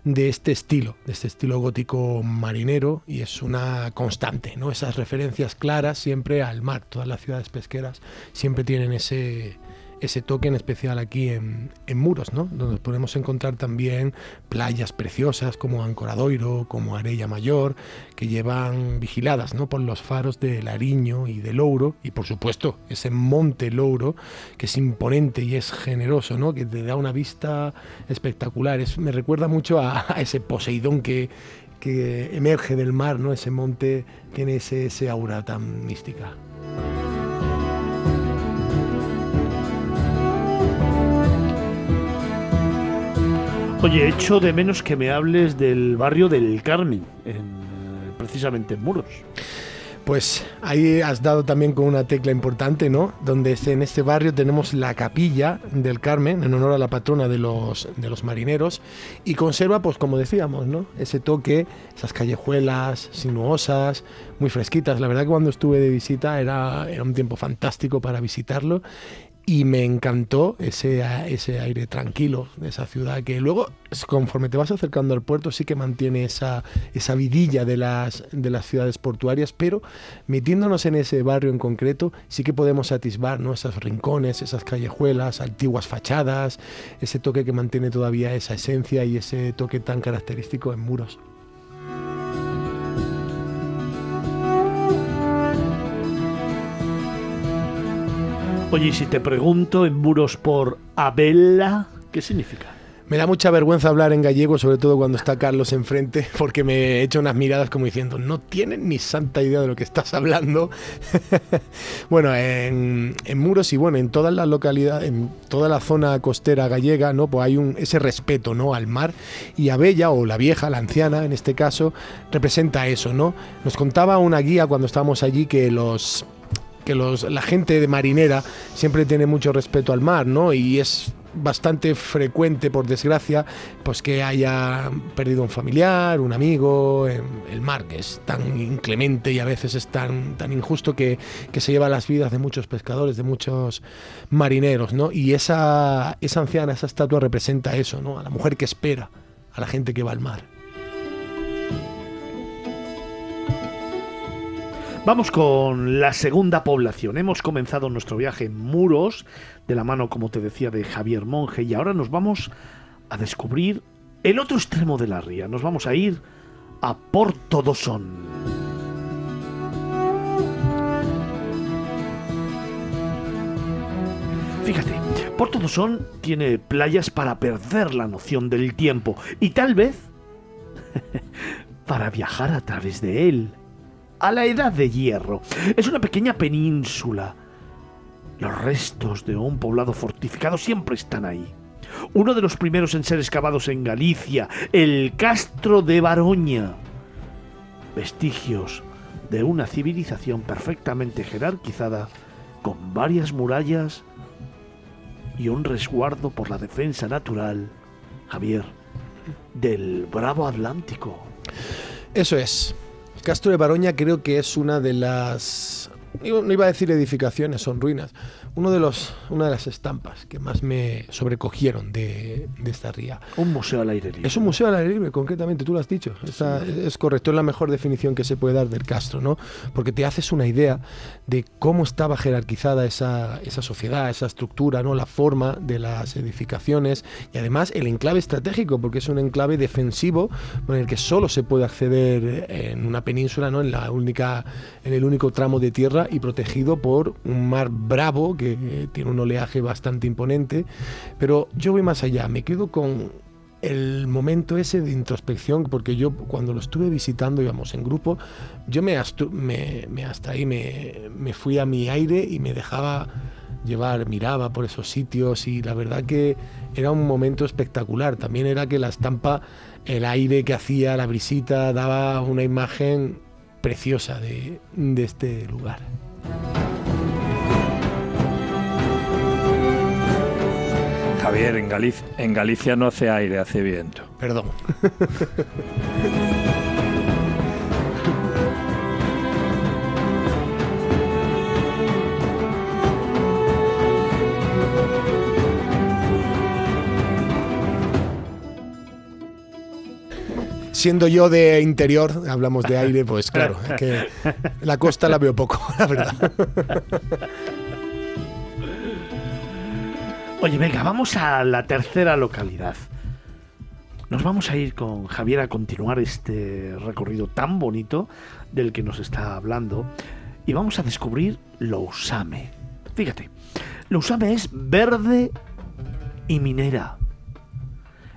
de este estilo, de este estilo gótico marinero y es una constante, ¿no? Esas referencias claras siempre al mar. Todas las ciudades pesqueras siempre tienen ese ese toque en especial aquí en, Muros, ¿no? donde podemos encontrar también playas preciosas como Ancoradoiro, como Arella Mayor, que llevan vigiladas ¿no? por los faros de Lariño y de Louro, y por supuesto ese monte Louro, que es imponente y es generoso, ¿no? que te da una vista espectacular. Es, me recuerda mucho a, ese Poseidón que, que emerge del mar, ¿no? ese monte tiene ese, ese aura tan mística. Oye, echo de menos que me hables del barrio del Carmen, en, precisamente en Muros. Pues ahí has dado también con una tecla importante, ¿no? Donde en este barrio tenemos la capilla del Carmen, en honor a la patrona de los, de los marineros, y conserva, pues como decíamos, ¿no? Ese toque, esas callejuelas sinuosas, muy fresquitas. La verdad que cuando estuve de visita era un tiempo fantástico para visitarlo y me encantó ese, ese aire tranquilo de esa ciudad que luego conforme te vas acercando al puerto sí que mantiene esa, esa vidilla de las, de las ciudades portuarias pero metiéndonos en ese barrio en concreto sí que podemos atisbar ¿no? esos rincones, esas callejuelas, antiguas fachadas, ese toque que mantiene todavía esa esencia y ese toque tan característico en muros. Oye, si te pregunto en muros por Abella, ¿qué significa? Me da mucha vergüenza hablar en gallego, sobre todo cuando está Carlos enfrente, porque me echa unas miradas como diciendo, no tienen ni santa idea de lo que estás hablando. bueno, en, Muros y bueno, en toda la localidad, en toda la zona costera gallega, ¿no? Pues hay un, ese respeto, ¿no? Al mar. Y Abella, o la vieja, la anciana en este caso, representa eso, ¿no? Nos contaba una guía cuando estábamos allí que los que los, la gente de marinera siempre tiene mucho respeto al mar, ¿no? Y es bastante frecuente, por desgracia, pues que haya perdido un familiar, un amigo, el mar, que es tan inclemente y a veces es tan, tan injusto que, que, se lleva las vidas de muchos pescadores, de muchos marineros, ¿no? Y esa, esa anciana, esa estatua representa eso, ¿no? A la mujer que espera, a la gente que va al mar. Vamos con la segunda población. Hemos comenzado nuestro viaje en Muros, de la mano, como te decía, de Javier Monge, y ahora nos vamos a descubrir el otro extremo de la ría. Nos vamos a ir a Porto Dosón. Fíjate, Porto Dosón tiene playas para perder la noción del tiempo y tal vez para viajar a través de él a la edad de hierro. Es una pequeña península. Los restos de un poblado fortificado siempre están ahí. Uno de los primeros en ser excavados en Galicia, el Castro de Baroña. Vestigios de una civilización perfectamente jerarquizada, con varias murallas y un resguardo por la defensa natural, Javier, del Bravo Atlántico. Eso es. Castro de Baroña creo que es una de las, no iba a decir edificaciones, son ruinas, uno de los, una de las estampas que más me sobrecogieron de, de esta ría. Un museo al aire libre. Es un museo al aire libre, concretamente, tú lo has dicho. Esa- Es correcto, es la mejor definición que se puede dar del Castro, ¿no? Porque te haces una idea de cómo estaba jerarquizada esa, esa sociedad, esa estructura, ¿no? La forma de las edificaciones y además el enclave estratégico, porque es un enclave defensivo con el que solo se puede acceder en una península, ¿no? En la única, en el único tramo de tierra y protegido por un mar bravo que eh, tiene un oleaje bastante imponente. Pero yo voy más allá, me quedo con el momento ese de introspección, porque yo cuando lo estuve visitando, íbamos en grupo, yo me, me, me hasta ahí me, fui a mi aire y me dejaba llevar, miraba por esos sitios y la verdad que era un momento espectacular. También era que la estampa, el aire que hacía, la brisita, daba una imagen preciosa de este lugar. Javier, en, Galicia, en Galicia no hace aire, hace viento. Perdón. Siendo yo de interior, hablamos de aire, pues claro, es que la costa la veo poco, la verdad. Oye, venga, vamos a la tercera localidad. Nos vamos a ir con Javier a continuar este recorrido tan bonito del que nos está hablando y vamos a descubrir Lousame. Fíjate, Lousame es verde y minera.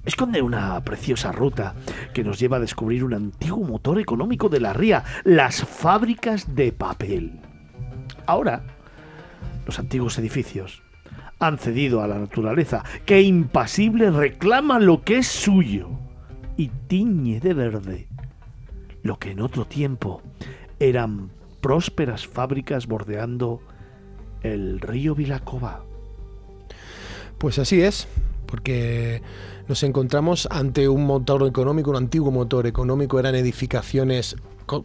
Esconde una preciosa ruta que nos lleva a descubrir un antiguo motor económico de la ría, las fábricas de papel. Ahora, los antiguos edificios han cedido a la naturaleza, que impasible reclama lo que es suyo y tiñe de verde lo que en otro tiempo eran prósperas fábricas bordeando el río Vilacova. Pues así es, porque nos encontramos ante un motor económico, un antiguo motor económico, eran edificaciones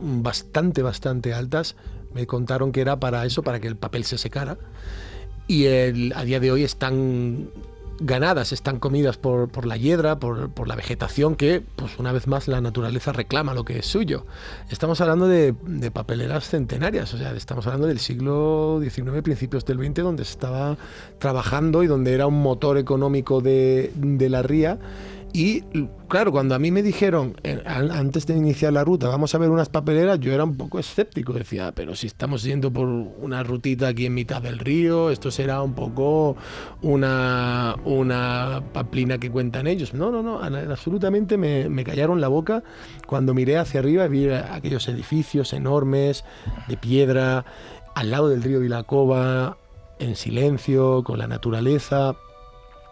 bastante, bastante altas. Me contaron que era para eso, para que el papel se secara. Y el- a día de hoy están ganadas, están comidas por, por la hiedra, por, por la vegetación que, pues una vez más, la naturaleza reclama lo que es suyo. Estamos hablando de, de papeleras centenarias, o sea, estamos hablando del siglo XIX, principios del XX, donde se estaba trabajando y donde era un motor económico de, de la ría. Y claro, cuando a mí me dijeron, eh, an- antes de iniciar la ruta, vamos a ver unas papeleras, yo era un poco escéptico. Decía, "Ah, pero si estamos yendo por una rutita aquí en mitad del río, esto será un poco una, una paplina que cuentan ellos. No, no, no, absolutamente me, me callaron la boca cuando miré hacia arriba y vi aquellos edificios enormes de piedra al lado del río Vilacova, en silencio, con la naturaleza.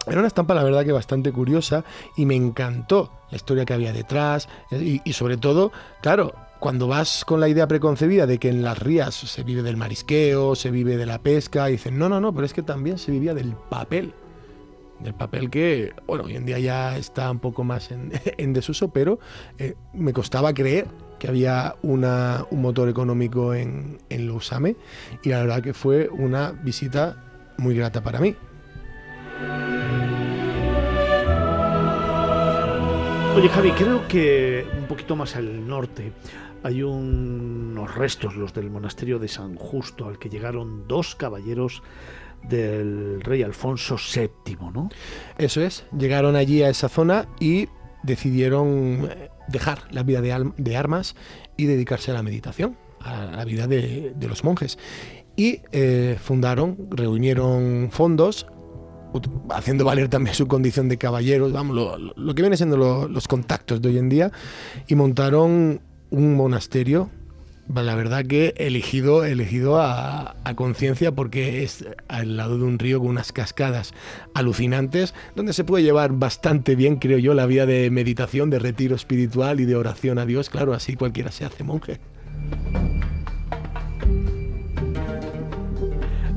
Era una estampa, la verdad, que bastante curiosa y me encantó la historia que había detrás y, y sobre todo, claro, cuando vas con la idea preconcebida de que en las rías se vive del marisqueo, se vive de la pesca, y dicen, no, no, no, pero es que también se vivía del papel. Del papel que, bueno, hoy en día ya está un poco más en, en desuso, pero eh, me costaba creer que había una, un motor económico en, en Lousame y la verdad que fue una visita muy grata para mí. Oye Javi, creo que un poquito más al norte hay un- unos restos, los del monasterio de San Justo, al que llegaron dos caballeros del rey Alfonso VII, ¿no? Eso es, llegaron allí a esa zona y decidieron eh, dejar la vida de, armas y dedicarse a la meditación, a la vida de, los monjes. Y eh, fundaron, reunieron fondos, haciendo valer también su condición de caballeros, vamos, lo, lo- que vienen siendo lo- los contactos de hoy en día, y montaron un monasterio la verdad que elegido, elegido a, a conciencia porque es al lado de un río con unas cascadas alucinantes, donde se puede llevar bastante bien, creo yo, la vida de meditación, de retiro espiritual y de oración a Dios. Claro, así cualquiera se hace monje.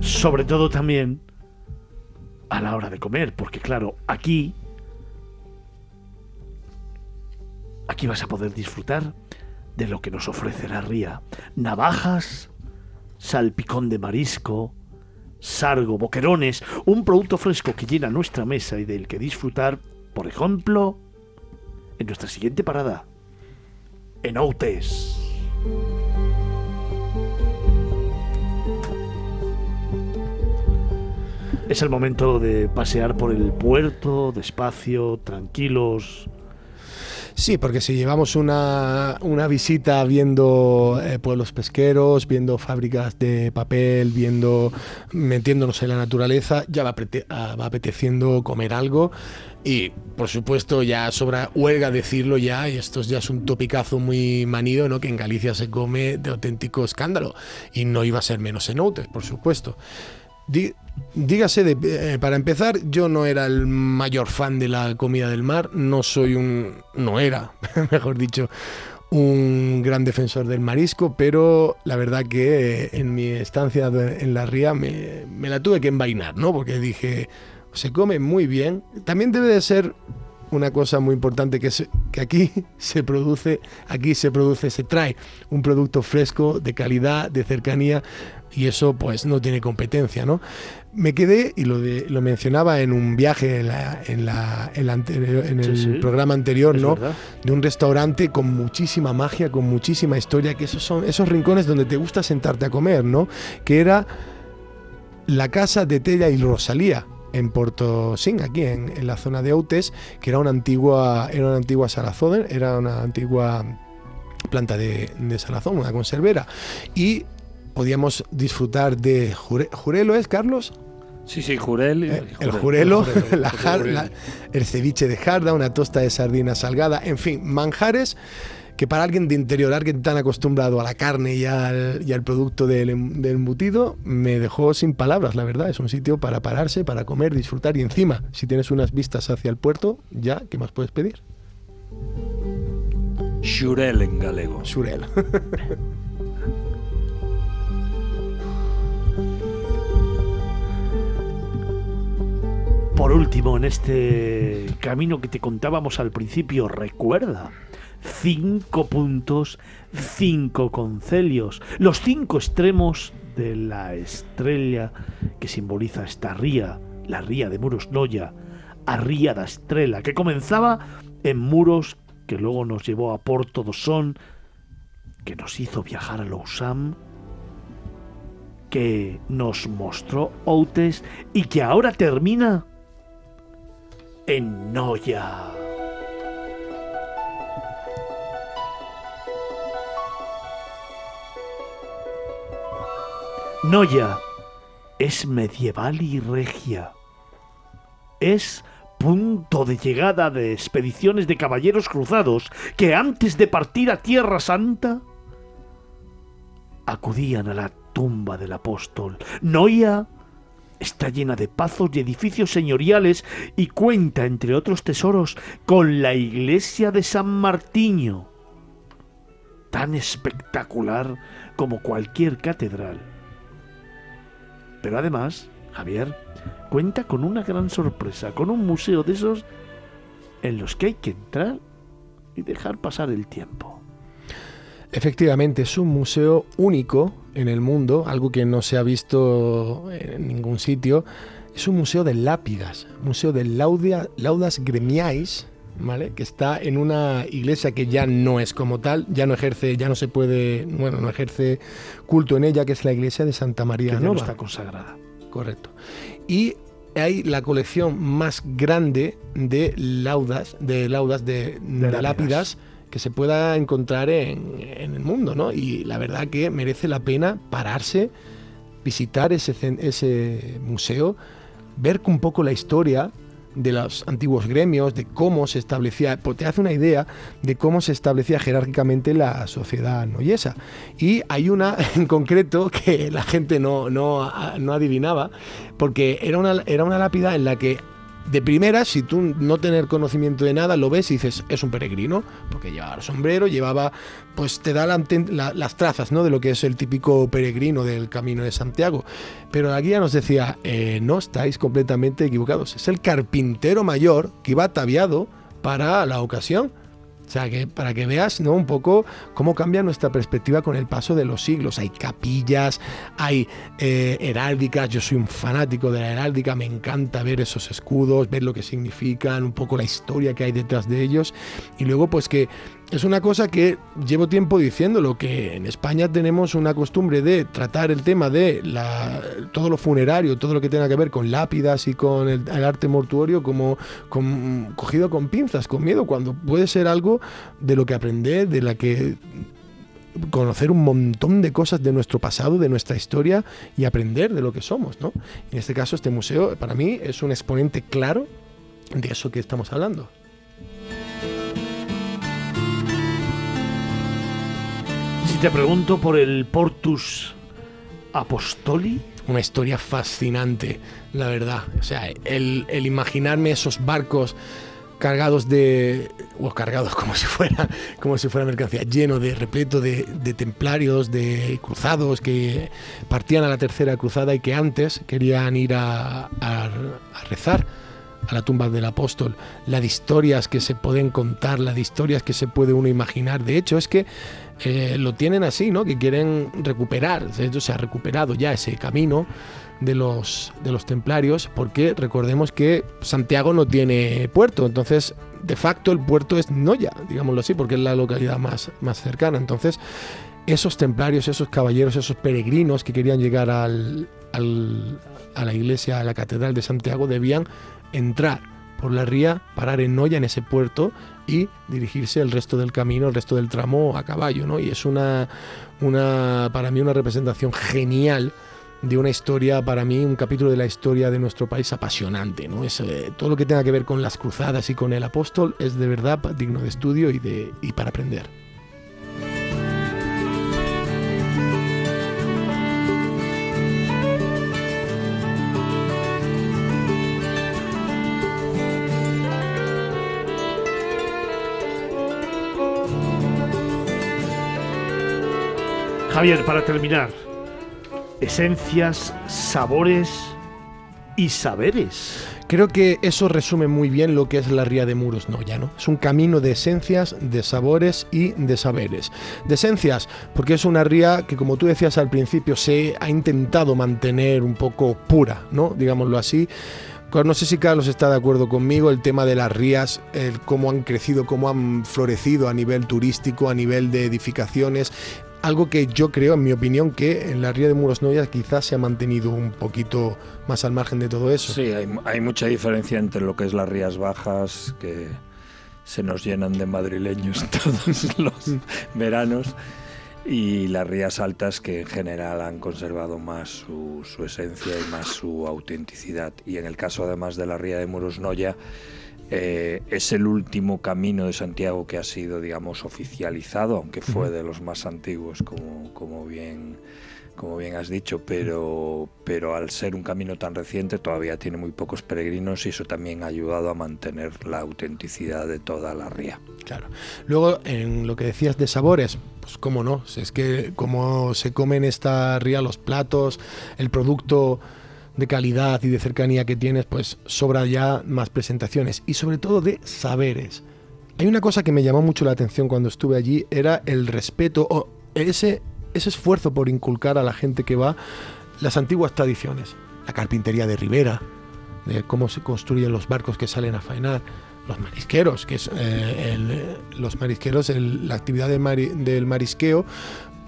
Sobre todo también a la hora de comer, porque claro, aquí aquí vas a poder disfrutar de lo que nos ofrece la ría. Navajas, salpicón de marisco, sargo, boquerones, un producto fresco que llena nuestra mesa y del que disfrutar, por ejemplo, en nuestra siguiente parada, en Outes. Es el momento de pasear por el puerto, despacio, tranquilos. Sí, porque si llevamos una, una visita viendo eh, pueblos pesqueros, viendo fábricas de papel, viendo metiéndonos en la naturaleza, ya va, ah, va apeteciendo comer algo. Y por supuesto, ya sobra huelga decirlo ya, y esto ya es un topicazo muy manido, ¿no? Que en Galicia se come de auténtico escándalo. Y no iba a ser menos en Outes, por supuesto. Dí- Dígase, de- eh, para empezar, yo no era el mayor fan de la comida del mar, no soy un, no era, mejor dicho, un gran defensor del marisco, pero la verdad que eh, en mi estancia en la ría me, me la tuve que envainar, ¿no? Porque dije, se come muy bien, también debe de ser una cosa muy importante que, se- que aquí se produce, aquí se produce, se trae un producto fresco, de calidad, de cercanía, y eso pues no tiene competencia, ¿no? Me quedé, y lo, de- lo mencionaba en un viaje en, la- en la- en la anterior- en el Sí, sí, programa anterior, es ¿no? verdad. De un restaurante con muchísima magia, con muchísima historia, que esos son esos rincones donde te gusta sentarte a comer, ¿no? Que era la casa de Tella y Rosalía en Porto Sing, aquí en, en la zona de Outes, que era una antigua, era una antigua salazón, era una antigua planta de, de salazón, una conservera. Y podíamos disfrutar de jure- jurelo, ¿es Carlos? Sí, sí, jurel. Eh, el jurelo, la jar- la- el ceviche de jarda, una tosta de sardina salgada, en fin, manjares que para alguien de interior, alguien tan acostumbrado a la carne y al, y al producto del, del embutido, me dejó sin palabras, la verdad. Es un sitio para pararse, para comer, disfrutar y encima, si tienes unas vistas hacia el puerto, ya, ¿qué más puedes pedir? Xurel en galego. Xurel. Por último, en este camino que te contábamos al principio, recuerda, cinco puntos, cinco concelios, los cinco extremos de la estrella que simboliza esta ría, la ría de Muros Noya, a Ría da Estrela, que comenzaba en Muros, que luego nos llevó a Porto do Son, que nos hizo viajar a Lousam, que nos mostró Outes y que ahora termina en Noya. Noya es medieval y regia. Es punto de llegada de expediciones de caballeros cruzados que antes de partir a Tierra Santa acudían a la tumba del apóstol. Noia está llena de pazos y edificios señoriales y cuenta, entre otros tesoros, con la iglesia de San Martiño, tan espectacular como cualquier catedral. Pero además, Javier, cuenta con una gran sorpresa, con un museo de esos en los que hay que entrar y dejar pasar el tiempo. Efectivamente, es un museo único en el mundo, algo que no se ha visto en ningún sitio. Es un museo de lápidas, museo de laudas gremiais, ¿vale? Que está en una iglesia que ya no es como tal, ya no ejerce, ya no se puede, bueno, no ejerce culto en ella, que es la iglesia de Santa María Que ya no Nova. está consagrada. Correcto. Y hay la colección más grande de laudas, de laudas de, de lápidas. lápidas que se pueda encontrar en, en el mundo, ¿no? Y la verdad que merece la pena pararse, visitar ese, ese museo, ver un poco la historia de los antiguos gremios, de cómo se establecía, pues te hace una idea de cómo se establecía jerárquicamente la sociedad noyesa. Y hay una en concreto que la gente no, no, no adivinaba, porque era una, era una lápida en la que de primera, si tú no tener conocimiento de nada, lo ves y dices, es un peregrino, porque llevaba el sombrero, llevaba, pues te da las trazas, ¿no? De lo que es el típico peregrino del Camino de Santiago. Pero la guía nos decía, "Eh, no estáis completamente equivocados. Es el carpintero mayor que iba ataviado para la ocasión. Sea, que para que veas ¿no? un poco cómo cambia nuestra perspectiva con el paso de los siglos. Hay capillas, hay eh, heráldicas, yo soy un fanático de la heráldica, me encanta ver esos escudos, ver lo que significan, un poco la historia que hay detrás de ellos. Y luego pues que es una cosa que llevo tiempo diciéndolo, que en España tenemos una costumbre de tratar el tema de la, todo lo funerario, todo lo que tenga que ver con lápidas y con el, arte mortuorio como, cogido con pinzas, con miedo, cuando puede ser algo de lo que aprender, de la que conocer un montón de cosas de nuestro pasado, de nuestra historia y aprender de lo que somos, ¿no? En este caso, este museo para mí es un exponente claro de eso que estamos hablando. Te pregunto por el Portus Apostoli, una historia fascinante, la verdad. O sea, el, imaginarme esos barcos cargados de. o cargados como si fuera, como si fuera mercancía, lleno de, repleto de, templarios, de cruzados que partían a la tercera cruzada y que antes querían ir a, a- a rezar a la tumba del apóstol, la de historias que se pueden contar, la de historias que se puede uno imaginar. De hecho, es que eh, lo tienen así, ¿no? Que quieren recuperar, de hecho se ha recuperado ya ese camino de los, de los templarios, porque recordemos que Santiago no tiene puerto, entonces de facto el puerto es Noya, digámoslo así, porque es la localidad más, más cercana. Entonces, esos templarios, esos caballeros, esos peregrinos que querían llegar al, a la iglesia, a la catedral de Santiago, debían entrar por la ría, parar en Noya, en ese puerto, y dirigirse el resto del camino, el resto del tramo a caballo, ¿no? Y es una, una para mí, una representación genial de una historia, para mí, un capítulo de la historia de nuestro país apasionante, ¿no? Es, eh, todo lo que tenga que ver con las cruzadas y con el apóstol es de verdad digno de estudio y, de, y para aprender. Javier, para terminar, esencias, sabores y saberes. Creo que eso resume muy bien lo que es la ría de Muros Noya, ¿no? Es un camino de esencias, de sabores y de saberes. De esencias, porque es una ría que, como tú decías al principio, se ha intentado mantener un poco pura, ¿no? Digámoslo así. No sé si Carlos está de acuerdo conmigo, el tema de las rías, el cómo han crecido, cómo han florecido a nivel turístico, a nivel de edificaciones. Algo que yo creo, en mi opinión, que en la ría de Muros Noya quizás se ha mantenido un poquito más al margen de todo eso. Sí, hay, hay mucha diferencia entre lo que es las Rías Bajas, que se nos llenan de madrileños todos los veranos, y las Rías Altas, que en general han conservado más su, su esencia y más su autenticidad. Y en el caso además de la Ría de Muros Noya, eh, es el último camino de Santiago que ha sido, digamos, oficializado, aunque fue de los más antiguos, como, como bien como bien has dicho, pero, pero al ser un camino tan reciente todavía tiene muy pocos peregrinos y eso también ha ayudado a mantener la autenticidad de toda la ría. Claro. Luego, en lo que decías de sabores, pues cómo no, es que como se come en esta ría los platos, el producto de calidad y de cercanía que tienes, pues sobra ya más presentaciones y sobre todo de saberes. Hay una cosa que me llamó mucho la atención cuando estuve allí, era el respeto o ese, ese esfuerzo por inculcar a la gente que va las antiguas tradiciones. La carpintería de Rivera, de cómo se construyen los barcos que salen a faenar, los marisqueros, que es eh, el- los marisqueros, la actividad del marisqueo,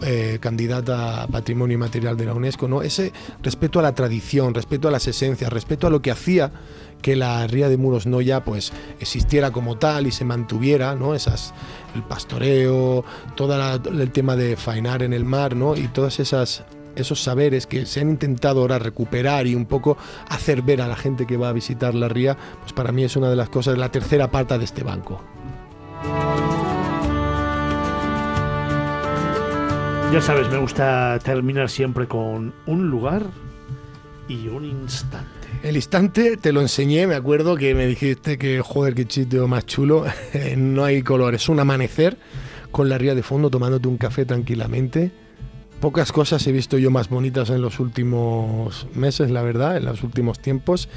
eh, candidata a patrimonio inmaterial de la UNESCO, ¿no? Ese respeto a la tradición, respeto a las esencias, respeto a lo que hacía que la ría de Muros Noya pues existiera como tal y se mantuviera, ¿no? Esas el pastoreo, todo el tema de faenar en el mar, ¿no? Y todas esas esos saberes que se han intentado ahora recuperar y un poco hacer ver a la gente que va a visitar la ría, pues para mí es una de las cosas, la tercera parte de este banco. Ya sabes, me gusta terminar siempre con un lugar y un instante. El instante te lo enseñé, me acuerdo que me dijiste que, joder, qué sitio más chulo. no hay color, es un amanecer con la ría de fondo tomándote un café tranquilamente. Pocas cosas he visto yo más bonitas en los últimos meses, la verdad, en los últimos tiempos.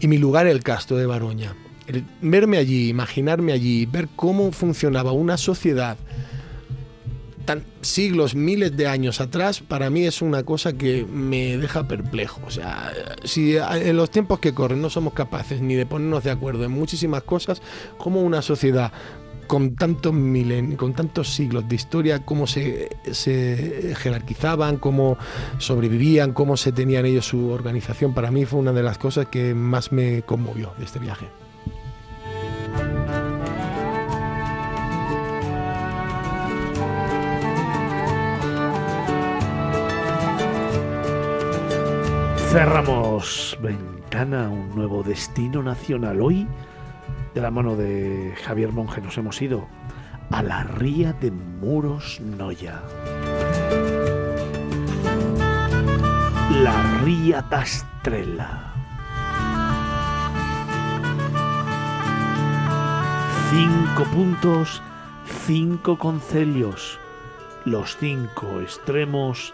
Y mi lugar, el Castro de Baroña. el verme allí, imaginarme allí, ver cómo funcionaba una sociedad tan siglos, miles de años atrás, para mí es una cosa que me deja perplejo. O sea, si en los tiempos que corren no somos capaces ni de ponernos de acuerdo en muchísimas cosas, como una sociedad con tantos milenios, con tantos siglos de historia, cómo se, se, jerarquizaban, cómo sobrevivían, cómo se tenían ellos su organización, para mí fue una de las cosas que más me conmovió de este viaje. Cerramos ventana un nuevo destino nacional. Hoy, de la mano de Javier Monge, nos hemos ido a la ría de Muros Noya. La ría d'Astrella. Cinco puntos, cinco concelios, los cinco extremos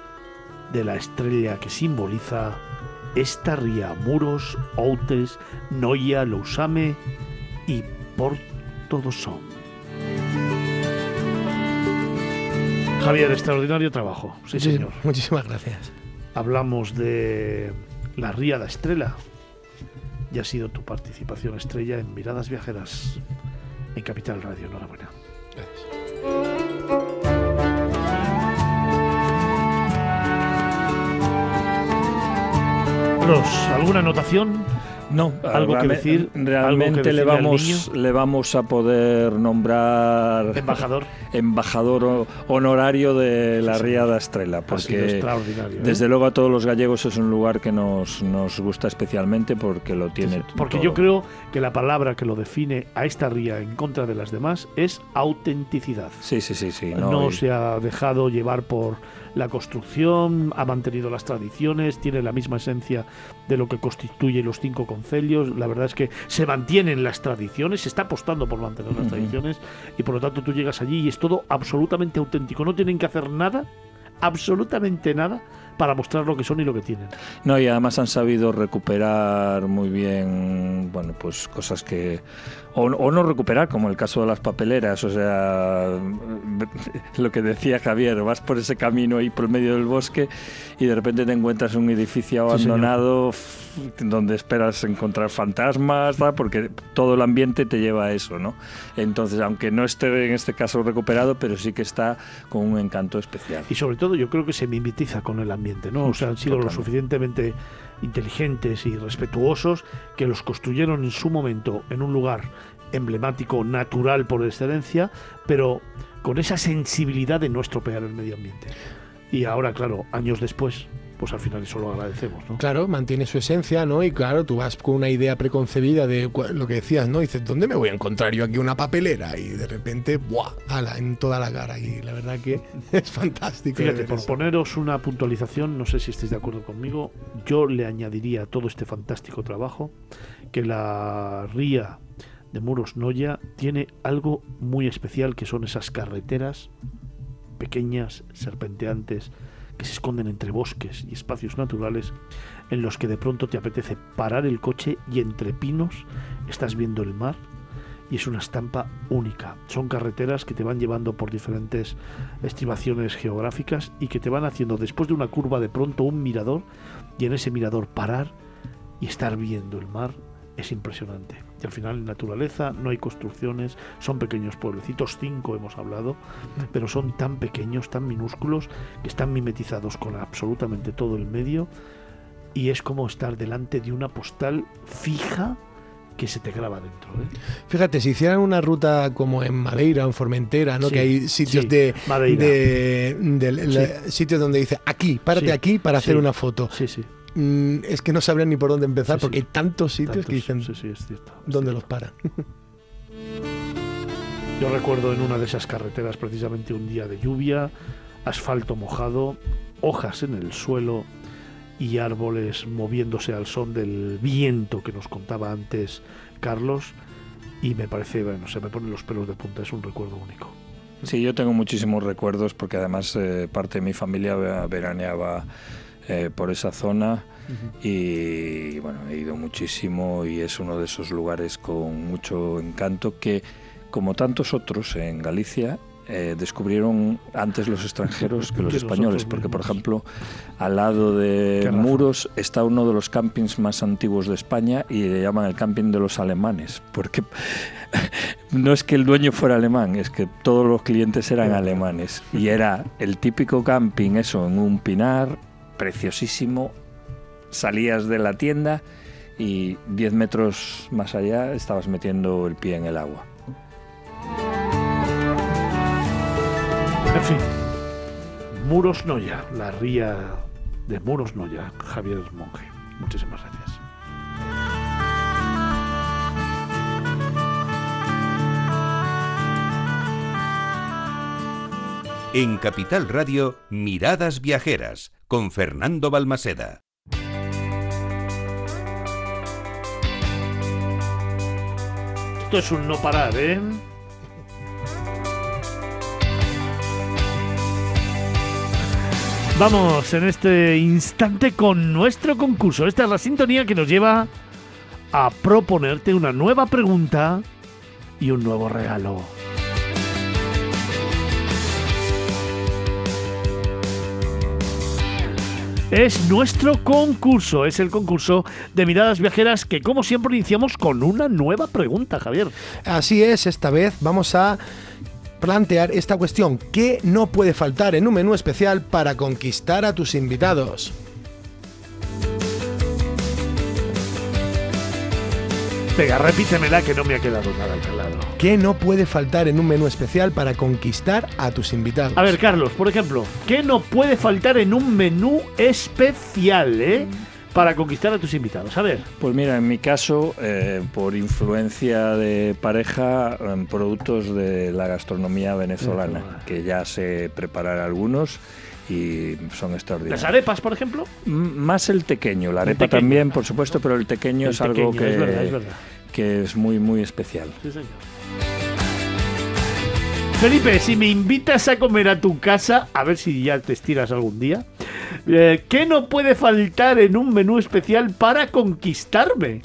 de la estrella que simboliza esta ría Muros, Outes, Noia, Lousame y Porto do Son. Javier, extraordinario trabajo. Sí, Sí, señor. Muchísimas gracias. Hablamos de la ría da Estrela. Y ha sido tu participación estrella en Miradas Viajeras en Capital Radio. Enhorabuena. Carlos, ¿alguna anotación? No, algo que decir. Realmente que le vamos, le vamos a poder nombrar Embajador. embajador honorario de la Sí, Ría da Estrella, Ha sido porque extraordinario. ¿eh? desde luego a todos los gallegos es un lugar que nos, nos gusta especialmente porque lo tiene Porque todo. yo creo que la palabra que lo define a esta ría en contra de las demás es autenticidad. Sí, sí, sí, sí. No, no, y- se ha dejado llevar por la construcción, ha mantenido las tradiciones, tiene la misma esencia de lo que constituye los cinco concelios. La verdad es que se mantienen las tradiciones, se está apostando por mantener las tradiciones y por lo tanto tú llegas allí y es todo absolutamente auténtico. No tienen que hacer nada, absolutamente nada, para mostrar lo que son y lo que tienen. No, y además han sabido recuperar muy bien, bueno, pues cosas que... O, o no recuperar, como el caso de las papeleras, o sea, lo que decía Javier, vas por ese camino ahí por el medio del bosque y de repente te encuentras un edificio abandonado donde esperas encontrar fantasmas, porque todo el ambiente te lleva a eso, ¿no? Entonces, aunque no esté en este caso recuperado, pero sí que está con un encanto especial. Y sobre todo yo creo que se mimetiza con el ambiente, ¿no? O sea, han sido lo suficientemente inteligentes y respetuosos que los construyeron en su momento en un lugar emblemático, natural por excelencia, pero con esa sensibilidad de no estropear el medio ambiente. Y ahora, claro, años después, pues al final eso lo agradecemos, ¿no? Claro, mantiene su esencia, ¿no? Y claro, tú vas con una idea preconcebida de lo que decías, ¿no? dices, ¿dónde me voy a encontrar yo aquí una papelera? Y de repente, ¡buah! ¡Hala! En toda la cara. Y la verdad que es fantástico. Fíjate, por eso. poneros una puntualización, no sé si estáis de acuerdo conmigo, yo le añadiría a todo este fantástico trabajo que la ría de Muros Noya tiene algo muy especial que son esas carreteras pequeñas, serpenteantes, que se esconden entre bosques y espacios naturales en los que de pronto te apetece parar el coche y entre pinos estás viendo el mar y es una estampa única. Son carreteras que te van llevando por diferentes estimaciones geográficas y que te van haciendo después de una curva de pronto un mirador y en ese mirador parar y estar viendo el mar es impresionante. Y al final naturaleza no hay construcciones, son pequeños pueblecitos, cinco hemos hablado, pero son tan pequeños, tan minúsculos, que están mimetizados con absolutamente todo el medio y es como estar delante de una postal fija que se te graba dentro. ¿eh? Fíjate, si hicieran una ruta como en Madeira o en Formentera, ¿no? Sí, que hay sitios sí, de, de, de- la- sitios donde dice aquí, párate aquí para hacer una foto. Sí, sí. Mm, es que no sabrían ni por dónde empezar Sí, sí. porque hay tantos sitios Tantos, que dicen sí, sí, es cierto, es dónde cierto. los paran. Yo recuerdo en una de esas carreteras precisamente un día de lluvia, asfalto mojado, hojas en el suelo y árboles moviéndose al son del viento que nos contaba antes Carlos y me parece, bueno, se me ponen los pelos de punta, es un recuerdo único. Sí, yo tengo muchísimos recuerdos porque además eh, parte de mi familia ve- veraneaba eh, por esa zona y bueno, he ido muchísimo y es uno de esos lugares con mucho encanto que, como tantos otros en Galicia, eh, descubrieron antes los extranjeros que los españoles, porque por ejemplo al lado de. Muros está uno de los campings más antiguos de España y le llaman el camping de los alemanes, porque no es que el dueño fuera alemán, es que todos los clientes eran alemanes. Y era el típico camping, eso, en un pinar, preciosísimo, salías de la tienda y 10 metros más allá estabas metiendo el pie en el agua. En fin, Muros Noya, la ría de Muros Noya, Javier Monge. Muchísimas gracias. En Capital Radio, Miradas Viajeras, con Fernando Balmaseda. Esto es un no parar, ¿eh? Vamos en este instante con nuestro concurso. Esta es la sintonía que nos lleva a proponerte una nueva pregunta y un nuevo regalo. Es nuestro concurso, es el concurso de miradas viajeras que como siempre iniciamos con una nueva pregunta, Javier. Así es, esta vez vamos a plantear esta cuestión. ¿Qué no puede faltar en un menú especial para conquistar a tus invitados? Venga, repítemela que no me ha quedado nada claro. ¿Qué no puede faltar en un menú especial para conquistar a tus invitados? A ver, Carlos, por ejemplo, ¿qué no puede faltar en un menú especial, eh? Para conquistar a tus invitados. A ver. Pues mira, en mi caso, eh, por influencia de pareja, en productos de la gastronomía venezolana, Venezolana. que ya sé preparar algunos y son extraordinarios. Las arepas, por ejemplo. M- Más el tequeño, la arepa tequeño. también, por supuesto, pero el tequeño El es algo que, es verdad, es verdad. que es muy, muy especial. Sí, señor. Felipe, si me invitas a comer a tu casa, a ver si ya te estiras algún día, eh, ¿qué no puede faltar en un menú especial para conquistarme?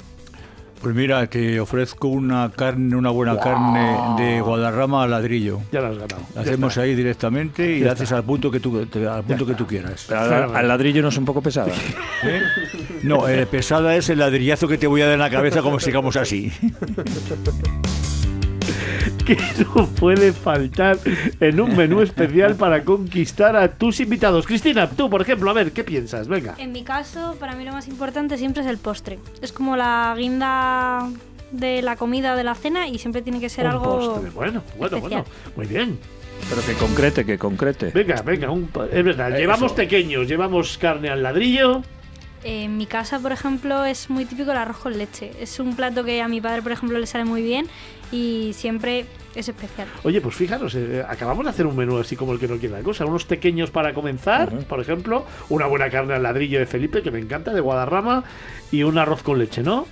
Pues mira, que ofrezco una carne, una buena carne de Guadarrama al ladrillo. Ya lo has ganado. La hacemos está. ahí directamente y Ya la haces está. al punto que tú, te- al punto que tú quieras. Pero al, al ladrillo no es un poco pesada. ¿Eh? No, eh, pesada es el ladrillazo que te voy a dar en la cabeza como sigamos así. ¿Qué no puede faltar en un menú especial para conquistar a tus invitados? Cristina, tú, por ejemplo, a ver, ¿qué piensas? Venga. En mi caso, para mí lo más importante siempre es el postre. Es como la guinda de la comida o de la cena y siempre tiene que ser Un algo postre. Bueno, bueno, bueno. especial. Muy bien. Pero que concrete, que concrete. Venga, venga, un es verdad. Eso. Llevamos pequeños, llevamos carne al ladrillo. En mi casa, por ejemplo, es muy típico el arroz con leche. Es un plato que a mi padre, por ejemplo, le sale muy bien y siempre es especial. Oye, pues fijaros, eh, acabamos de hacer un menú así como el que no quiere la cosa. Unos pequeños para comenzar, por ejemplo, una buena carne al ladrillo de Felipe, que me encanta, de Guadarrama, y un arroz con leche, ¿no?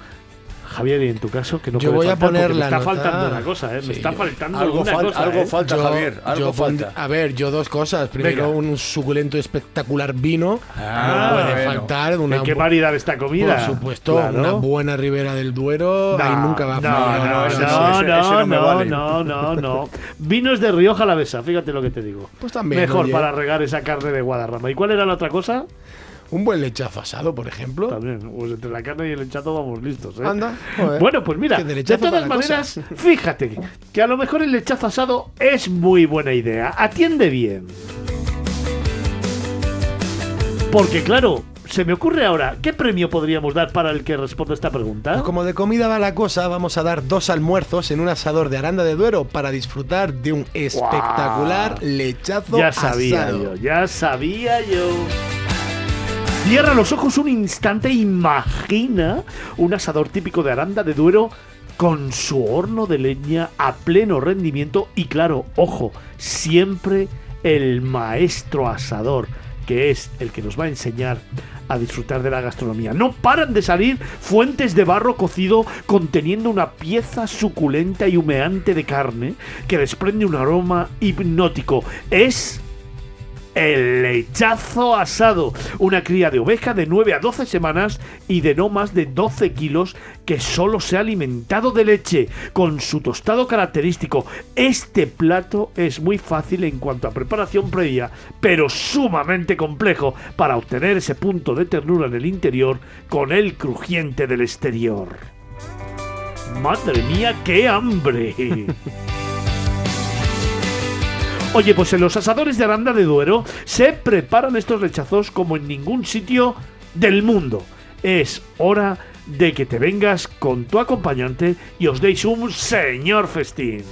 Javier, y en tu caso, que no Yo puede voy a faltar? poner Porque me la está nota- faltando una cosa, ¿eh? Sí, me está yo- faltando algo una fal- cosa, algo ¿eh? falta, Javier, algo falta. A ver, yo dos cosas. Primero, Venga. un suculento espectacular vino. Ah, no puede bueno. faltar. Una, Hay que maridar esta comida. por supuesto, Claro. una buena ribera del Duero. ahí nunca va a no, fallar. no, no, no, no, ese- no, ese no me no, vale. no, no, no. Vinos de Rioja Alavesa, fíjate lo que te digo. Pues también, Mejor oye. para regar esa carne de Guadarrama. ¿Y cuál era la otra cosa? Un buen lechazo asado, por ejemplo. También, pues entre la carne y el lechazo vamos listos, ¿eh? Anda, joder. Bueno, pues mira, de todas maneras, fíjate que a lo mejor el lechazo asado es muy buena idea. Atiende bien. Porque claro, se me ocurre ahora, ¿qué premio podríamos dar para el que responda esta pregunta? Pues como de comida va la cosa, vamos a dar dos almuerzos en un asador de Aranda de Duero para disfrutar de un espectacular lechazo Ya sabía asado. yo, ya sabía yo. Cierra los ojos un instante, imagina un asador típico de Aranda de Duero con su horno de leña a pleno rendimiento y claro, ojo, siempre el maestro asador, que es el que nos va a enseñar a disfrutar de la gastronomía. No paran de salir fuentes de barro cocido conteniendo una pieza suculenta y humeante de carne que desprende un aroma hipnótico. Es el lechazo asado, una cría de oveja de 9 a 12 semanas y de no más de 12 kilos que solo se ha alimentado de leche, con su tostado característico. Este plato es muy fácil en cuanto a preparación previa, pero sumamente complejo para obtener ese punto de ternura en el interior con el crujiente del exterior. Madre mía, qué hambre. Oye, pues en los asadores de Aranda de Duero se preparan estos rechazos como en ningún sitio del mundo. Es hora de que te vengas con tu acompañante y os deis un señor festín.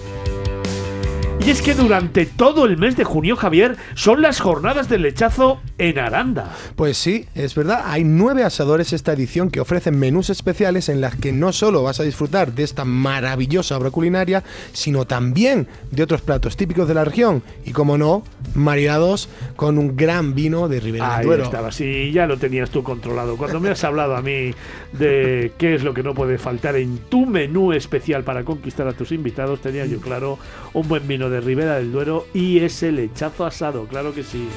Y es que durante todo el mes de junio, Javier, son las jornadas del lechazo en Aranda. Pues sí, es verdad. Hay nueve asadores esta edición que ofrecen menús especiales en las que no solo vas a disfrutar de esta maravillosa obra culinaria, sino también de otros platos típicos de la región. Y como no, maridados con un gran vino de Ribera Ahí del Duero. estaba, sí, ya lo tenías tú controlado. Cuando me has hablado a mí de qué es lo que no puede faltar en tu menú especial para conquistar a tus invitados, tenía yo claro un buen vino de Ribera del Duero y ese lechazo asado, claro que sí.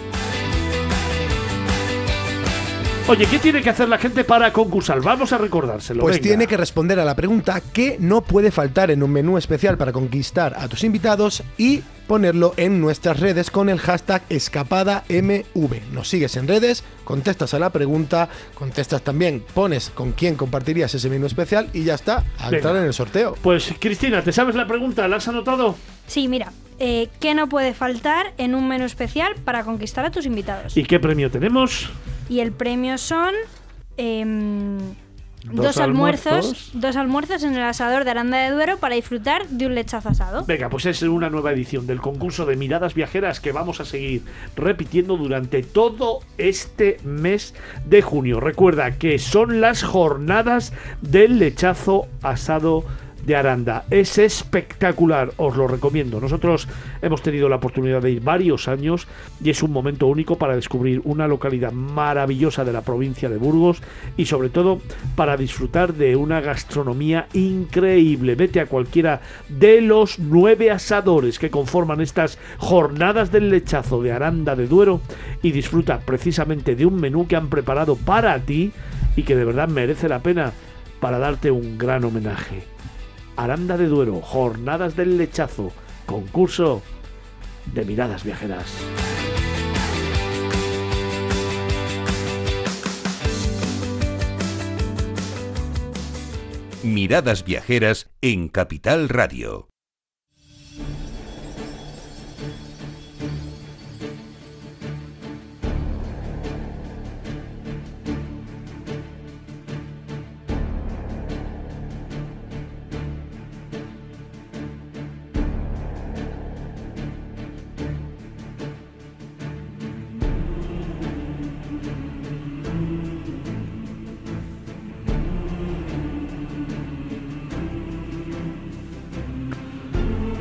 Oye, ¿qué tiene que hacer la gente para concursar? Vamos a recordárselo. Pues venga. tiene que responder a la pregunta que no puede faltar en un menú especial para conquistar a tus invitados y ponerlo en nuestras redes con el hashtag escapadamv. Nos sigues en redes, contestas a la pregunta, contestas también, pones con quién compartirías ese menú especial y ya está, a Venga. entrar en el sorteo. Pues Cristina, ¿te sabes la pregunta? ¿La has anotado? Sí, mira, eh, ¿qué no puede faltar en un menú especial para conquistar a tus invitados? ¿Y qué premio tenemos? Y el premio son em, Dos dos, almuerzos, almuerzos. dos almuerzos en el asador de Aranda de Duero para disfrutar de un lechazo asado. Venga, pues es una nueva edición del concurso de miradas viajeras que vamos a seguir repitiendo durante todo este mes de junio. Recuerda que son las jornadas del lechazo asado de Aranda. Es espectacular, os lo recomiendo. Nosotros hemos tenido la oportunidad de ir varios años y es un momento único para descubrir una localidad maravillosa de la provincia de Burgos y sobre todo para disfrutar de una gastronomía increíble. Vete a cualquiera de los nueve asadores que conforman estas jornadas del lechazo de Aranda de Duero y disfruta precisamente de un menú que han preparado para ti y que de verdad merece la pena para darte un gran homenaje. Aranda de Duero, Jornadas del Lechazo, concurso de miradas viajeras. Miradas Viajeras en Capital Radio.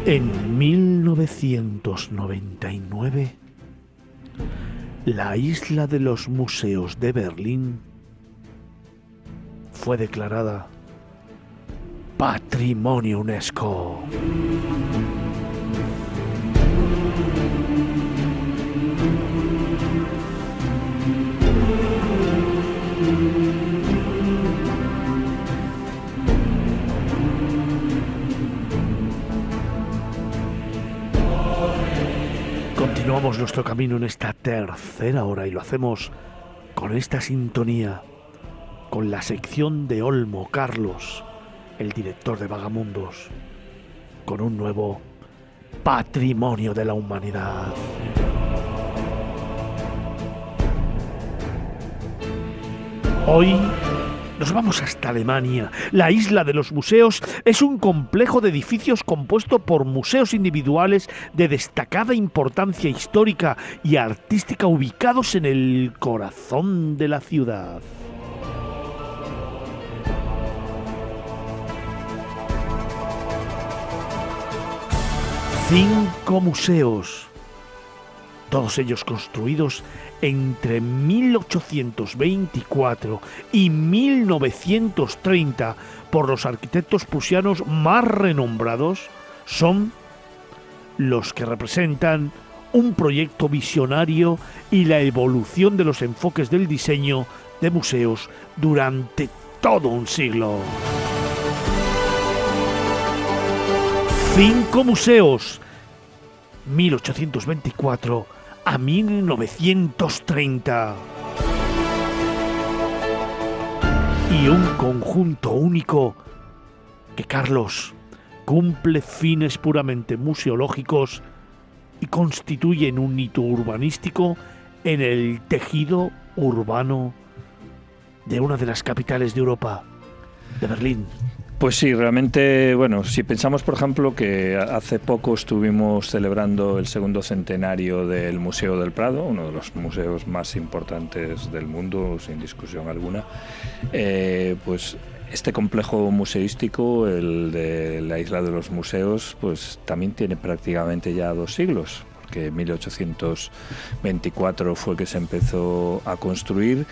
En 1999, la isla de los museos de Berlín fue declarada Patrimonio UNESCO. Continuamos nuestro camino en esta tercera hora y lo hacemos con esta sintonía, con la sección de Olmo Carlos, el director de Vagamundos, con un nuevo patrimonio de la humanidad. Hoy nos vamos hasta Alemania. La isla de los museos es un complejo de edificios compuesto por museos individuales de destacada importancia histórica y artística ubicados en el corazón de la ciudad. Cinco museos, todos ellos construidos entre 1824 y 1930 por los arquitectos prusianos más renombrados, son los que representan un proyecto visionario y la evolución de los enfoques del diseño de museos durante todo un siglo. Cinco museos, 1824 a 1930. Y un conjunto único que Carlos cumple fines puramente museológicos y constituyen un hito urbanístico en el tejido urbano de una de las capitales de Europa, de Berlín. Pues sí, realmente, bueno, si pensamos, por ejemplo, que hace poco estuvimos celebrando el segundo centenario del Museo del Prado, uno de los museos más importantes del mundo, sin discusión alguna, eh, pues este complejo museístico, el de la Isla de los Museos, pues también tiene prácticamente ya dos siglos, porque en 1824 fue que se empezó a construir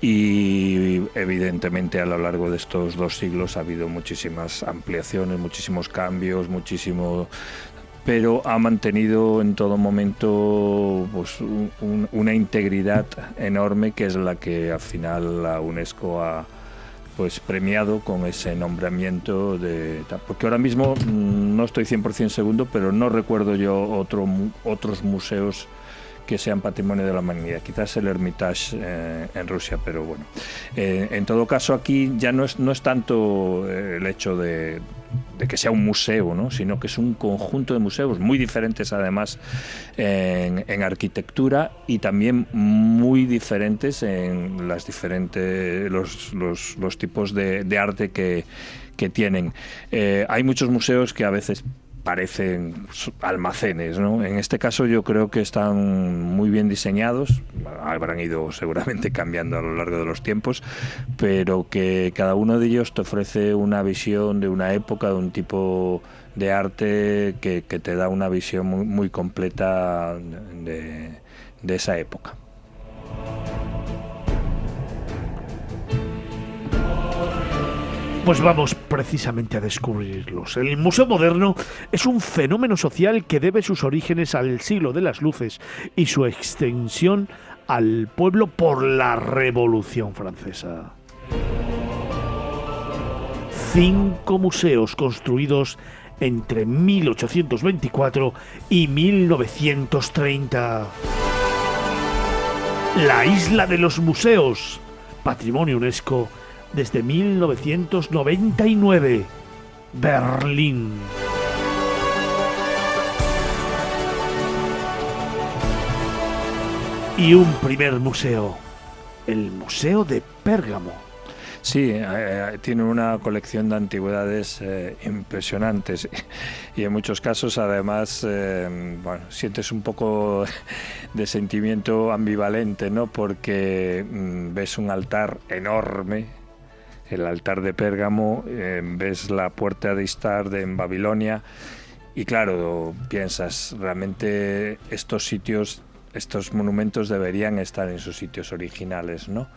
y evidentemente a lo largo de estos dos siglos ha habido muchísimas ampliaciones, muchísimos cambios, muchísimo pero ha mantenido en todo momento pues, una integridad enorme que es la que al final la UNESCO ha pues premiado con ese nombramiento de porque ahora mismo mm, no estoy 100% segundo pero no recuerdo yo otro, otros museos que sean patrimonio de la humanidad. Quizás el Hermitage eh, en Rusia, pero bueno. Eh, en todo caso, aquí ya no es, no es tanto eh, el hecho de, que sea un museo, ¿no? sino que es un conjunto de museos muy diferentes además en, arquitectura y también muy diferentes en las diferentes los, los, tipos de, arte que, que tienen. hay muchos museos que a veces parecen almacenes. ¿no? En este caso yo creo que están muy bien diseñados, habrán ido seguramente cambiando a lo largo de los tiempos, pero que cada uno de ellos te ofrece una visión de una época, de un tipo de arte que, te da una visión muy, completa de esa época. Pues vamos precisamente a descubrirlos. El Museo Moderno es un fenómeno social que debe sus orígenes al siglo de las luces y su extensión al pueblo por la Revolución Francesa. Cinco museos construidos entre 1824 y 1930. La isla de los museos, patrimonio UNESCO desde 1999. Berlín. Y un primer museo, el Museo de Pérgamo. Sí, eh, eh, tiene una colección de antigüedades eh, impresionantes y en muchos casos además, bueno, sientes un poco de sentimiento ambivalente, ¿no? Porque mm, ves un altar enorme el altar de Pérgamo, eh, ves la puerta de Istar de, en Babilonia y claro, piensas, realmente estos sitios, estos monumentos deberían estar en sus sitios originales, ¿no?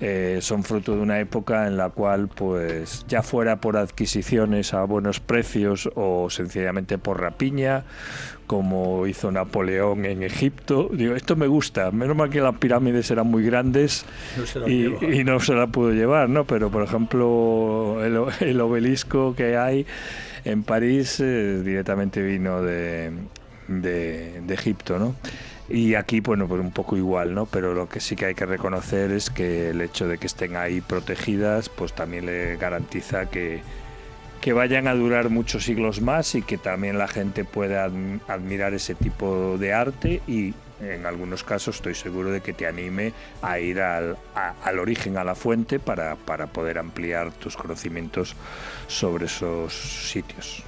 Eh, son fruto de una época en la cual, pues, ya fuera por adquisiciones a buenos precios o sencillamente por rapiña, como hizo Napoleón en Egipto. Digo, esto me gusta. Menos mal que las pirámides eran muy grandes y, no se la pudo llevar, ¿no? Pero, por ejemplo, el, obelisco que hay en París eh, directamente vino de, de, de Egipto, ¿no? Y aquí, bueno, pues un poco igual, ¿no? Pero lo que sí que hay que reconocer es que el hecho de que estén ahí protegidas, pues también le garantiza que, que vayan a durar muchos siglos más y que también la gente pueda admirar ese tipo de arte y en algunos casos estoy seguro de que te anime a ir al, al origen, a la fuente, para, para poder ampliar tus conocimientos sobre esos sitios.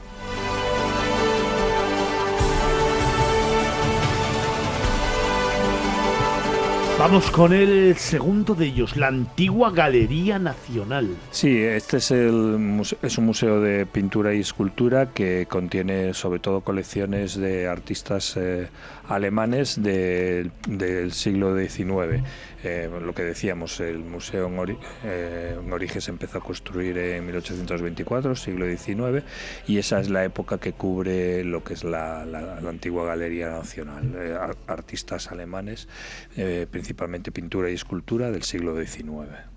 Vamos con el segundo de ellos, la antigua Galería Nacional. Sí, este es, un museo de pintura y escultura que contiene sobre todo colecciones de artistas eh, alemanes del siglo XIX. Eh, lo que decíamos, el museo en, eh, origen se empezó a construir en 1824, siglo XIX, y esa es la época que cubre lo que es la, antigua Galería Nacional. Eh, artistas alemanes, principalmente pintura y escultura del siglo XIX.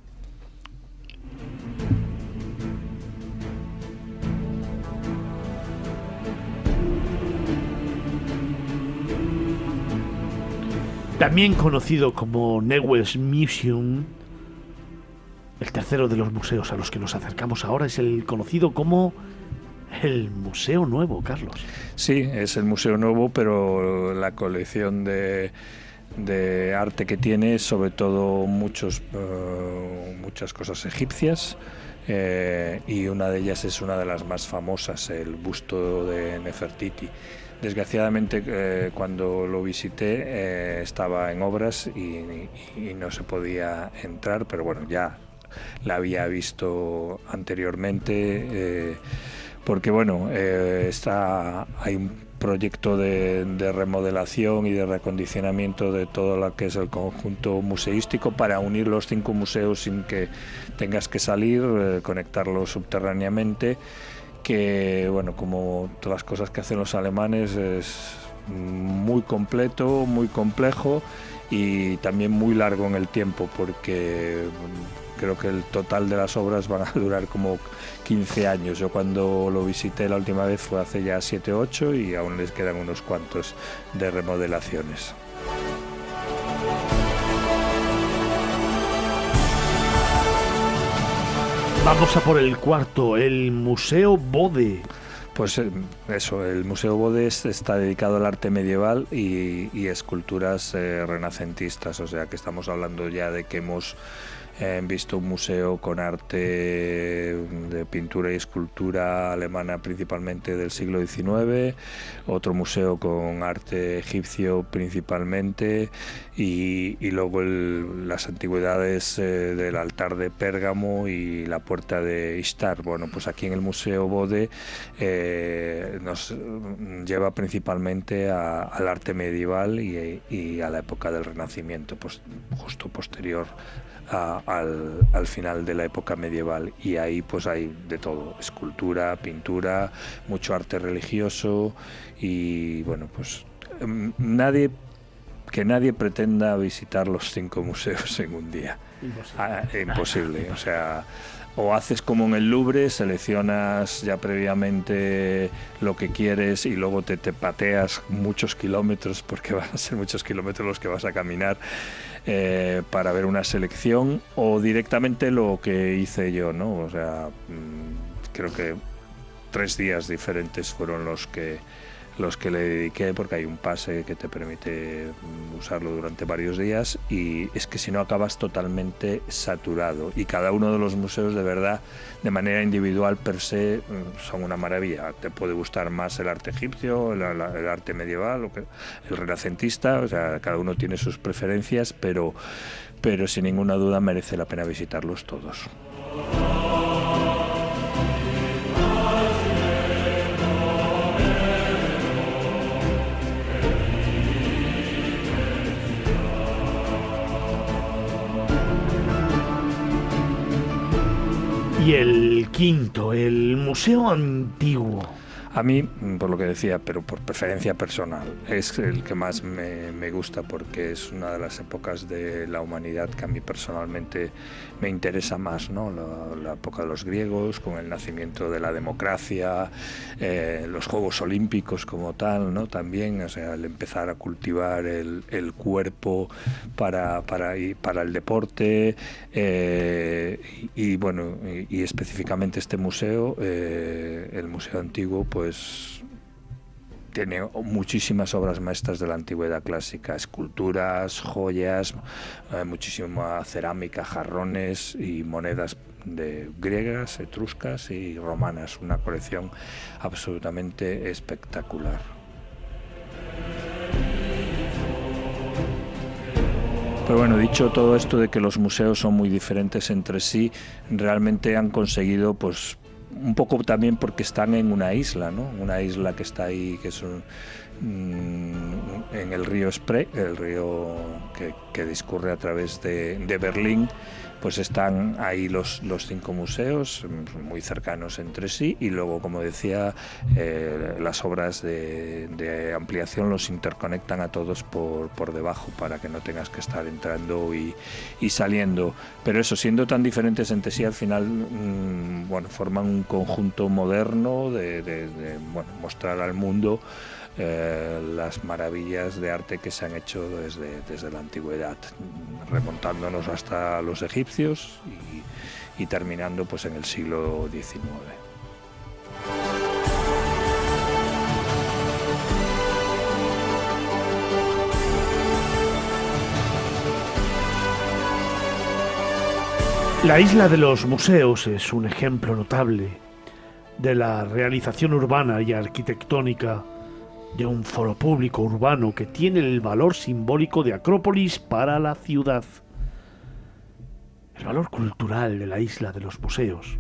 También conocido como Neues Museum, el tercero de los museos a los que nos acercamos ahora es el conocido como el Museo Nuevo, Carlos. Sí, es el Museo Nuevo, pero la colección de, arte que tiene sobre todo muchos, eh, muchas cosas egipcias. Eh, y una de ellas es una de las más famosas, el busto de Nefertiti. Desgraciadamente eh, cuando lo visité eh, estaba en obras y, no se podía entrar, pero bueno, ya la había visto anteriormente, eh, porque bueno, está, hay un proyecto de, remodelación y de recondicionamiento de todo lo que es el conjunto museístico para unir los cinco museos sin que tengas que salir, conectarlos subterráneamente que, bueno, como todas las cosas que hacen los alemanes, es muy completo, muy complejo y también muy largo en el tiempo, porque creo que el total de las obras van a durar como 15 años. Yo cuando lo visité la última vez fue hace ya 7 o 8 y aún les quedan unos cuantos de remodelaciones. Vamos a por el cuarto, el Museo Bode. Pues eh, eso, el Museo Bode está dedicado al arte medieval y, esculturas eh, renacentistas, o sea que estamos hablando ya de que hemos He visto un museo con arte de pintura y escultura alemana principalmente del siglo XIX, otro museo con arte egipcio principalmente y, luego las antigüedades eh, del altar de Pérgamo y la puerta de Ishtar. Bueno, pues aquí en el Museo Bode eh, nos lleva principalmente al arte medieval y, y, a la época del Renacimiento, pues justo posterior al, final de la época medieval y ahí pues hay de todo, escultura, pintura, mucho arte religioso y bueno pues em, nadie que nadie pretenda visitar los cinco museos en un día. imposible. Ah, o sea, o haces como en el Louvre, seleccionas ya previamente lo que quieres y luego te, te pateas muchos kilómetros, porque van a ser muchos kilómetros los que vas a caminar eh, para ver una selección o directamente lo que hice yo, ¿no? O sea, mm, creo que tres días diferentes fueron los que los que le dediqué porque hay un pase que te permite usarlo durante varios días y es que si no acabas totalmente saturado. Y cada uno de los museos de verdad de manera individual per se mm, son una maravilla. Te puede gustar más el arte egipcio el, arte medieval el renacentista o sea cada uno tiene sus preferencias pero pero sin ninguna duda merece la pena visitarlos todos Y el quinto, el Museo Antiguo. A mí, por lo que decía, pero por preferencia personal, es el que más me, gusta porque es una de las épocas de la humanidad que a mí personalmente me interesa más, ¿no? La, época de los griegos, con el nacimiento de la democracia, eh, los Juegos Olímpicos como tal, ¿no? También, o sea, el empezar a cultivar el, cuerpo para, para, para el deporte eh, y, bueno, y, específicamente este museo, eh, el Museo Antiguo, pues pues tiene muchísimas obras maestras de la antigüedad clásica, esculturas, joyas, eh, muchísima cerámica, jarrones y monedas de griegas, etruscas y romanas, una colección absolutamente espectacular. Pero bueno, dicho todo esto de que los museos son muy diferentes entre sí, realmente han conseguido pues un poco también porque están en una isla, ¿no? Una isla que está ahí, que es mm, en el río Spree, el río que, discurre a través de, de Berlín pues están ahí los, los cinco museos mm, muy cercanos entre sí y luego, como decía, eh, las obras de, ampliación los interconectan a todos por, por, debajo para que no tengas que estar entrando y, y, saliendo. Pero eso, siendo tan diferentes entre sí, al final mm, bueno, forman un conjunto moderno de, de bueno, mostrar al mundo eh, las maravillas de arte que se han hecho desde, desde la antigüedad, remontándonos hasta los egipcios y, terminando pues en el siglo XIX. La isla de los museos es un ejemplo notable de la realización urbana y arquitectónica de un foro público urbano que tiene el valor simbólico de Acrópolis para la ciudad. El valor cultural de la isla de los museos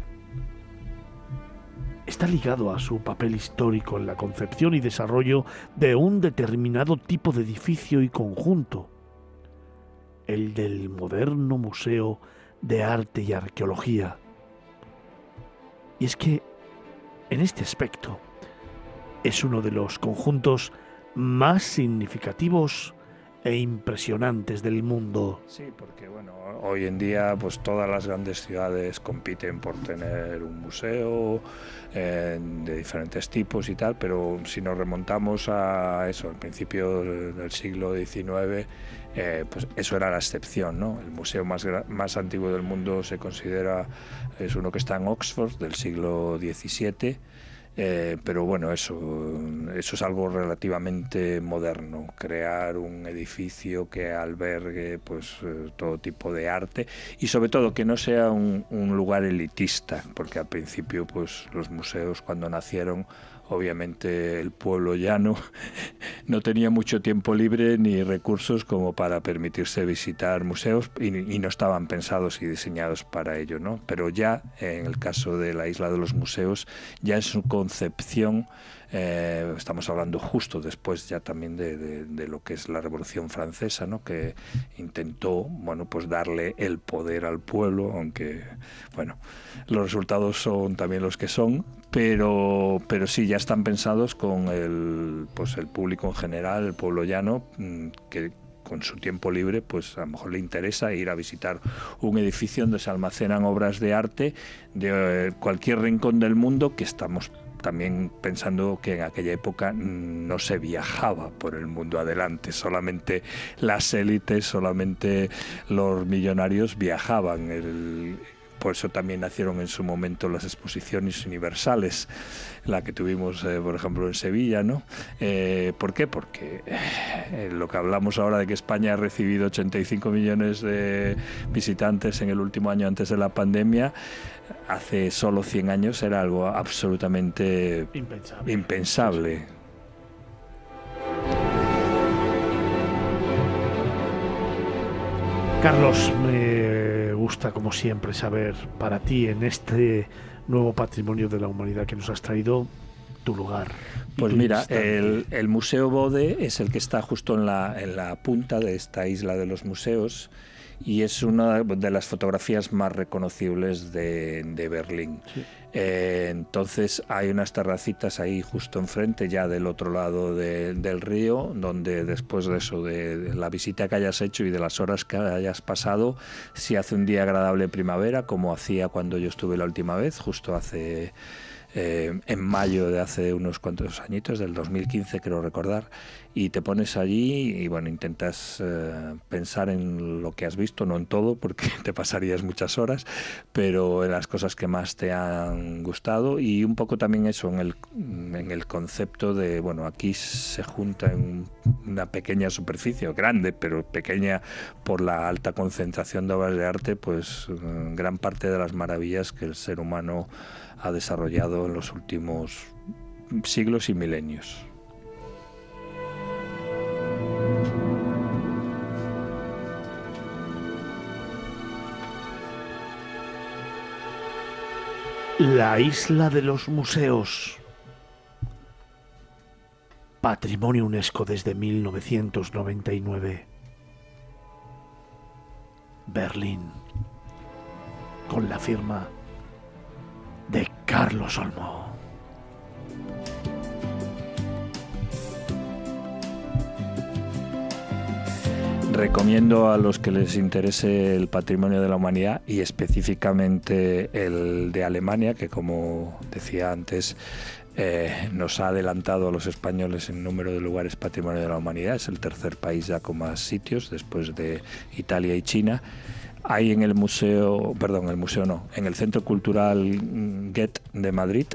está ligado a su papel histórico en la concepción y desarrollo de un determinado tipo de edificio y conjunto, el del moderno Museo de Arte y Arqueología. Y es que, en este aspecto, es uno de los conjuntos más significativos e impresionantes del mundo. Sí, porque bueno, hoy en día pues todas las grandes ciudades compiten por tener un museo eh, de diferentes tipos y tal, pero si nos remontamos a eso, al principio del siglo XIX, eh, pues eso era la excepción, ¿no? El museo más, más antiguo del mundo se considera, es uno que está en Oxford, del siglo XVII, eh, pero bueno, eso, eso es algo relativamente moderno, crear un edificio que albergue pues eh, todo tipo de arte y sobre todo que no sea un, un lugar elitista, porque al principio pues los museos cuando nacieron obviamente el pueblo llano no tenía mucho tiempo libre ni recursos como para permitirse visitar museos y, no estaban pensados y diseñados para ello, ¿no? Pero ya en el caso de la isla de los museos, ya en su concepción eh, estamos hablando justo después ya también de, lo que es la Revolución Francesa, ¿no? que intentó bueno, pues darle el poder al pueblo, aunque bueno, los resultados son también los que son, pero, pero sí ya están pensados con el, pues el público en general, el pueblo llano, mm, que con su tiempo libre, pues a lo mejor le interesa ir a visitar un edificio donde se almacenan obras de arte de eh, cualquier rincón del mundo que estamos también pensando que en aquella época no se viajaba por el mundo adelante, solamente las élites, solamente los millonarios viajaban. El, por eso también nacieron en su momento las exposiciones universales, la que tuvimos, eh, por ejemplo, en Sevilla, ¿no? Eh, ¿Por qué? Porque eh, lo que hablamos ahora de que España ha recibido 85 millones de visitantes en el último año antes de la pandemia, hace solo 100 años era algo absolutamente impensable. Carlos, me gusta como siempre saber para ti en este nuevo patrimonio de la humanidad que nos has traído tu lugar. Pues mira, el, el, Museo Bode es el que está justo en la, en la punta de esta isla de los museos y es una de las fotografías más reconocibles de, Berlín. Eh, entonces hay unas terracitas ahí justo enfrente, ya del otro lado del río, donde después de eso, de la visita que hayas hecho y de las horas que hayas pasado, si hace un día agradable primavera, como hacía cuando yo estuve la última vez, justo hace eh, en mayo de hace unos cuantos añitos, del 2015 creo recordar, y te pones allí y bueno, intentas eh, pensar en lo que has visto, no en todo, porque te pasarías muchas horas, pero en las cosas que más te han gustado y un poco también eso en el, en el concepto de, bueno, aquí se junta en una pequeña superficie, grande, pero pequeña por la alta concentración de obras de arte, pues eh, gran parte de las maravillas que el ser humano ha desarrollado en los últimos siglos y milenios. La isla de los museos. Patrimonio UNESCO desde 1999. Berlín. Con la firma de Carlos Olmo. Recomiendo a los que les interese el patrimonio de la humanidad y específicamente el de Alemania, que como decía antes, eh, nos ha adelantado a los españoles en número de lugares patrimonio de la humanidad. Es el tercer país ya con más sitios después de Italia y China. Hay en el museo, perdón, el museo no, en el Centro Cultural Get de Madrid,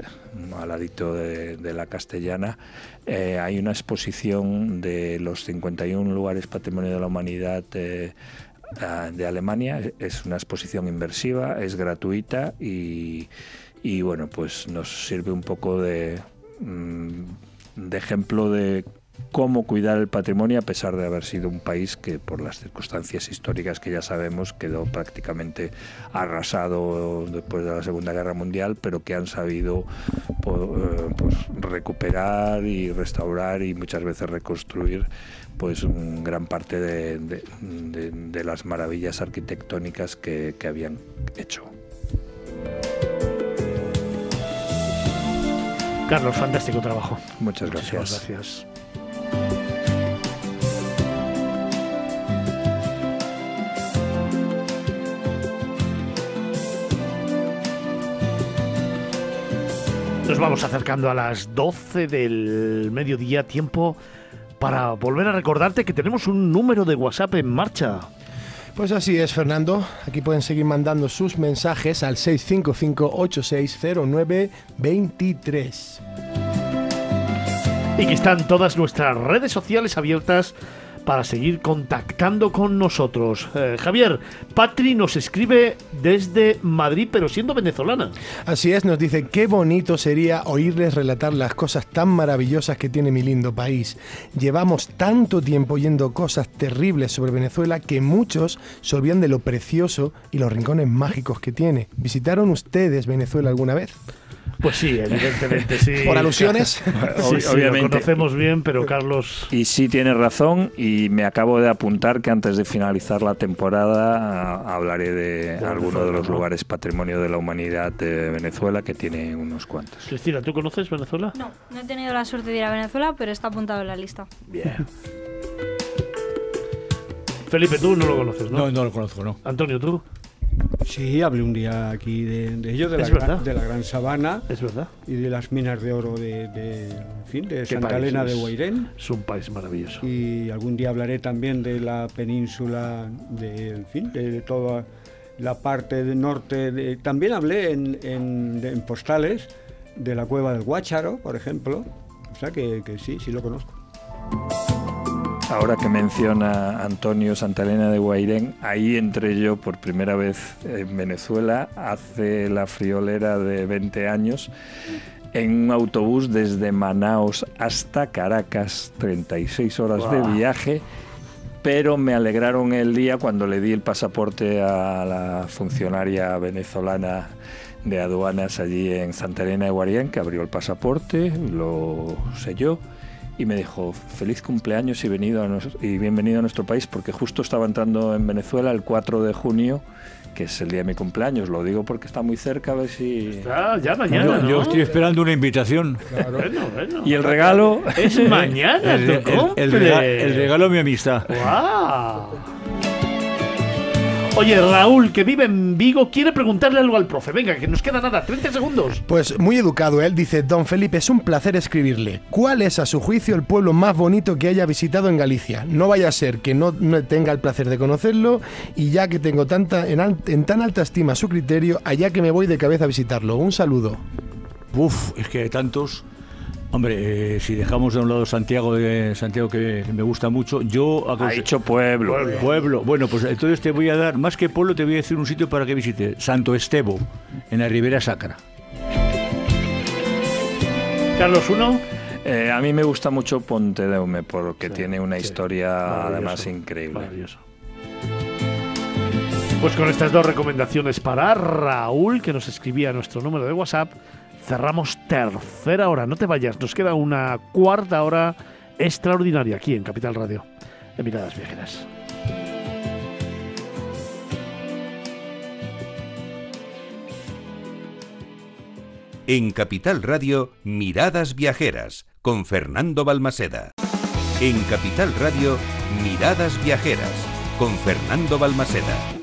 al ladito de, la Castellana, eh, hay una exposición de los 51 lugares patrimonio de la humanidad eh, ah, de Alemania. Es una exposición inversiva, es gratuita y, y bueno, pues nos sirve un poco de, mm, de ejemplo de cómo cuidar el patrimonio a pesar de haber sido un país que por las circunstancias históricas que ya sabemos quedó prácticamente arrasado después de la Segunda Guerra Mundial, pero que han sabido eh, pues, recuperar y restaurar y muchas veces reconstruir pues un gran parte de, de- de- de las maravillas arquitectónicas que, que habían hecho. Carlos, fantástico trabajo. Muchas gracias. Nos vamos acercando a las 12 del mediodía, tiempo para volver a recordarte que tenemos un número de WhatsApp en marcha. Pues así es, Fernando. Aquí pueden seguir mandando sus mensajes al 655-8609-23. Y que están todas nuestras redes sociales abiertas para seguir contactando con nosotros. Eh, Javier, Patri nos escribe desde Madrid, pero siendo venezolana. Así es, nos dice, qué bonito sería oírles relatar las cosas tan maravillosas que tiene mi lindo país. Llevamos tanto tiempo oyendo cosas terribles sobre Venezuela que muchos se olvidan de lo precioso y los rincones mágicos que tiene. ¿Visitaron ustedes Venezuela alguna vez? Pues sí, evidentemente sí. ¿Por alusiones? Sí, sí, obviamente. lo conocemos bien, pero Carlos... Y sí tienes razón y me acabo de apuntar que antes de finalizar la temporada a- hablaré de De alguno de los ¿no? lugares patrimonio de la humanidad de Venezuela que tiene unos cuantos. Cristina, ¿tú conoces Venezuela? No, no he tenido la suerte de ir a Venezuela, pero está apuntado en la lista. Bien. Felipe, tú no lo conoces, ¿no? No, no lo conozco, no. Antonio, ¿tú? Sí, hablé un día aquí de, de ellos, de la, gran, verdad. de la Gran Sabana Es verdad. y de las minas de oro de, de, en fin, de Qué Santa Elena de. Guairén. Es un país maravilloso. Y algún día hablaré también de la península, de, en fin, de, toda la parte del norte. de- también hablé en, en- de- en postales de la cueva del Guácharo, por ejemplo. O sea que, que sí, sí lo conozco. Ahora que menciona Antonio Santa Elena de Guairén, ahí entré yo por primera vez en Venezuela hace la friolera de 20 años en un autobús desde Manaos hasta Caracas, 36 horas de viaje, pero me alegraron el día cuando le di el pasaporte a la funcionaria venezolana de aduanas allí en Santa Elena de Guairén, que abrió el pasaporte, lo selló y me dijo feliz cumpleaños y, venido a nos- y bienvenido a nuestro país porque justo estaba entrando en Venezuela el 4 de junio que es el día de mi cumpleaños lo digo porque está muy cerca a ver si Está ya mañana, Yo, ¿no? yo estoy esperando una invitación. Bueno, bueno. y el regalo Es mañana, El, tu el- el cumple. rega- el regalo de mi amistad. ¡Guau! Oye, Raúl, que vive en Vigo, quiere preguntarle algo al profe. Venga, que nos queda nada, 30 segundos. Pues muy educado él, dice Don Felipe, es un placer escribirle. ¿Cuál es a su juicio el pueblo más bonito que haya visitado en Galicia? No vaya a ser que no, no tenga el placer de conocerlo y ya que tengo tanta, en, al- en tan alta estima su criterio, allá que me voy de cabeza a visitarlo. Un saludo. Uf, es que hay tantos. Hombre, eh, si dejamos de un lado Santiago, de Santiago que me gusta mucho, yo ha dicho pueblo Pueblo. Bueno, pues entonces te voy a dar, más que pueblo, te voy a decir un sitio para que visite. Santo Estebo, en la Ribera Sacra. Carlos, uno. Eh, a mí me gusta mucho Ponte de Hume porque Sí, tiene una sí. historia además increíble Maravilloso. Pues con estas dos recomendaciones para Raúl, que nos escribía a nuestro número de WhatsApp, cerramos tercera hora. No te vayas, nos queda una cuarta hora extraordinaria aquí en Capital Radio, de Miradas Viajeras. En Capital Radio, Miradas Viajeras, con Fernando Balmaseda. En Capital Radio, Miradas Viajeras, con Fernando Balmaseda.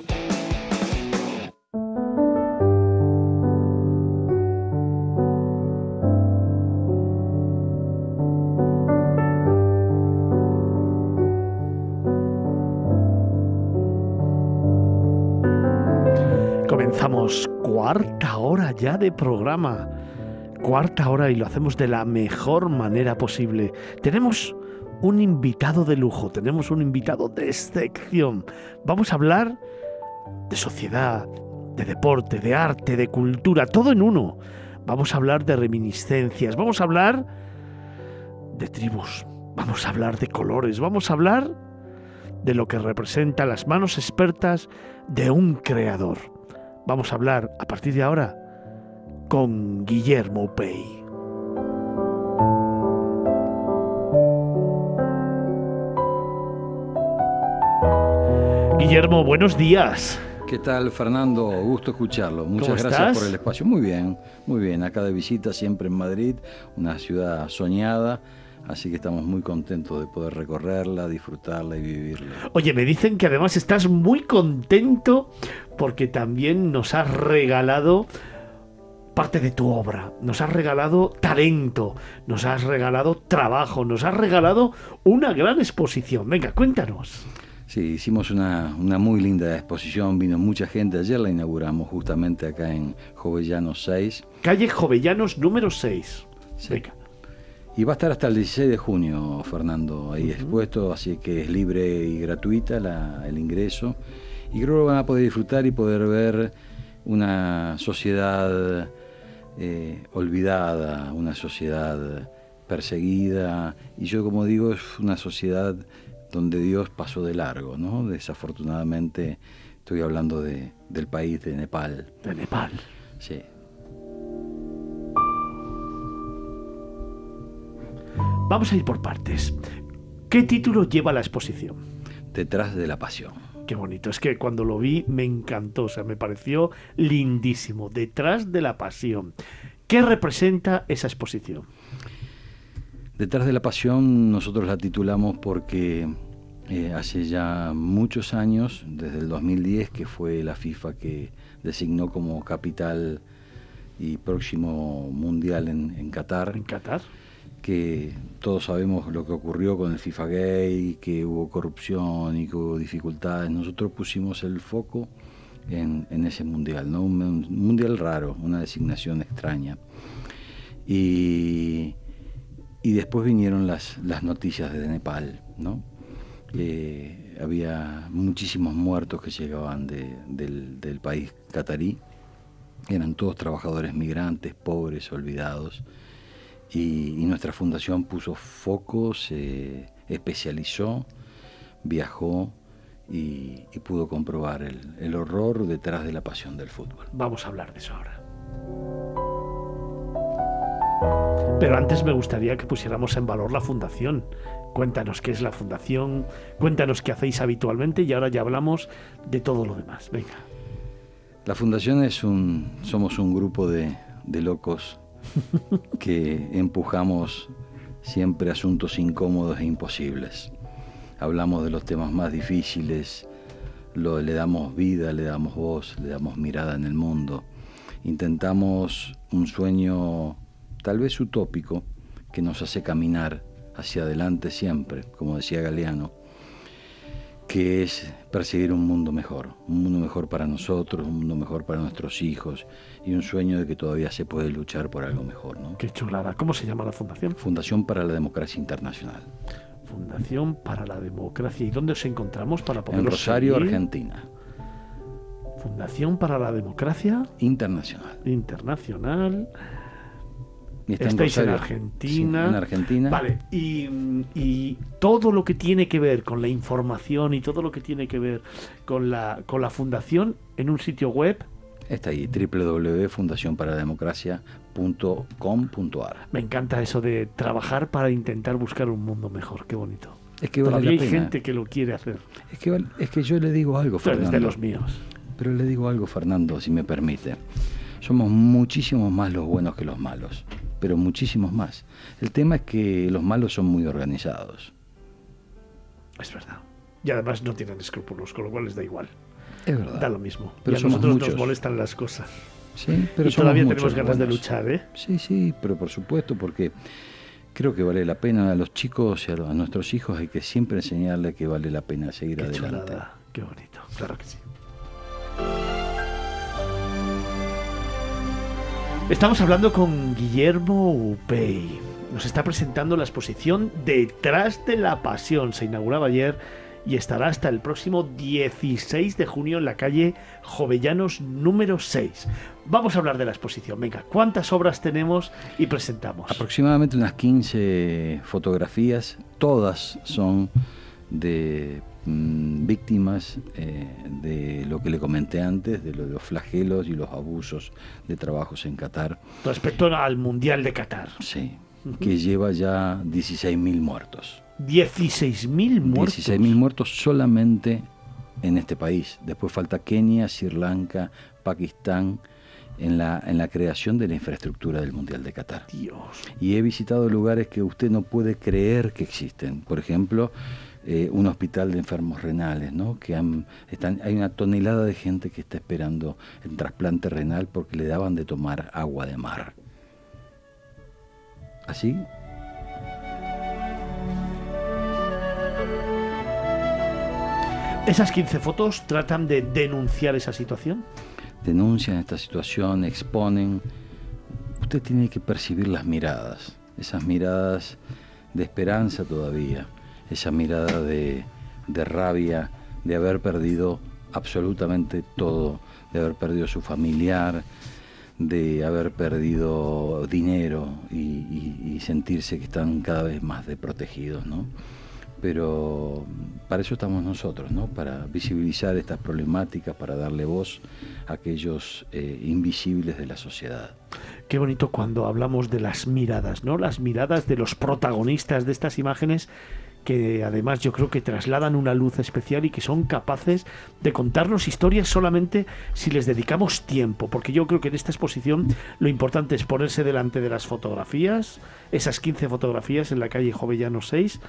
Ya de programa. Cuarta hora y lo hacemos de la mejor manera posible. Tenemos un invitado de lujo, tenemos un invitado de excepción. Vamos a hablar de sociedad, de deporte, de arte, de cultura, todo en uno. Vamos a hablar de reminiscencias, vamos a hablar de tribus, vamos a hablar de colores, vamos a hablar de lo que representa las manos expertas de un creador. Vamos a hablar a partir de ahora con Guillermo Pei. Guillermo, buenos días. ¿Qué tal, Fernando? Gusto escucharlo. Muchas ¿Cómo gracias estás? por el espacio. Muy bien, muy bien. Acá de visita siempre en Madrid, una ciudad soñada. Así que estamos muy contentos de poder recorrerla, disfrutarla y vivirla. Oye, me dicen que además estás muy contento porque también nos has regalado parte de tu obra, nos has regalado talento, nos has regalado trabajo, nos has regalado una gran exposición. Venga, cuéntanos. Sí, hicimos una, una muy linda exposición, vino mucha gente. Ayer la inauguramos justamente acá en Jovellanos 6. Calle Jovellanos número 6. Sí. Venga. Y va a estar hasta el 16 de junio, Fernando, ahí expuesto, así que es libre y gratuita la- el ingreso. Y creo que van a poder disfrutar y poder ver una sociedad eh, olvidada, una sociedad perseguida. Y yo, como digo, es una sociedad donde Dios pasó de largo, ¿no? Desafortunadamente, estoy hablando de- del país de Nepal. De Nepal. Sí. Vamos a ir por partes. ¿Qué título lleva la exposición? Detrás de la pasión. Qué bonito. Es que cuando lo vi me encantó. O sea, me pareció lindísimo. Detrás de la pasión. ¿Qué representa esa exposición? Detrás de la pasión nosotros la titulamos porque eh, hace ya muchos años, desde el 2010, que fue la FIFA que designó como capital y próximo mundial en, en Qatar. En Qatar. Que todos sabemos lo que ocurrió con el FIFA Gay, que hubo corrupción y que hubo dificultades. Nosotros pusimos el foco en, ese mundial, ¿no? Un, un mundial raro, una designación extraña. Y, y después vinieron las, las noticias de Nepal, ¿no? Había muchísimos muertos que llegaban de- del, del país catarí. Eran todos trabajadores migrantes, pobres, olvidados. Y, y nuestra fundación puso foco, se especializó, viajó y, y pudo comprobar el, el horror detrás de la pasión del fútbol. Vamos a hablar de eso ahora. Pero antes me gustaría que pusiéramos en valor la fundación. Cuéntanos qué es la fundación, cuéntanos qué hacéis habitualmente y ahora ya hablamos de todo lo demás. Venga. La fundación es un, somos un grupo de, de locos que empujamos siempre asuntos incómodos e imposibles. Hablamos de los temas más difíciles, lo, le damos vida, le damos voz, le damos mirada en el mundo. Intentamos un sueño tal vez utópico que nos hace caminar hacia adelante siempre, como decía Galeano, que es perseguir un mundo mejor, un mundo mejor para nosotros, un mundo mejor para nuestros hijos y un sueño de que todavía se puede luchar por algo mejor. ¿no? Qué chulada. ¿Cómo se llama la fundación? Fundación para la Democracia Internacional. Fundación para la Democracia. ¿Y dónde os encontramos para En poderlos Rosario, seguir? Argentina. Fundación para la Democracia Internacional. Internacional. Está en Estáis en. Argentina. Sí, en Argentina. Vale, y, y todo lo que tiene que ver con la información y todo lo que tiene que ver con la, con la fundación en un sitio web, Está ahí, www.fundacionparademocracia.com.ar. me encanta eso de trabajar para intentar buscar un mundo mejor. Qué bonito. Es que vale Todavía la hay pena. gente que lo quiere hacer. Es que, es que yo le digo algo, Fernando. de los míos. Pero le digo algo, Fernando, si me permite. Somos muchísimos más los buenos que los malos, pero muchísimos más. El tema es que los malos son muy organizados. Es verdad. Y además no tienen escrúpulos, con lo cual les da igual. Es verdad. Da lo mismo. Pero y a nosotros muchos. nos molestan las cosas. Sí, pero y todavía tenemos ganas de luchar, ¿eh? Sí, sí, pero por supuesto, porque creo que vale la pena a los chicos y a, los- a nuestros hijos hay que siempre enseñarles que vale la pena seguir Qué adelante. chulada, qué bonito. Claro que sí. Estamos hablando con Guillermo Upey. Nos está presentando la exposición Detrás de la Pasión. Se inauguraba ayer y estará hasta el próximo 16 de junio en la calle Jovellanos número 6. Vamos a hablar de la exposición. Venga, ¿cuántas obras tenemos y presentamos? Aproximadamente unas 15 fotografías, todas son de mm, víctimas eh, de lo que le comenté antes, de, lo de los flagelos y los abusos de trabajos en Qatar. Respecto al Mundial de Qatar. Sí, que lleva ya 16.000 muertos. 16.000 muertos. 16.000 muertos solamente en este país. Después falta Kenia, Sri Lanka, Pakistán, en la, en la creación de la infraestructura del Mundial de Qatar. Dios. Y he visitado lugares que usted no puede creer que existen. Por ejemplo, eh, un hospital de enfermos renales, ¿no? Que han- están, hay una tonelada de gente que está esperando el trasplante renal porque le daban de tomar agua de mar. ¿Así? ¿Esas 15 fotos tratan de denunciar esa situación? denuncian esta situación, exponen. Usted tiene que percibir las miradas, esas miradas de esperanza todavía, esa mirada de, de rabia, de haber perdido absolutamente todo, de haber perdido su familiar, de haber perdido dinero y, sentirse que están cada vez más desprotegidos, ¿no? Pero para eso estamos nosotros, ¿no? Para visibilizar estas problemáticas, para darle voz a aquellos eh, invisibles de la sociedad. Qué bonito cuando hablamos de las miradas, ¿no? Las miradas de los protagonistas de estas imágenes que además yo creo que trasladan una luz especial y que son capaces de contarnos historias solamente si les dedicamos tiempo, porque yo creo que en esta exposición lo importante es ponerse delante de las fotografías, esas 15 fotografías en la calle Jovellano 6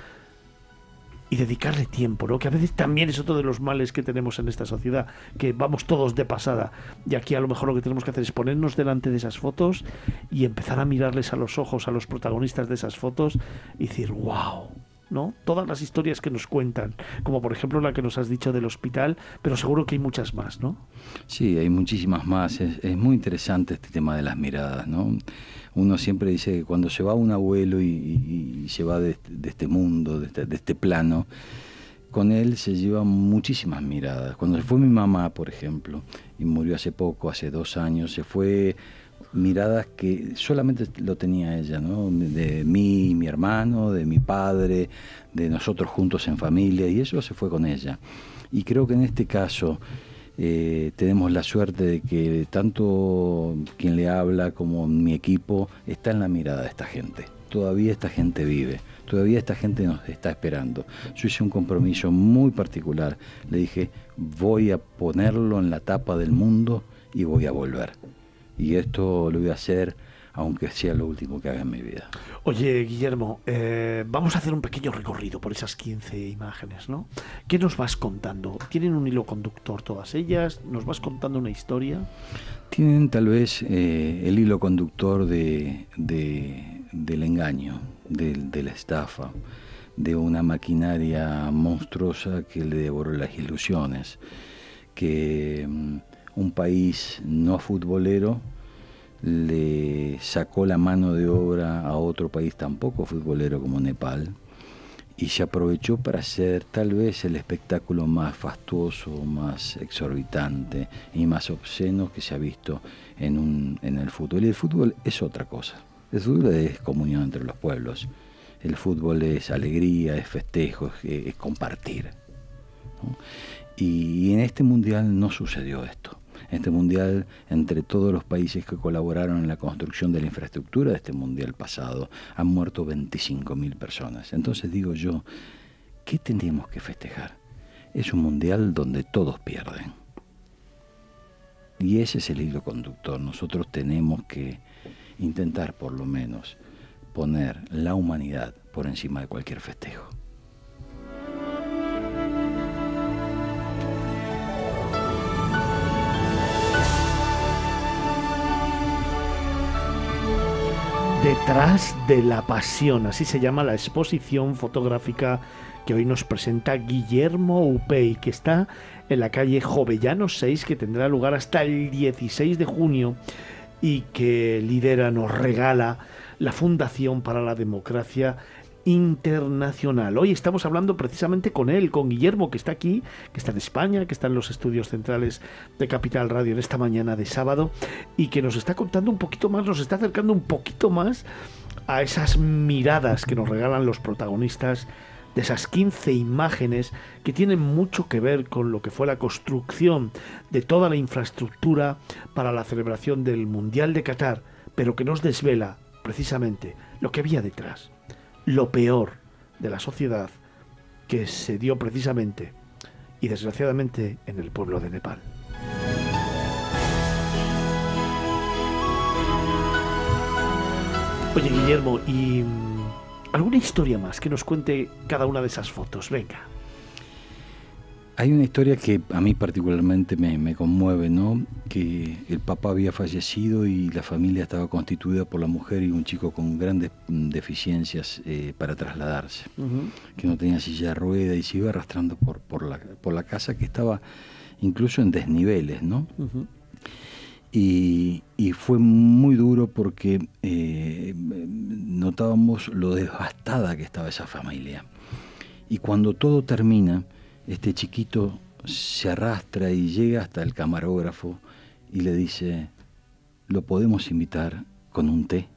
y dedicarle tiempo, ¿no? Que a veces también es otro de los males que tenemos en esta sociedad, que vamos todos de pasada. Y aquí a lo mejor lo que tenemos que hacer es ponernos delante de esas fotos y empezar a mirarles a los ojos a los protagonistas de esas fotos y decir, wow, ¿no? Todas las historias que nos cuentan, como por ejemplo la que nos has dicho del hospital, pero seguro que hay muchas más, ¿no? Sí, hay muchísimas más. Es, es muy interesante este tema de las miradas, ¿no? Uno siempre dice que cuando se va un abuelo y, se va de, de este mundo, de este, de este plano, con él se llevan muchísimas miradas. Cuando se fue mi mamá, por ejemplo, y murió hace poco, hace dos años, se fue miradas que solamente lo tenía ella, ¿no? De mí, mi hermano, de mi padre, de nosotros juntos en familia, y eso se fue con ella. Y creo que en este caso eh, tenemos la suerte de que tanto quien le habla como mi equipo está en la mirada de esta gente. Todavía esta gente vive, todavía esta gente nos está esperando. Yo hice un compromiso muy particular. Le dije, voy a ponerlo en la tapa del mundo y voy a volver. Y esto lo voy a hacer aunque sea lo último que haga en mi vida. Oye, Guillermo, eh, vamos a hacer un pequeño recorrido por esas 15 imágenes, ¿no? ¿Qué nos vas contando? ¿Tienen un hilo conductor todas ellas? ¿Nos vas contando una historia? Tienen tal vez eh, el hilo conductor de, de- del engaño, del- de, la estafa, de una maquinaria monstruosa que le devoró las ilusiones, que mm, un país no futbolero le sacó la mano de obra a otro país tampoco futbolero como Nepal y se aprovechó para hacer tal vez el espectáculo más fastuoso, más exorbitante y más obsceno que se ha visto en, un, en el fútbol. Y el fútbol es otra cosa. El fútbol es comunión entre los pueblos. El fútbol es alegría, es festejo, es, compartir. Y en este mundial no sucedió esto. Este mundial, entre todos los países que colaboraron en la construcción de la infraestructura de este mundial pasado, han muerto 25.000 personas. Entonces digo yo, ¿qué tendríamos que festejar? Es un mundial donde todos pierden. Y ese es el hilo conductor. Nosotros tenemos que intentar por lo menos poner la humanidad por encima de cualquier festejo. Detrás de la pasión, así se llama la exposición fotográfica que hoy nos presenta Guillermo Upey, que está en la calle Jovellano 6, que tendrá lugar hasta el 16 de junio y que lidera, nos regala la Fundación para la Democracia Internacional. Hoy estamos hablando precisamente con él, con Guillermo, que está aquí, que está en España, que está en los estudios centrales de Capital Radio en esta mañana de sábado y que nos está contando un poquito más, nos está acercando un poquito más a esas miradas que nos regalan los protagonistas de esas 15 imágenes que tienen mucho que ver con lo que fue la construcción de toda la infraestructura para la celebración del Mundial de Qatar, pero que nos desvela precisamente lo que había detrás, lo peor de la sociedad que se dio precisamente y desgraciadamente en el pueblo de Nepal. Oye Guillermo, ¿y alguna historia más que nos cuente cada una de esas fotos? Venga. Hay una historia que a mí particularmente me, me, conmueve, ¿no? Que el papá había fallecido y la familia estaba constituida por la mujer y un chico con grandes deficiencias eh, para trasladarse, uh -huh. que no tenía silla de rueda y se iba arrastrando por, por, la, por la casa que estaba incluso en desniveles, ¿no? Uh -huh. Y, y, fue muy duro porque eh, notábamos lo devastada que estaba esa familia. Y cuando todo termina, este chiquito se arrastra y llega hasta el camarógrafo y le dice, ¿lo podemos invitar con un té?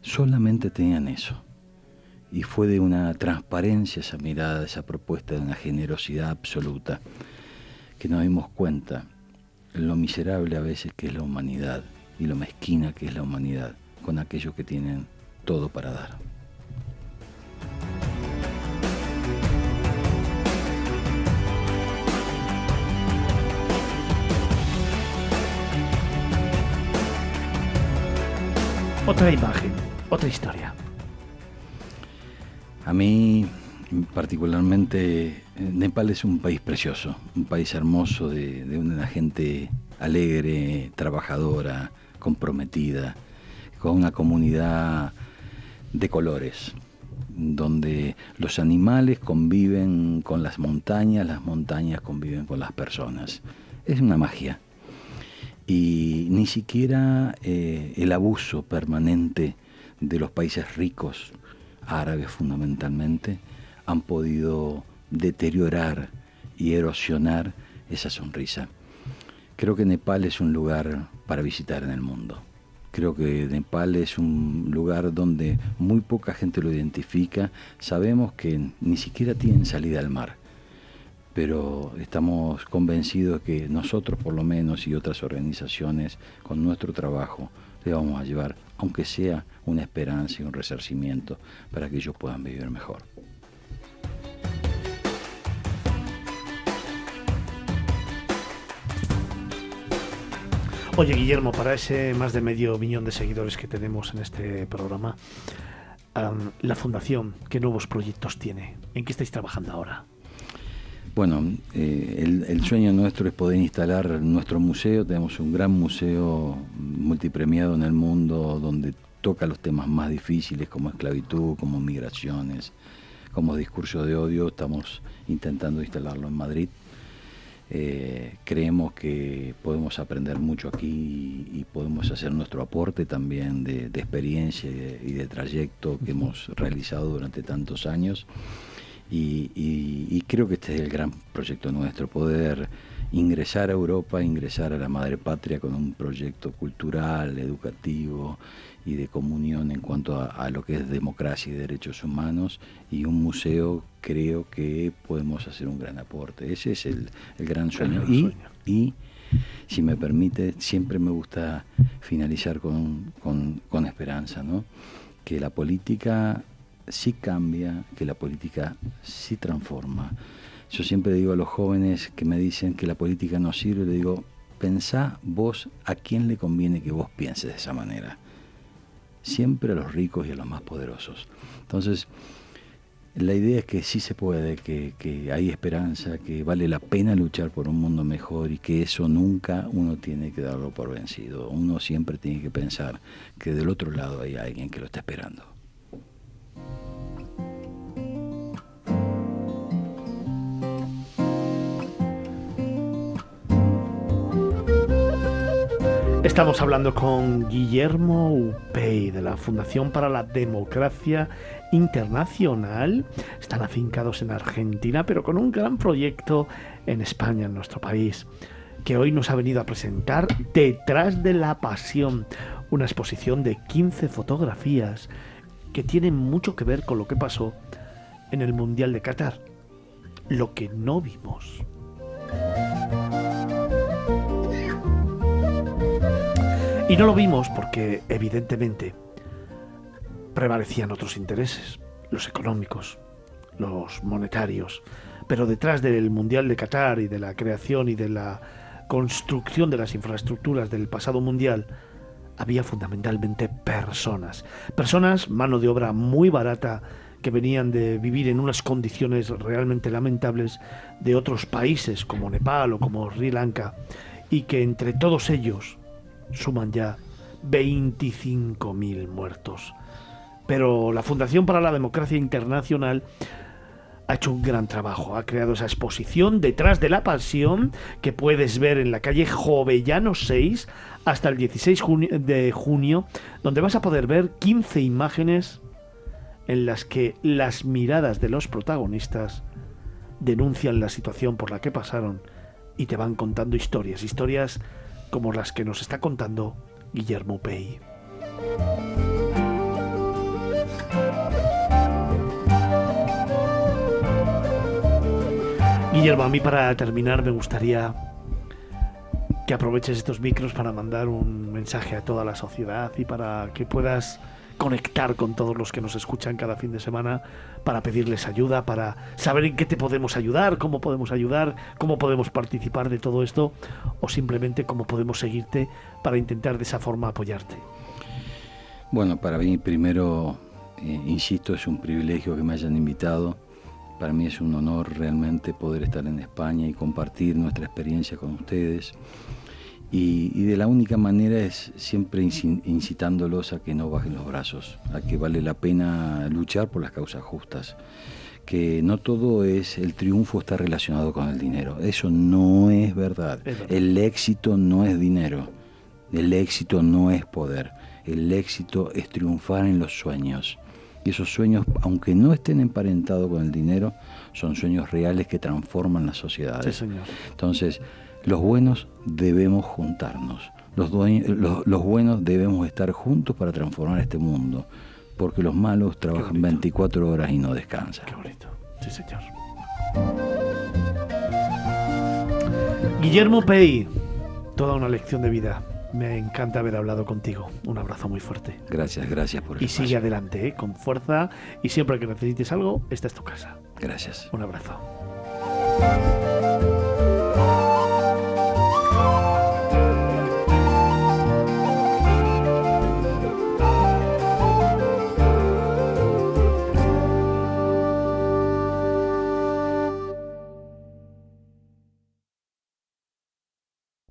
Solamente tenían eso. Y fue de una transparencia esa mirada, esa propuesta, de una generosidad absoluta, que nos dimos cuenta lo miserable a veces que es la humanidad y lo mezquina que es la humanidad con aquellos que tienen todo para dar. Otra imagen, otra historia. A mí particularmente Nepal es un país precioso, un país hermoso de, una gente alegre, trabajadora, comprometida, con una comunidad de colores, donde los animales conviven con las montañas, las montañas conviven con las personas. Es una magia. Y ni siquiera eh, el abuso permanente de los países ricos, árabes fundamentalmente, han podido deteriorar y erosionar esa sonrisa. Creo que Nepal es un lugar para visitar en el mundo. Creo que Nepal es un lugar donde muy poca gente lo identifica. Sabemos que ni siquiera tienen salida al mar, pero estamos convencidos que nosotros por lo menos y otras organizaciones con nuestro trabajo le vamos a llevar, aunque sea una esperanza y un resarcimiento para que ellos puedan vivir mejor. Oye, Guillermo, para ese más de medio millón de seguidores que tenemos en este programa, la Fundación, ¿qué nuevos proyectos tiene? ¿En qué estáis trabajando ahora? Bueno, eh, el, sueño nuestro es poder instalar nuestro museo. Tenemos un gran museo multipremiado en el mundo donde toca los temas más difíciles como esclavitud, como migraciones, como discurso de odio. Estamos intentando instalarlo en Madrid. Eh, creemos que podemos aprender mucho aquí y, podemos hacer nuestro aporte también de, experiencia y de, trayecto que hemos realizado durante tantos años. Y, y creo que este es el gran proyecto nuestro, poder ingresar a Europa, ingresar a la madre patria con un proyecto cultural, educativo y de comunión en cuanto a, lo que es democracia y derechos humanos y un museo creo que podemos hacer un gran aporte. Ese es el, gran sueño. y, y si me permite, siempre me gusta finalizar con, con, con esperanza, ¿no? que la política sí cambia, que la política sí transforma yo siempre digo a los jóvenes que me dicen que la política no sirve, le digo, pensá vos a quién le conviene que vos pienses de esa manera. Siempre a los ricos y a los más poderosos. Entonces, la idea es que sí se puede, que, que, hay esperanza, que vale la pena luchar por un mundo mejor y que eso nunca uno tiene que darlo por vencido. Uno siempre tiene que pensar que del otro lado hay alguien que lo está esperando. Estamos hablando con Guillermo Upey de la Fundación para la Democracia Internacional. Están afincados en Argentina, pero con un gran proyecto en España, en nuestro país, que hoy nos ha venido a presentar Detrás de la Pasión, una exposición de 15 fotografías que tienen mucho que ver con lo que pasó en el Mundial de Qatar, lo que no vimos. Y no lo vimos porque, evidentemente, prevalecían otros intereses, los económicos, los monetarios. Pero detrás del Mundial de Qatar y de la creación y de la construcción de las infraestructuras del pasado Mundial, había fundamentalmente personas. Personas, mano de obra muy barata, que venían de vivir en unas condiciones realmente lamentables de otros países como Nepal o como Sri Lanka, y que entre todos ellos suman ya 25.000 muertos. Pero la Fundación para la Democracia Internacional ha hecho un gran trabajo, ha creado esa exposición detrás de la pasión que puedes ver en la calle Jovellano 6 hasta el 16 de junio, donde vas a poder ver 15 imágenes en las que las miradas de los protagonistas denuncian la situación por la que pasaron y te van contando historias, historias como las que nos está contando Guillermo Pei. Guillermo, a mí para terminar me gustaría que aproveches estos micros para mandar un mensaje a toda la sociedad y para que puedas conectar con todos los que nos escuchan cada fin de semana para pedirles ayuda, para saber en qué te podemos ayudar, cómo podemos ayudar, cómo podemos participar de todo esto o simplemente cómo podemos seguirte para intentar de esa forma apoyarte. Bueno, para mí primero, eh, insisto, es un privilegio que me hayan invitado. Para mí es un honor realmente poder estar en España y compartir nuestra experiencia con ustedes. Y, de la única manera es siempre incitándolos a que no bajen los brazos, a que vale la pena luchar por las causas justas, que no todo es el triunfo está relacionado con el dinero, eso no es verdad. El éxito no es dinero, el éxito no es poder, el éxito es triunfar en los sueños. Y esos sueños, aunque no estén emparentados con el dinero, son sueños reales que transforman las sociedades. Entonces, los buenos debemos juntarnos. Los, buenos debemos estar juntos para transformar este mundo. Porque los malos trabajan 24 horas y no descansan. Qué bonito. Sí, señor. Guillermo Pei, toda una lección de vida. Me encanta haber hablado contigo. Un abrazo muy fuerte. Gracias, gracias por el Y sigue adelante, ¿eh? con fuerza. Y siempre que necesites algo, esta es tu casa. Gracias. Un abrazo.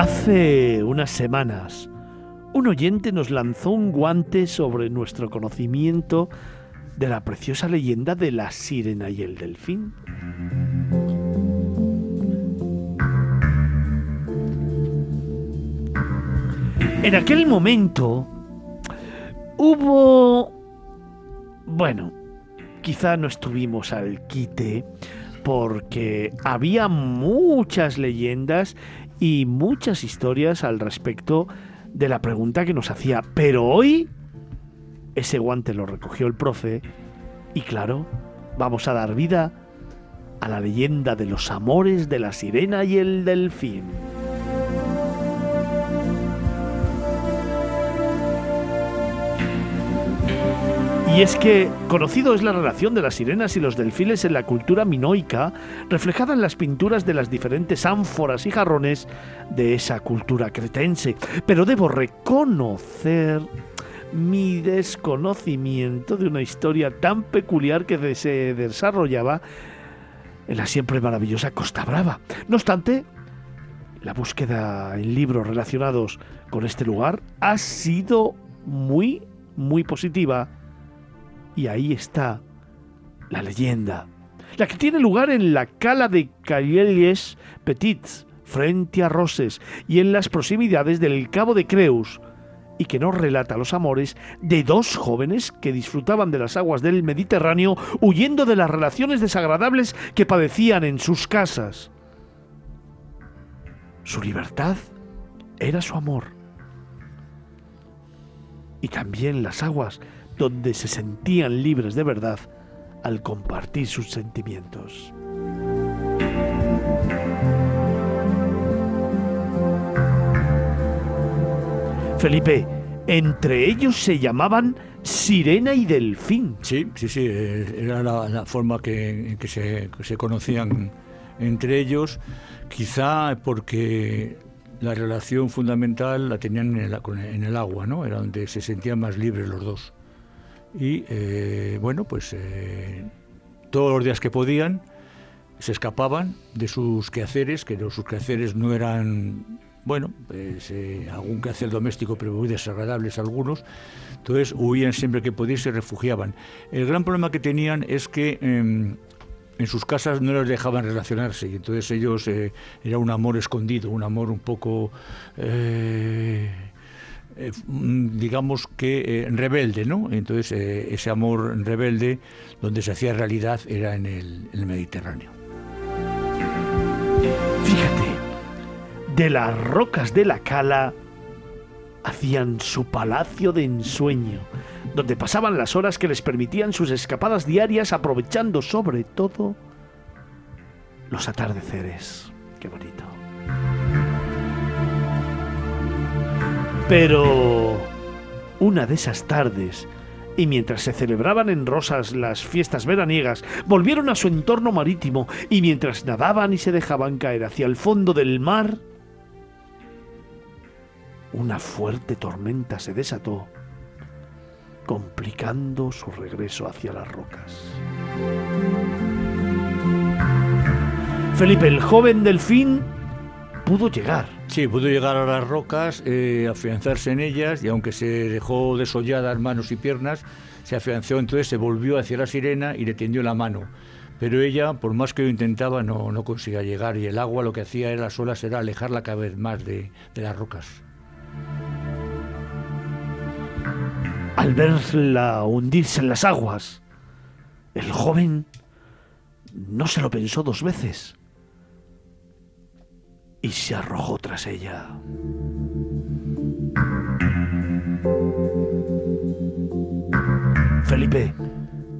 Hace unas semanas, un oyente nos lanzó un guante sobre nuestro conocimiento de la preciosa leyenda de la sirena y el delfín. En aquel momento hubo... Bueno, quizá no estuvimos al quite porque había muchas leyendas y muchas historias al respecto de la pregunta que nos hacía. Pero hoy ese guante lo recogió el profe y claro, vamos a dar vida a la leyenda de los amores de la sirena y el delfín. Y es que conocido es la relación de las sirenas y los delfines en la cultura minoica, reflejada en las pinturas de las diferentes ánforas y jarrones de esa cultura cretense. Pero debo reconocer mi desconocimiento de una historia tan peculiar que se desarrollaba en la siempre maravillosa Costa Brava. No obstante, la búsqueda en libros relacionados con este lugar ha sido muy, muy positiva y ahí está la leyenda, la que tiene lugar en la cala de Callelles Petits, frente a Roses, y en las proximidades del Cabo de Creus, y que nos relata los amores de dos jóvenes que disfrutaban de las aguas del Mediterráneo huyendo de las relaciones desagradables que padecían en sus casas. Su libertad era su amor. Y también las aguas donde se sentían libres de verdad al compartir sus sentimientos. Felipe, entre ellos se llamaban Sirena y Delfín. Sí, sí, sí, eh, era la, forma que, en que se, conocían entre ellos, quizá porque la relación fundamental la tenían en el agua, ¿no? Era donde se sentían más libres los dos y eh, bueno, pues eh, todos los días que podían se escapaban de sus quehaceres, que sus quehaceres no eran, bueno, pues, eh, algún quehacer doméstico, pero muy desagradables algunos, entonces huían siempre que podían y se refugiaban. El gran problema que tenían es que em, en sus casas no les dejaban relacionarse y entonces ellos era un amor escondido, un amor un poco eh, mm, digamos que eh, rebelde, ¿no? Entonces eh, ese amor rebelde donde se hacía realidad era en el, Mediterráneo. Fíjate, de las rocas de la cala hacían su palacio de ensueño, donde pasaban las horas que les permitían sus escapadas diarias, aprovechando sobre todo los atardeceres. Qué bonito. Pero una de esas tardes, y mientras se celebraban en Rosas las fiestas veraniegas, volvieron a su entorno marítimo y mientras nadaban y se dejaban caer hacia el fondo del mar, una fuerte tormenta se desató, complicando su regreso hacia las rocas. Felipe, el joven delfín, pudo llegar. Sí, pudo llegar a las rocas, eh, afianzarse en ellas y aunque se dejó desolladas manos y piernas, se afianzó, entonces se volvió hacia la sirena y le tendió la mano. Pero ella, por más que lo intentaba, no, no conseguía llegar y el agua lo que hacía era las olas era alejarla cada vez más de, de las rocas. Al verla hundirse en las aguas, el joven no se lo pensó dos veces y se arrojó tras ella. Felipe,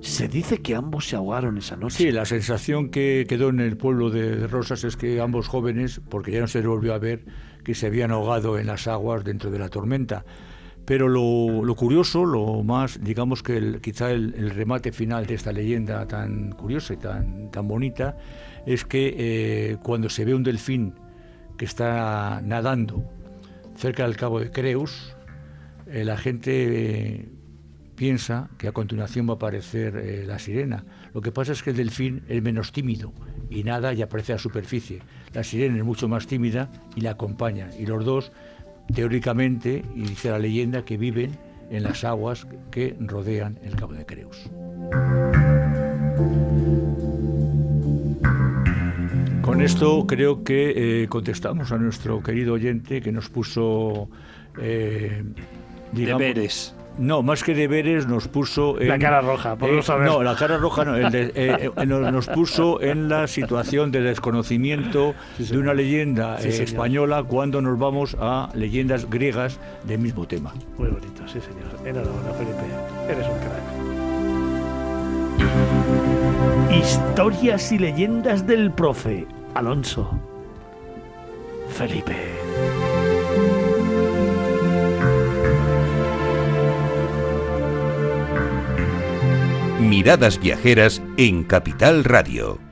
se dice que ambos se ahogaron esa noche. Sí, la sensación que quedó en el pueblo de Rosas es que ambos jóvenes, porque ya no se volvió a ver, que se habían ahogado en las aguas dentro de la tormenta. Pero lo, curioso, lo más, digamos que quizá el, remate final de esta leyenda tan curiosa y tan, tan bonita, es que eh, cuando se ve un delfín que está nadando cerca del cabo de Creus, eh, la gente eh, piensa que a continuación va a aparecer eh, la sirena. Lo que pasa es que el delfín es menos tímido y nada y aparece a la superficie. La sirena es mucho más tímida y la acompaña. Y los dos, teóricamente, y dice la leyenda, que viven en las aguas que rodean el Cabo de Creus. Con esto creo que eh, contestamos a nuestro querido oyente que nos puso... Eh, digamos, Deberes. No, más que deberes nos puso... La cara roja, por no saber. No, la cara roja no, el de- eh, eh, nos, nos puso en la situación de desconocimiento de una leyenda Sí, eh, española cuando nos vamos a leyendas griegas del mismo tema. Muy bonito, sí, señor. Enhorabuena, Felipe. Eres un crack. Historias y leyendas del profe. Alonso. Felipe. Miradas Viajeras en Capital Radio.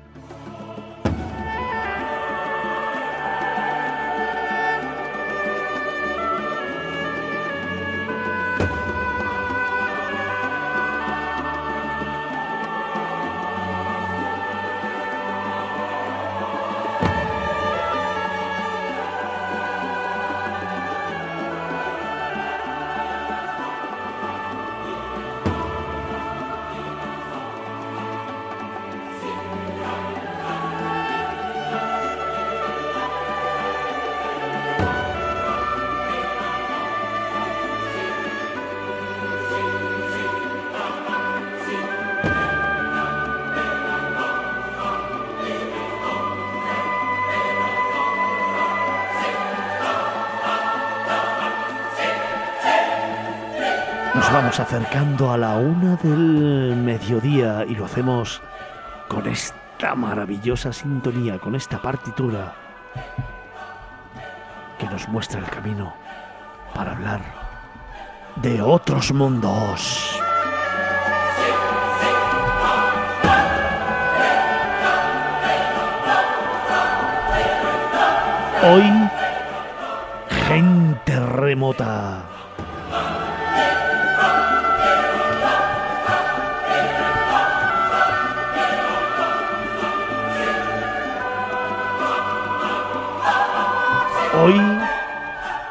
Acercando a la una del mediodía y lo hacemos con esta maravillosa sintonía, con esta partitura que nos muestra el camino para hablar de otros mundos. Hoy, gente remota. Hoy,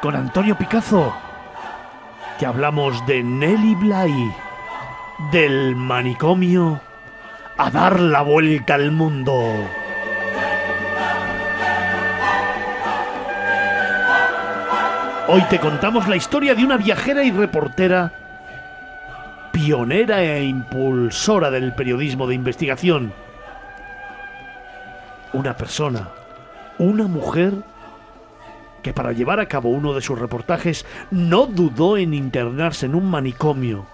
con Antonio Picazo, que hablamos de Nelly Bly, del manicomio a dar la vuelta al mundo. Hoy te contamos la historia de una viajera y reportera pionera e impulsora del periodismo de investigación. Una persona, una mujer que para llevar a cabo uno de sus reportajes no dudó en internarse en un manicomio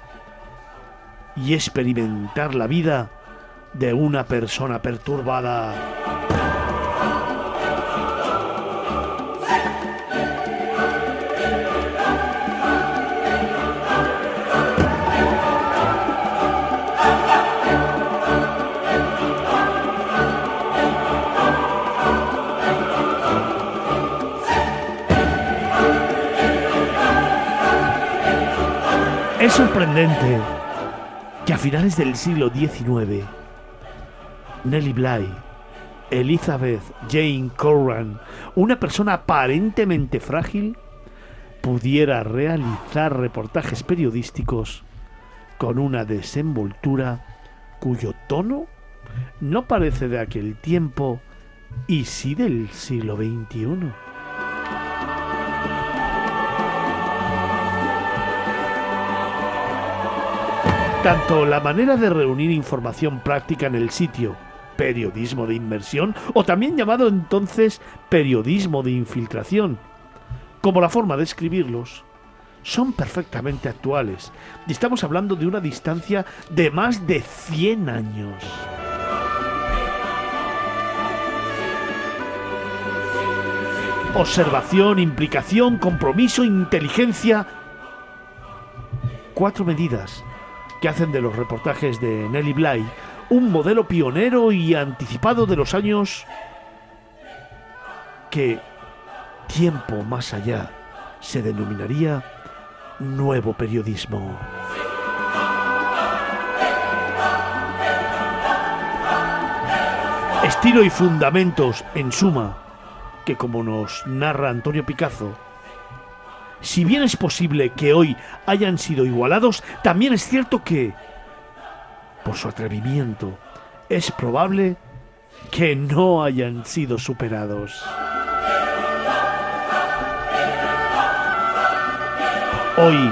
y experimentar la vida de una persona perturbada. Sorprendente que a finales del siglo XIX, Nellie Bly, Elizabeth Jane Corran, una persona aparentemente frágil, pudiera realizar reportajes periodísticos con una desenvoltura cuyo tono no parece de aquel tiempo y sí del siglo XXI. Tanto la manera de reunir información práctica en el sitio, periodismo de inmersión, o también llamado entonces periodismo de infiltración, como la forma de escribirlos, son perfectamente actuales. Y estamos hablando de una distancia de más de 100 años. Observación, implicación, compromiso, inteligencia. Cuatro medidas que hacen de los reportajes de Nelly Bly un modelo pionero y anticipado de los años que tiempo más allá se denominaría nuevo periodismo. Estilo y fundamentos, en suma, que como nos narra Antonio Picazo, si bien es posible que hoy hayan sido igualados, también es cierto que, por su atrevimiento, es probable que no hayan sido superados. Hoy,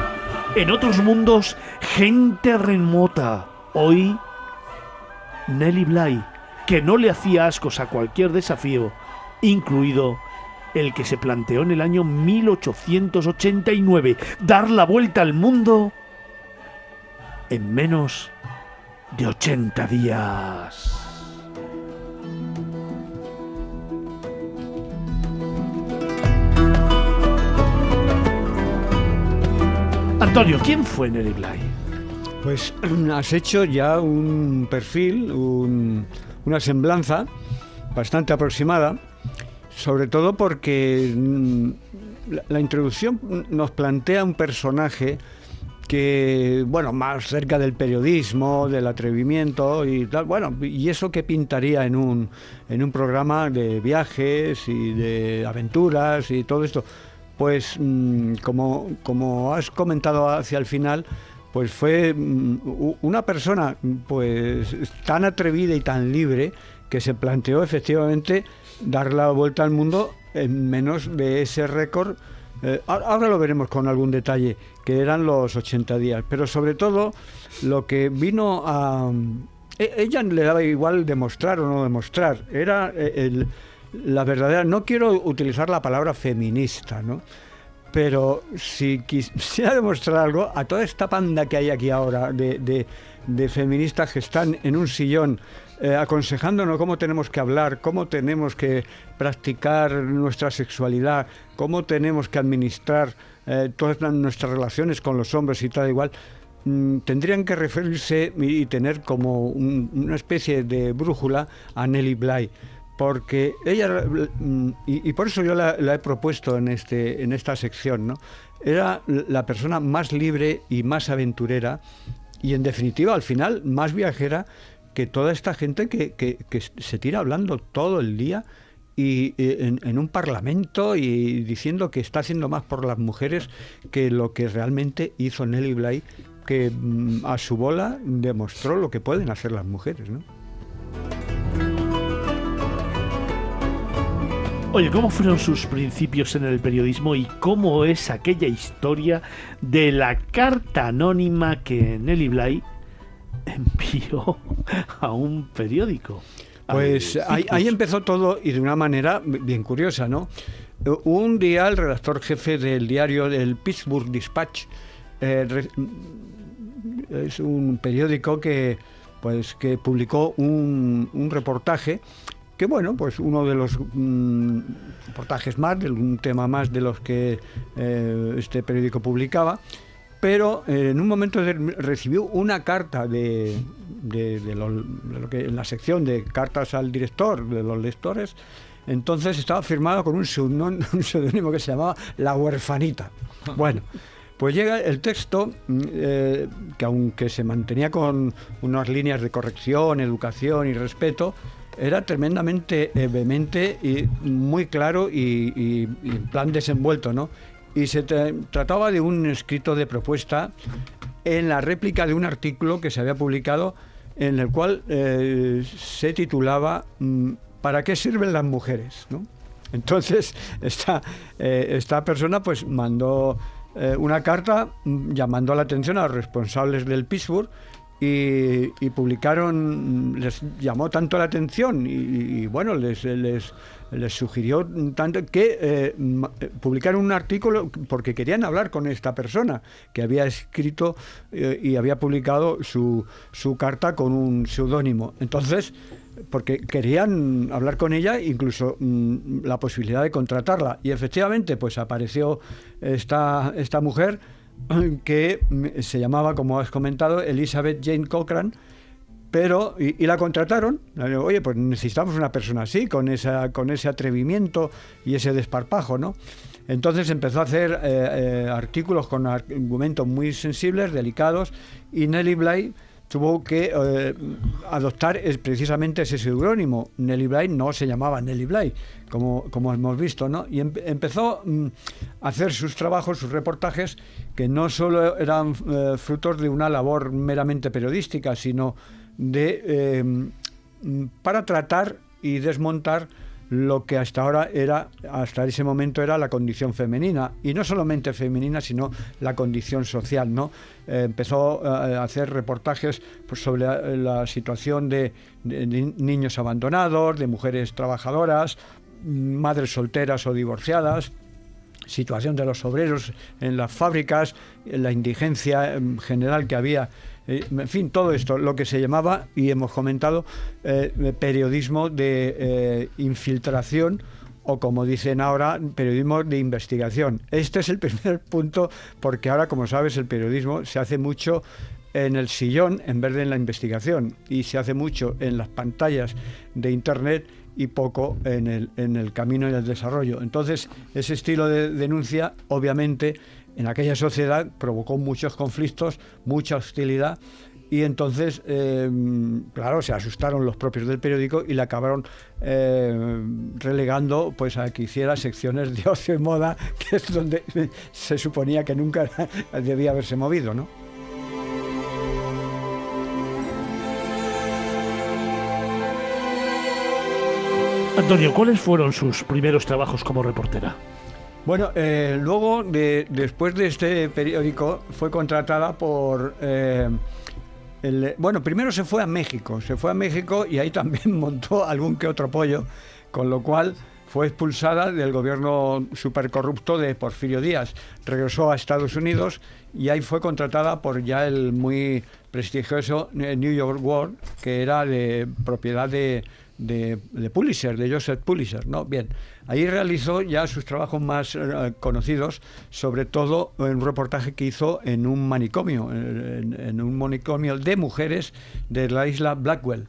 en otros mundos, gente remota. Hoy, Nelly Bly, que no le hacía ascos a cualquier desafío, incluido el que se planteó en el año 1889, dar la vuelta al mundo en menos de 80 días. Antonio, ¿quién fue Nelly Bly? Pues has hecho ya un perfil, un- una semblanza bastante aproximada, sobre todo porque mm, la, introducción nos plantea un personaje que, bueno, más cerca del periodismo, del atrevimiento y tal, bueno, y eso que pintaría en un, en un programa de viajes y de aventuras y todo esto, pues mm, como, como has comentado hacia el final, pues fue mm, una persona pues tan atrevida y tan libre que se planteó efectivamente dar la vuelta al mundo en menos de ese récord. eh, ahora lo veremos con algún detalle, que eran los 80 días. Pero sobre todo, lo que vino a... e- Ella le daba igual demostrar o no demostrar. Era eh, el- la verdadera... No quiero utilizar la palabra feminista, ¿no? Pero si quisiera demostrar algo, a toda esta panda que hay aquí ahora de feministas que están en un sillón eh, aconsejándonos cómo tenemos que hablar, cómo tenemos que practicar nuestra sexualidad, cómo tenemos que administrar eh, todas nuestras relaciones con los hombres y tal igual, mm, tendrían que referirse y, tener como un- una especie de brújula a Nelly Bly porque ella mm, y, y por eso yo la, la he propuesto en este en esta sección no era la persona más libre y más aventurera y en definitiva al final más viajera que toda esta gente que, que- se tira hablando todo el día y eh, en, en un parlamento y diciendo que está haciendo más por las mujeres que lo que realmente hizo Nelly Bly que mm, a su bola demostró lo que pueden hacer las mujeres ¿no? Oye, ¿cómo fueron sus principios en el periodismo y cómo es aquella historia de la carta anónima que Nelly Bly envió a un periódico? Pues ahí, empezó todo y de una manera bien curiosa, ¿no? Eh, Un día el redactor jefe del diario del Pittsburgh Dispatch eh, re- es un periódico que pues que publicó un, un reportaje que bueno pues uno de los mm, reportajes más de un tema más de los que eh, este periódico publicaba pero eh, en un momento recibió una carta de, de- de lo, de lo que en la sección de cartas al director de los lectores entonces estaba firmado con un seudónimo que se llamaba La Huerfanita. Bueno, pues llega el texto mm, eh, que aunque se mantenía con unas líneas de corrección, educación y respeto, era tremendamente eh, vehemente y muy claro y, y- y en plan desenvuelto, ¿no? Y se tra- trataba de un escrito de propuesta en la réplica de un artículo que se había publicado en el cual eh, se titulaba mm, ¿Para qué sirven las mujeres? Entonces, esta, eh, esta persona pues mandó eh, una carta mm, llamando la atención a los responsables del Pittsburgh y, publicaron, mm, les llamó tanto la atención y, bueno, les, les sugirió tanto que eh, eh, publicaron un artículo porque querían hablar con esta persona que había escrito eh, y había publicado su, su carta con un seudónimo. Entonces, porque querían hablar con ella, incluso mm, la posibilidad de contratarla. Y efectivamente, pues apareció esta, esta mujer que mm, se llamaba, como has comentado, Elizabeth Jane Cochran, pero y, y la contrataron. Oye, pues necesitamos una persona así, con esa, con ese atrevimiento y ese desparpajo, ¿no? Entonces empezó a hacer eh, eh, artículos con argumentos muy sensibles, delicados, y Nelly Bly tuvo que eh, adoptar es, precisamente ese seudónimo. Nelly Bly no se llamaba Nelly Bly, como, como hemos visto, ¿no? Y em- empezó mm, a hacer sus trabajos, sus reportajes, que no solo eran eh, frutos de una labor meramente periodística, sino de eh, mm, para tratar y desmontar lo que hasta ahora era, hasta ese momento era la condición femenina, y no solamente femenina, sino la condición social, ¿no? Eh, empezó eh, a hacer reportajes pues, sobre la, situación de, de ni- niños abandonados, de mujeres trabajadoras, mm, madres solteras o divorciadas, situación de los obreros en las fábricas, la indigencia em, general que había, eh, en fin, todo esto, lo que se llamaba, y hemos comentado, eh, periodismo de eh, infiltración o como dicen ahora, periodismo de investigación. Este es el primer punto porque ahora, como sabes, el periodismo se hace mucho en el sillón en vez de en la investigación y se hace mucho en las pantallas de Internet y poco en el, en el camino y el desarrollo. Entonces, ese estilo de denuncia, obviamente, en aquella sociedad provocó muchos conflictos, mucha hostilidad y entonces, eh, claro, se asustaron los propios del periódico y le acabaron eh, relegando pues a que hiciera secciones de ocio y moda, que es donde se suponía que nunca debía haberse movido, ¿no? Antonio, ¿cuáles fueron sus primeros trabajos como reportera? Bueno, eh, luego, de, después de este periódico, fue contratada por... eh, el- bueno, primero se fue a México, se fue a México y ahí también montó algún que otro pollo, con lo cual fue expulsada del gobierno supercorrupto de Porfirio Díaz. Regresó a Estados Unidos y ahí fue contratada por ya el muy prestigioso eh, New York World, que era de propiedad de, de, de Pulitzer, de Joseph Pulitzer, ¿no? Bien, ahí realizó ya sus trabajos más eh, conocidos, sobre todo en un reportaje que hizo en un manicomio, en, un manicomio de mujeres de la isla Blackwell.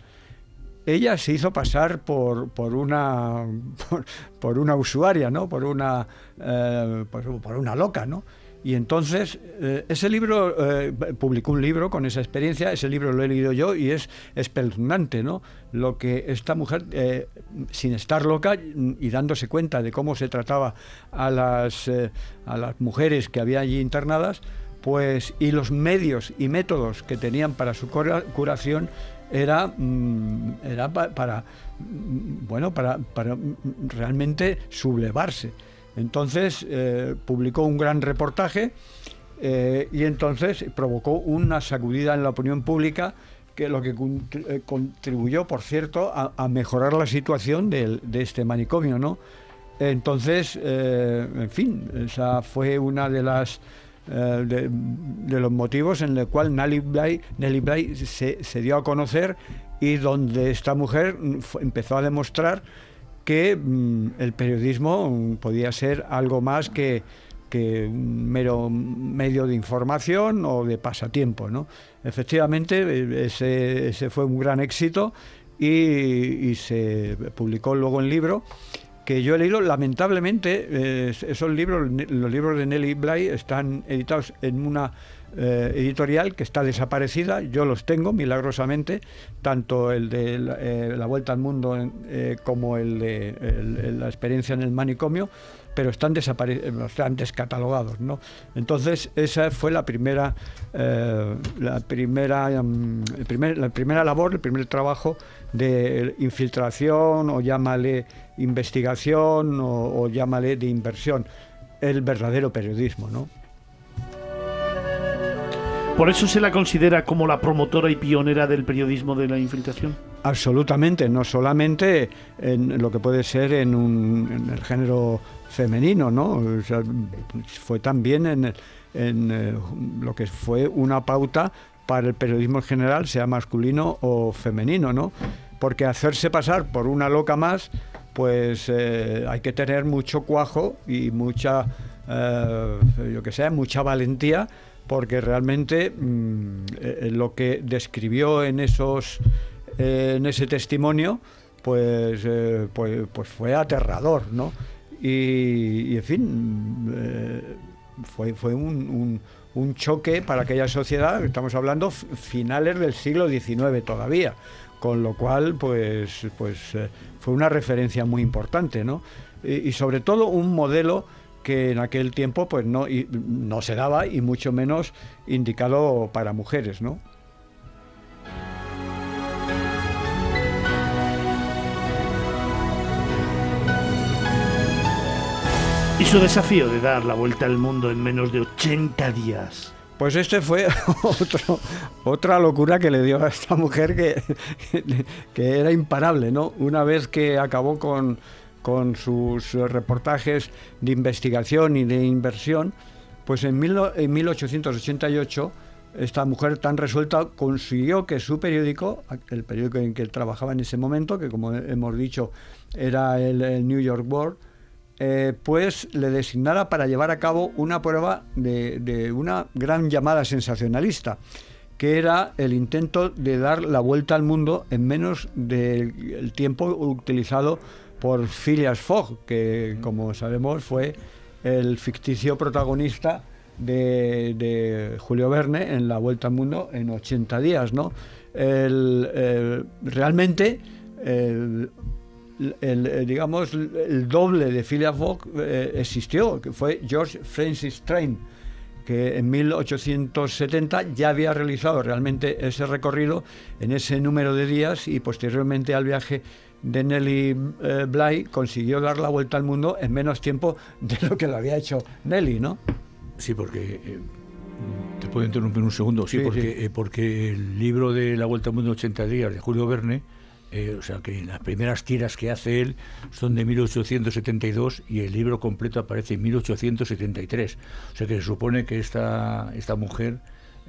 Ella se hizo pasar por, por una por, una usuaria, ¿no? Por una eh, por una loca, ¿no? Y entonces, eh, ese libro, eh, publicó un libro con esa experiencia, ese libro lo he leído yo y es espeluznante, ¿no? Lo que esta mujer, eh, sin estar loca y dándose cuenta de cómo se trataba a las, a las mujeres que había allí internadas, pues, y los medios y métodos que tenían para su cura- curación era, mm, era pa- para, mm, bueno, para, para mm, realmente sublevarse. Entonces eh, publicó un gran reportaje eh, y entonces provocó una sacudida en la opinión pública que lo que eh, contribuyó, por cierto, a, mejorar la situación de este manicomio, ¿no? Entonces, en fin, esa fue una de las de, los motivos en el cual Nelly Bly, se, dio a conocer y donde esta mujer empezó a demostrar que mm, el periodismo mm, podía ser algo más que, que un mero medio de información o de pasatiempo. ¿no? Efectivamente, eh, ese, fue un gran éxito y, se publicó luego en libro que yo he leído, lamentablemente, esos libros, los libros de Nelly Bly están editados en una eh, editorial que está desaparecida, yo los tengo milagrosamente, tanto el de la, eh, Vuelta al Mundo eh, como el de La experiencia en el manicomio, pero están, están descatalogados. ¿no? Entonces, esa fue la primera, la, primera, mm, el primer- la primera labor, el primer trabajo de infiltración o llámale investigación o, o llámale de inversión, el verdadero periodismo. ¿no? ¿Por eso se la considera como la promotora y pionera del periodismo de la infiltración? Absolutamente, no solamente en lo que puede ser en, un- en el género femenino, ¿no? Fue también en, eh, lo que fue una pauta para el periodismo en general, sea masculino o femenino, ¿no? Porque hacerse pasar por una loca más, pues eh, hay que tener mucho cuajo y mucha, eh, yo que sé, mucha valentía, porque realmente mm, eh, lo que describió en esos eh, en ese testimonio, pues, eh, pues, pues fue aterrador, ¿no? Y, en fin, fue, fue un, un- choque para aquella sociedad, estamos hablando finales del siglo XIX todavía, con lo cual pues, pues fue una referencia muy importante, ¿no? Y sobre todo un modelo que en aquel tiempo pues no, y- no se daba y mucho menos indicado para mujeres, ¿no? Y su desafío de dar la vuelta al mundo en menos de 80 días. Pues este fue otro- otra locura que le dio a esta mujer que, que era imparable, ¿no? Una vez que acabó con, con sus reportajes de investigación y de inversión, pues en, mil no- en 1888 esta mujer tan resuelta consiguió que su periódico, el periódico en que trabajaba en ese momento, que como hemos dicho era el, New York World, eh, pues le designara para llevar a cabo una prueba de una gran llamada sensacionalista, que era el intento de dar la vuelta al mundo en menos del tiempo utilizado por Phileas Fogg, que como sabemos fue el ficticio protagonista de, Julio Verne en la vuelta al mundo en 80 días. ¿no? El, realmente el, digamos, el doble de Phileas Fogg eh, existió, que fue George Francis Train, que en 1870 ya había realizado realmente ese recorrido en ese número de días y posteriormente al viaje de Nelly eh, Bly consiguió dar la vuelta al mundo en menos tiempo de lo que lo había hecho Nelly, ¿no? Sí, porque eh, te puedo interrumpir un segundo. Sí, Sí, porque, sí. eh, porque el libro de La Vuelta al Mundo en 80 días de Julio Verne, eh, o sea que las primeras tiras que hace él son de 1872 y el libro completo aparece en 1873. O sea que se supone que esta, esta mujer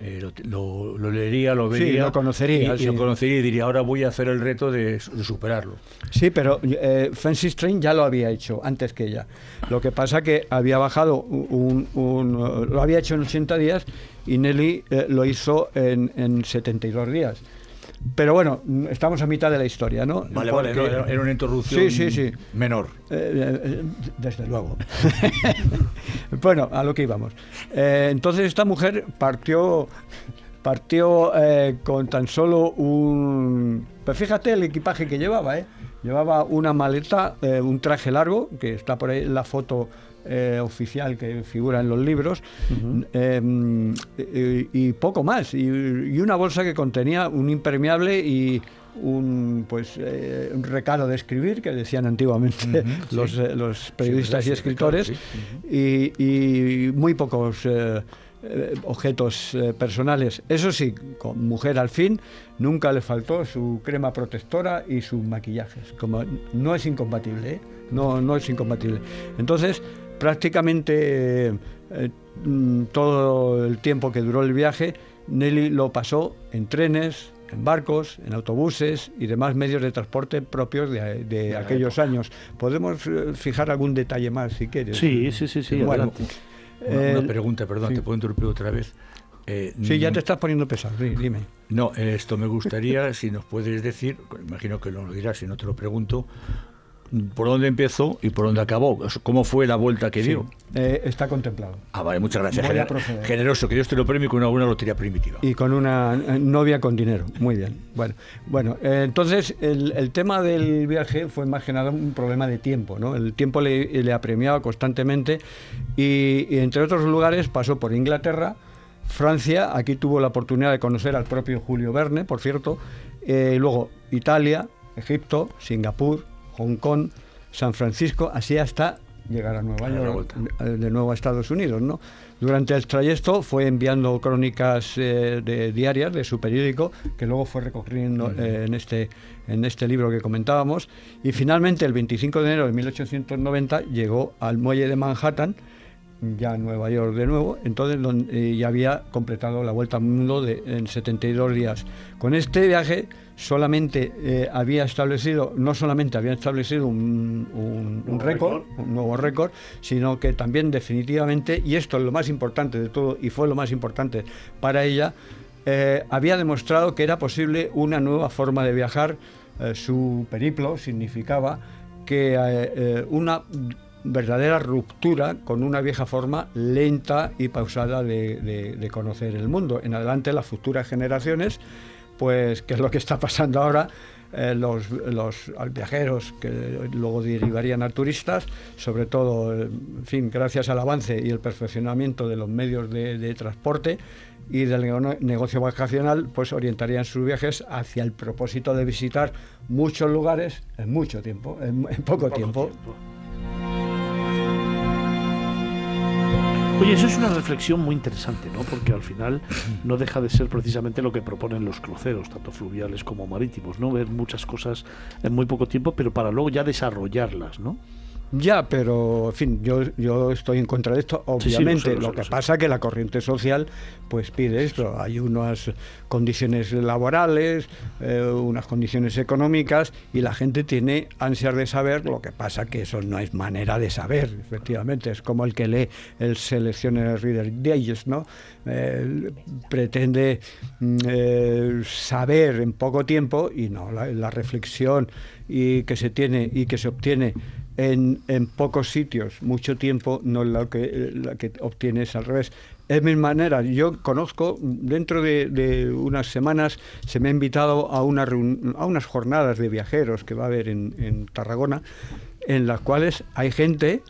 eh, lo, lo- lo leería, lo Sí, vería. lo conocería, Y, y sí. lo conocería y diría, ahora voy a hacer el reto de, de superarlo. Sí, pero eh, Francis Train ya lo había hecho antes que ella. Lo que pasa que había bajado un, un- lo había hecho en 80 días y Nelly eh, lo hizo en, en 72 días. Pero bueno, estamos a mitad de la historia, ¿no? Vale, vale, no, era- una introducción Sí, sí, sí. menor. Eh, eh, desde luego. bueno, a lo que íbamos. Eh, entonces esta mujer partió, partió eh, con tan solo un... Pues fíjate el equipaje que llevaba, ¿eh? Llevaba una maleta, un traje largo, que está por ahí la foto eh, oficial que figura en los libros, eh, y, y poco más. Y, y una bolsa que contenía un impermeable y un pues eh, un recado de escribir que decían antiguamente los, eh, los periodistas Sí, y recado, escritores sí. y, y muy pocos objetos eh, personales. Eso sí, con mujer al fin, nunca le faltó su crema protectora y sus maquillajes. Como no es incompatible, ¿eh? no, no es incompatible. Entonces, prácticamente eh, mm, todo el tiempo que duró el viaje, Nelly lo pasó en trenes, en barcos, en autobuses y demás medios de transporte propios de, de aquellos años. Podemos eh, fijar algún detalle más si quieres. Sí, sí, sí, sí, Bueno, adelante. Una, una el- pregunta, perdón, sí. te puedo interrumpir otra vez. Eh, Sí, ya te estás poniendo pesado, sí, dime. No, eh, esto me gustaría, si nos puedes decir, imagino que lo dirás si no te lo pregunto, por dónde empezó y por dónde acabó. ¿Cómo fue la vuelta que Sí, dio? eh, está contemplado. Ah, vale, muchas gracias. Gener- proceder. generoso, que Dios te lo premie con una buena lotería primitiva. Y con una eh, novia con dinero. Muy bien. Bueno, bueno eh, entonces el, el tema del viaje fue más que nada un problema de tiempo. ¿no? El tiempo le, le apremiaba constantemente y, y entre otros lugares pasó por Inglaterra, Francia, aquí tuvo la oportunidad de conocer al propio Julio Verne, por cierto, eh, luego Italia, Egipto, Singapur, Hong Kong, San Francisco, así hasta llegar a Nueva York, de nuevo a Estados Unidos, ¿no? Durante el trayecto fue enviando crónicas eh, de, diarias de su periódico, que luego fue recogiendo eh, en, este, en este libro que comentábamos, y finalmente el 25 de enero de 1890 llegó al muelle de Manhattan, ya en Nueva York de nuevo, entonces donde, eh, ya había completado la vuelta al mundo de, en 72 días. Con este viaje solamente eh, había establecido, no solamente había establecido un, un- un récord, un nuevo récord, sino que también definitivamente, y esto es lo más importante de todo, y fue lo más importante para ella, eh, había demostrado que era posible una nueva forma de viajar. Eh, su periplo significaba que eh, una verdadera ruptura con una vieja forma lenta y pausada de, de- de conocer el mundo. En adelante las futuras generaciones, pues, que es lo que está pasando ahora, eh, los, los viajeros que luego derivarían a turistas, sobre todo, en fin, gracias al avance y el perfeccionamiento de los medios de, de transporte y del nego- negocio vacacional, pues orientarían sus viajes hacia el propósito de visitar muchos lugares en mucho tiempo, en, en poco, tiempo. Oye, eso es una reflexión muy interesante, ¿no? Porque al final no deja de ser precisamente lo que proponen los cruceros, tanto fluviales como marítimos, ¿no? Ver muchas cosas en muy poco tiempo, pero para luego ya desarrollarlas, ¿no? Ya, pero en fin, yo, yo estoy en contra de esto, Sí, sí, lo obviamente. sé, lo que sé. pasa que la corriente social pues pide esto. Hay unas condiciones laborales, eh, unas condiciones económicas y la gente tiene ansias de saber. Lo que pasa que eso no es manera de saber, efectivamente. Es como el que lee el Selecciones Reader Digest, ¿no? Eh, pretende mm, eh, saber en poco tiempo y no, la, la reflexión y que se tiene y que se obtiene en, en pocos sitios, mucho tiempo, no es lo que, la que obtienes al revés. Es mi manera. Yo conozco, dentro de, unas semanas se me ha invitado a, una a unas jornadas de viajeros que va a haber en, en Tarragona, en las cuales hay gente,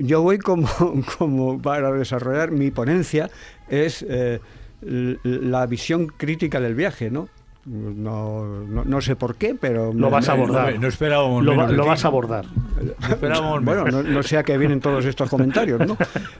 yo voy como, como para desarrollar mi ponencia, es eh, la visión crítica del viaje, ¿no? No, no, no sé por qué, pero... Lo me- vas a abordar. no esperábamos Lo, menos lo vas a abordar. Esperábamos bueno, no, no sé a qué vienen todos estos comentarios, ¿no?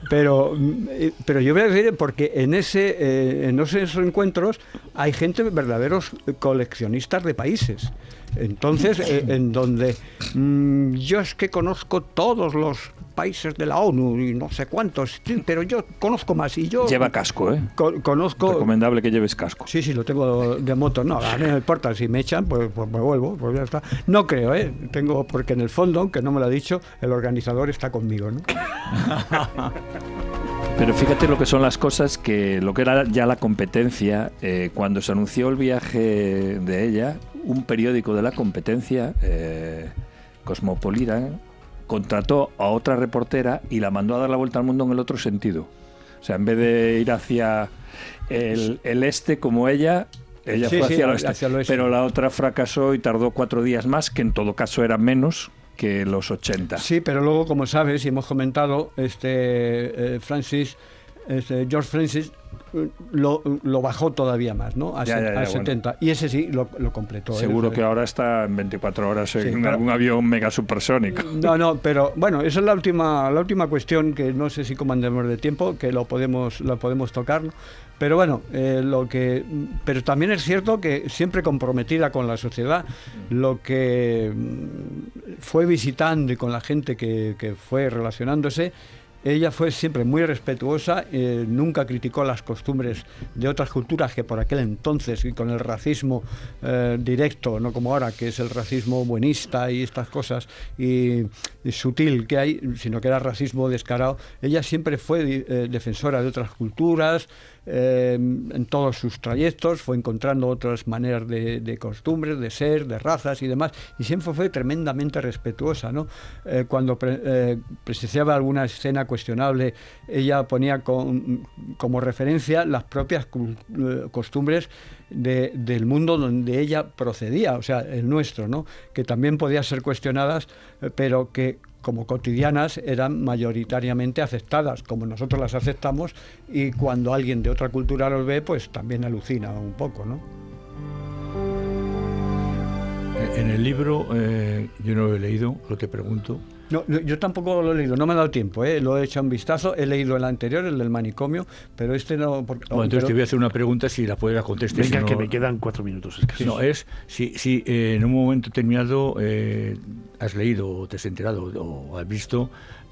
Pero, mm, pero yo voy a decir, porque en, ese, eh, en esos encuentros hay gente, verdaderos coleccionistas de países. Entonces, eh, en donde mm, yo es que conozco todos los países de la ONU y no sé cuántos, pero yo conozco más y yo Lleva casco, ¿eh? co- conozco... Recomendable que lleves casco. Sí, sí, lo tengo de moto. No, a mí no me importa. Si me echan, pues, pues me vuelvo. Pues ya está. No creo, ¿eh? Tengo, porque en el fondo, aunque no me lo ha dicho, el organizador está conmigo, ¿no? Pero fíjate lo que son las cosas que lo que era ya la competencia, eh, cuando se anunció el viaje de ella, un periódico de la competencia, eh, Cosmopolitan, contrató a otra reportera y la mandó a dar la vuelta al mundo en el otro sentido. O sea, en vez de ir hacia el, el este como ella, ella Sí, fue sí, hacia el oeste. hacia el oeste. Pero la otra fracasó y tardó cuatro días más, que en todo caso era menos que los 80. Sí, pero luego, como sabes, y hemos comentado, este eh, Francis, este, George Francis, eh, lo, lo bajó todavía más, ¿no? A, Ya, se- ya, ya, a bueno. 70. Y ese sí lo, lo completó. ¿eh? Seguro que ahora está en 24 horas en pero- algún avión mega supersónico. No, no, pero bueno, esa es la última, la última cuestión que no sé si comandemos de tiempo, que lo podemos, lo podemos tocar. Pero bueno, eh, lo que, pero también es cierto que siempre comprometida con la sociedad, lo que mm, fue visitando y con la gente que, que fue relacionándose, ella fue siempre muy respetuosa, eh, nunca criticó las costumbres de otras culturas que por aquel entonces, y con el racismo eh, directo, no como ahora, que es el racismo buenista y estas cosas, y, sutil que hay, sino que era racismo descarado, ella siempre fue eh, defensora de otras culturas, eh, en todos sus trayectos, fue encontrando otras maneras de, costumbres, de ser, de razas y demás, y siempre fue tremendamente respetuosa. ¿no? Eh, cuando eh, presenciaba alguna escena cuestionable, ella ponía como referencia las propias eh, costumbres de- del mundo donde ella procedía, o sea, el nuestro, ¿no? que también podían ser cuestionadas, pero que como cotidianas eran mayoritariamente aceptadas, como nosotros las aceptamos, y cuando alguien de otra cultura los ve, pues también alucina un poco, ¿no? En el libro, eh, yo no lo he leído, lo te pregunto. No, no, yo tampoco lo he leído, no me ha dado tiempo, ¿eh? lo he hecho un vistazo, he leído el anterior, el del manicomio, pero este no... porque- Bueno, entonces pero- te voy a hacer una pregunta si la puedes contestar. Venga, si no- que me quedan cuatro minutos. Es que No, es si, si eh, en un momento determinado eh, has leído o te has enterado o has visto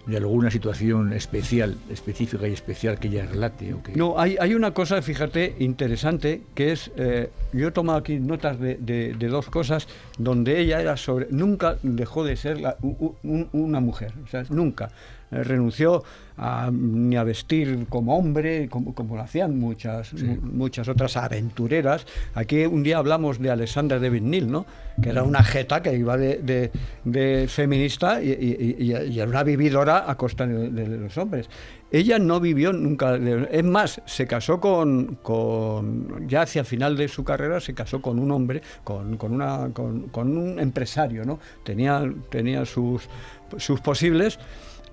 de alguna situación especial, específica y especial que ella relate. No, hay, hay una cosa, fíjate, interesante, que es, eh, yo he tomado aquí notas de, dos cosas, donde ella era sobre, nunca dejó de ser una mujer, nunca. eh, renunció a, ni a vestir como hombre, como, como lo hacían muchas, mu- muchas otras aventureras. Aquí un día hablamos de Alexandra de Vignil, ¿no? que era una jeta que iba de, de- de feminista y, y- y- y era una vividora a costa de, de los hombres. Ella no vivió nunca, es más, se casó con, con- ya hacia el final de su carrera, se casó con un hombre, con, con una, con, con un empresario, ¿no? Tenía, tenía sus, sus posibles.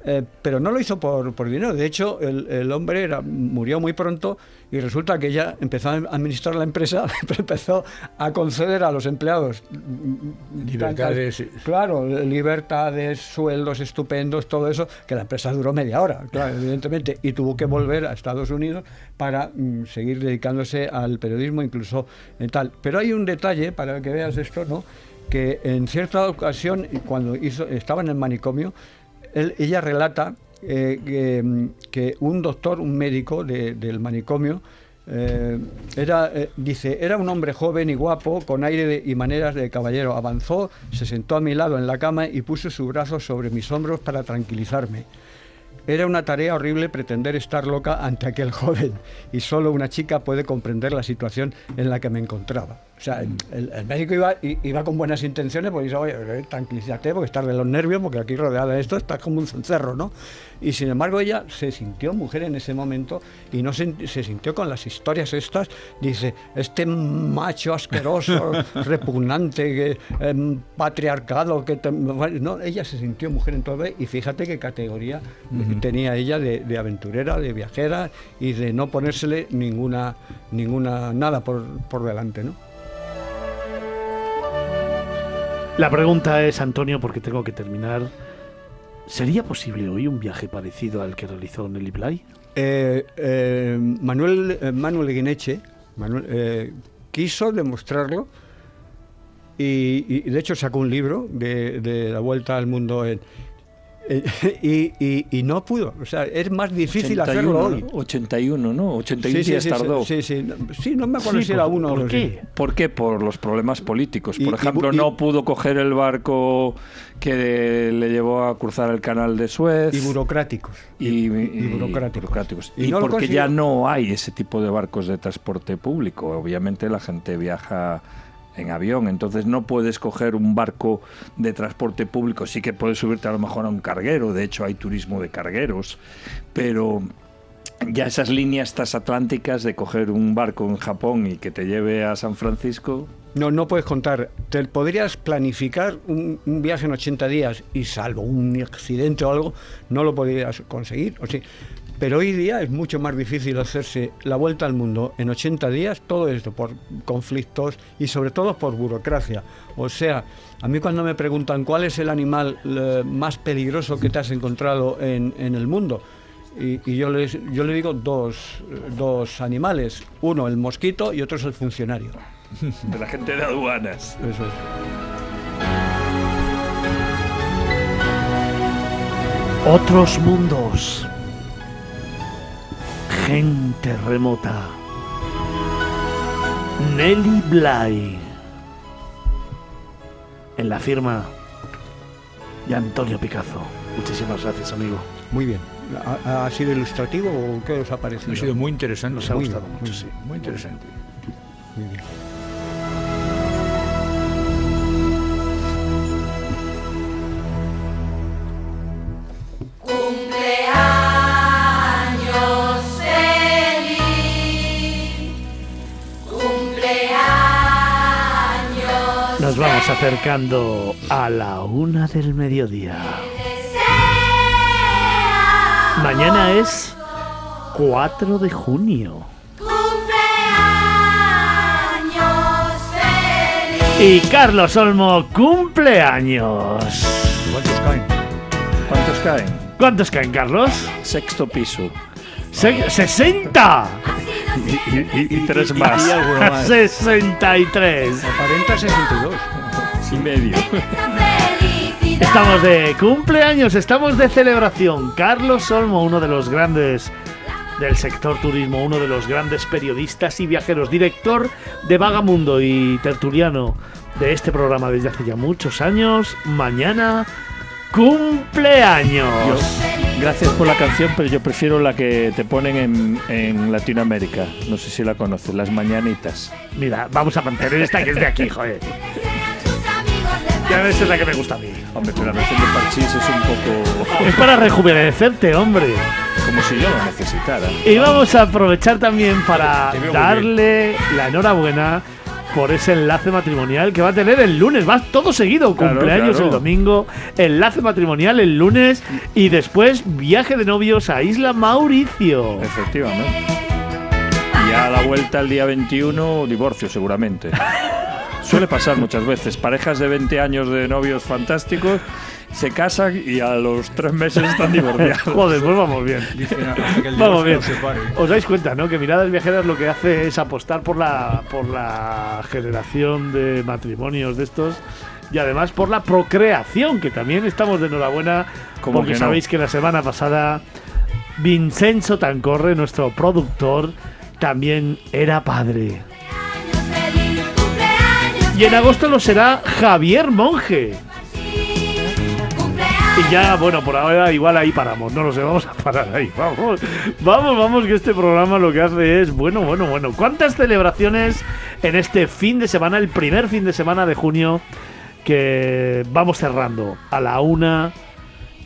Eh, pero no lo hizo por, por dinero. De hecho, el, el hombre era, murió muy pronto y resulta que ella empezó a administrar la empresa, empezó a conceder a los empleados Libertades, tantas- claro, libertades, sueldos estupendos, todo eso, que la empresa duró media hora, claro, evidentemente, y tuvo que volver a Estados Unidos para mm, seguir dedicándose al periodismo, incluso en tal. Pero hay un detalle para que veas esto, ¿no? Que en cierta ocasión, cuando hizo, estaba en el manicomio, ella relata eh, que, mm, que un doctor, un médico de- del manicomio, eh, era, eh, dice, era un hombre joven y guapo, con aire y maneras de caballero. Avanzó, se sentó a mi lado en la cama y puso su brazo sobre mis hombros para tranquilizarme. Era una tarea horrible pretender estar loca ante aquel joven y solo una chica puede comprender la situación en la que me encontraba. O sea, el, el médico iba, iba con buenas intenciones, porque dice, oye, tranquilízate, porque estás de los nervios, porque aquí rodeada de esto estás como un cencerro, ¿no? Y sin embargo ella se sintió mujer en ese momento y no se, se sintió con las historias estas, dice, este macho asqueroso, repugnante, que, em, patriarcado, que... te- no, ella se sintió mujer entonces y fíjate qué categoría tenía ella de, de aventurera, de viajera y de no ponérsele ninguna, ninguna nada por, por delante, ¿no? La pregunta es, Antonio, porque tengo que terminar. ¿Sería posible hoy un viaje parecido al que realizó Nelly Bly? Eh, eh, Manuel, eh, Manuel Guineche quiso demostrarlo y, de hecho sacó un libro de, de la vuelta al mundo en, y, y- y no pudo. O sea, es más difícil 81, hacerlo hoy. ¿no? 81, ¿no? 81 Sí, sí, días sí, tardó. Sí, sí, sí, no me acuerdo Sí, si era ¿por- uno por qué? ¿Por qué? Por los problemas políticos. Por y ejemplo, no pudo coger el barco que le llevó a cruzar el canal de Suez. Y burocráticos. Y, Y- y y burocráticos. burocráticos. Y Y, no lo porque ya no hay ese tipo de barcos de transporte público. Obviamente la gente viaja en avión, entonces no puedes coger un barco de transporte público. Sí que puedes subirte a lo mejor a un carguero, de hecho hay turismo de cargueros, pero ya esas líneas transatlánticas de coger un barco en Japón y que te lleve a San Francisco, No, no puedes contar. Te podrías planificar un, viaje en 80 días y salvo un accidente o algo, no lo podrías conseguir. O. Pero hoy día es mucho más difícil hacerse la vuelta al mundo en 80 días, todo esto por conflictos y sobre todo por burocracia. O sea, a mí cuando me preguntan cuál es el animal eh, más peligroso que te has encontrado en, en el mundo, y, y yo, les, yo le digo dos, dos animales, uno el mosquito y otro es el funcionario. de la gente de aduanas. Eso es. Otros mundos. Gente remota. Nelly Bly. En la firma de Antonio Picazo. Muchísimas gracias, amigo. Muy bien. ¿Ha, ha sido ilustrativo o qué os ha parecido? Ha sido muy interesante. Nos ha Muy gustado bien, mucho, muy sí. Muy interesante. Muy bien. Nos vamos acercando a la una del mediodía. Mañana es 4 de junio. Cumpleaños feliz. Y Carlos Olmo cumpleaños. ¿Cuántos caen? ¿Cuántos caen? ¿Cuántos caen, Carlos? Sexto piso. Se- ¡60! Y, y- tres más. y alguno más. 63. Aparenta 62. y medio. Estamos de cumpleaños, estamos de celebración. Carlos Olmo, uno de los grandes del sector turismo, uno de los grandes periodistas y viajeros, director de Vagamundo y tertuliano de este programa desde hace ya muchos años. Mañana, cumpleaños. Gracias por la canción, pero yo prefiero la que te ponen en, en Latinoamérica. No sé si la conoces, Las Mañanitas. Mira, vamos a mantener esta que es de aquí, joder. Ya ves, es la que me gusta a mí. Hombre, pero la versión de Parchís es un poco... Es para rejuvenecerte, hombre. Como si yo lo necesitara. Y vamos a aprovechar también para darle la enhorabuena por ese enlace matrimonial que va a tener el lunes. Va todo seguido. Claro, Cumpleaños claro. el domingo, enlace matrimonial el lunes y después viaje de novios a Isla Mauricio. Efectivamente. Y a la vuelta el día 21, divorcio seguramente. Suele pasar muchas veces. Parejas de 20 años de novios fantásticos se casan y a los tres meses están divorciados. Joder, pues vamos bien. Vamos bien. Os dais cuenta, ¿no? Que Miradas Viajeras lo que hace es apostar por la, por la generación de matrimonios de estos y además por la procreación, que también estamos de enhorabuena ¿Cómo porque que no? sabéis que la semana pasada Vincenzo Tancorre, nuestro productor, también era padre. Y en agosto lo será Javier Monge. Y ya, bueno, por ahora igual ahí paramos, no lo sé, vamos a parar ahí, vamos, vamos, vamos, que este programa lo que hace es, bueno, bueno, bueno, ¿cuántas celebraciones en este fin de semana, el primer fin de semana de junio, que vamos cerrando a la una,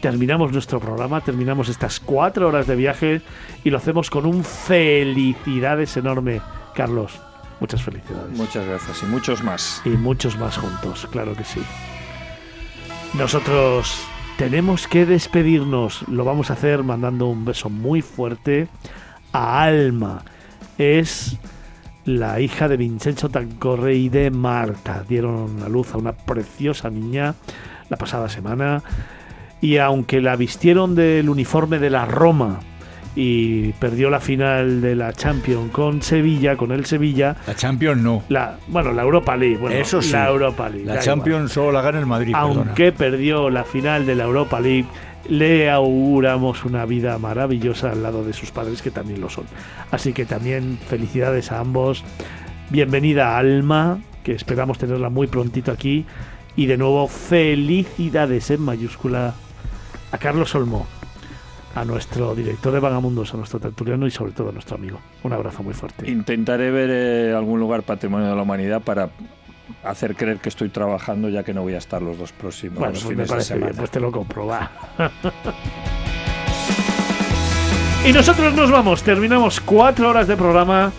terminamos nuestro programa, terminamos estas cuatro horas de viaje y lo hacemos con un felicidades enorme, Carlos, muchas felicidades. Muchas gracias y muchos más. Y muchos más juntos, claro que sí. Nosotros tenemos que despedirnos. Lo vamos a hacer mandando un beso muy fuerte a Alma. Es la hija de Vincenzo Tancorre y de Marta. Dieron a luz a una preciosa niña la pasada semana. Y aunque la vistieron del uniforme de la Roma y perdió la final de la Champions con Sevilla, con el Sevilla, La Champions no. la, bueno, la Europa League. Bueno, Eso sí. La Europa League. La Champions solo la gana el Madrid. perdona. Aunque perdió la final de la Europa League, le auguramos una vida maravillosa al lado de sus padres, que también lo son. Así que también felicidades a ambos. Bienvenida Alma, que esperamos tenerla muy prontito aquí. Y de nuevo, felicidades en mayúscula a Carlos Olmo, a nuestro director de Vagamundos, a nuestro tertuliano y sobre todo a nuestro amigo. Un abrazo muy fuerte. Intentaré ver eh, algún lugar patrimonio de la humanidad para hacer creer que estoy trabajando ya que no voy a estar los dos próximos Bueno, pues me fines de parece bien, semana. pues te lo compro, va. y nosotros nos vamos, terminamos cuatro horas de programa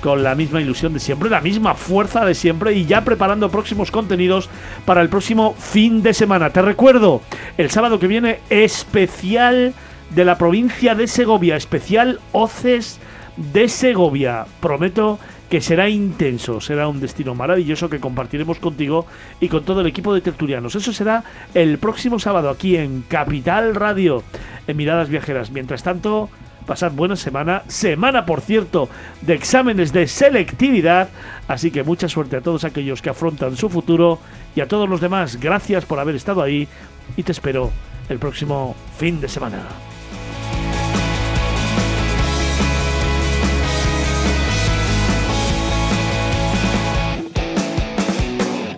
con la misma ilusión de siempre, la misma fuerza de siempre y ya preparando próximos contenidos para el próximo fin de semana. Te recuerdo, el sábado que viene, especial de la provincia de Segovia, especial Oces de Segovia. Prometo que será intenso, será un destino maravilloso que compartiremos contigo y con todo el equipo de tertulianos. Eso será el próximo sábado aquí en Capital Radio, en Miradas Viajeras. Mientras tanto, pasad buena semana, semana por cierto de exámenes de selectividad, así que mucha suerte a todos aquellos que afrontan su futuro y a todos los demás, gracias por haber estado ahí y te espero el próximo fin de semana.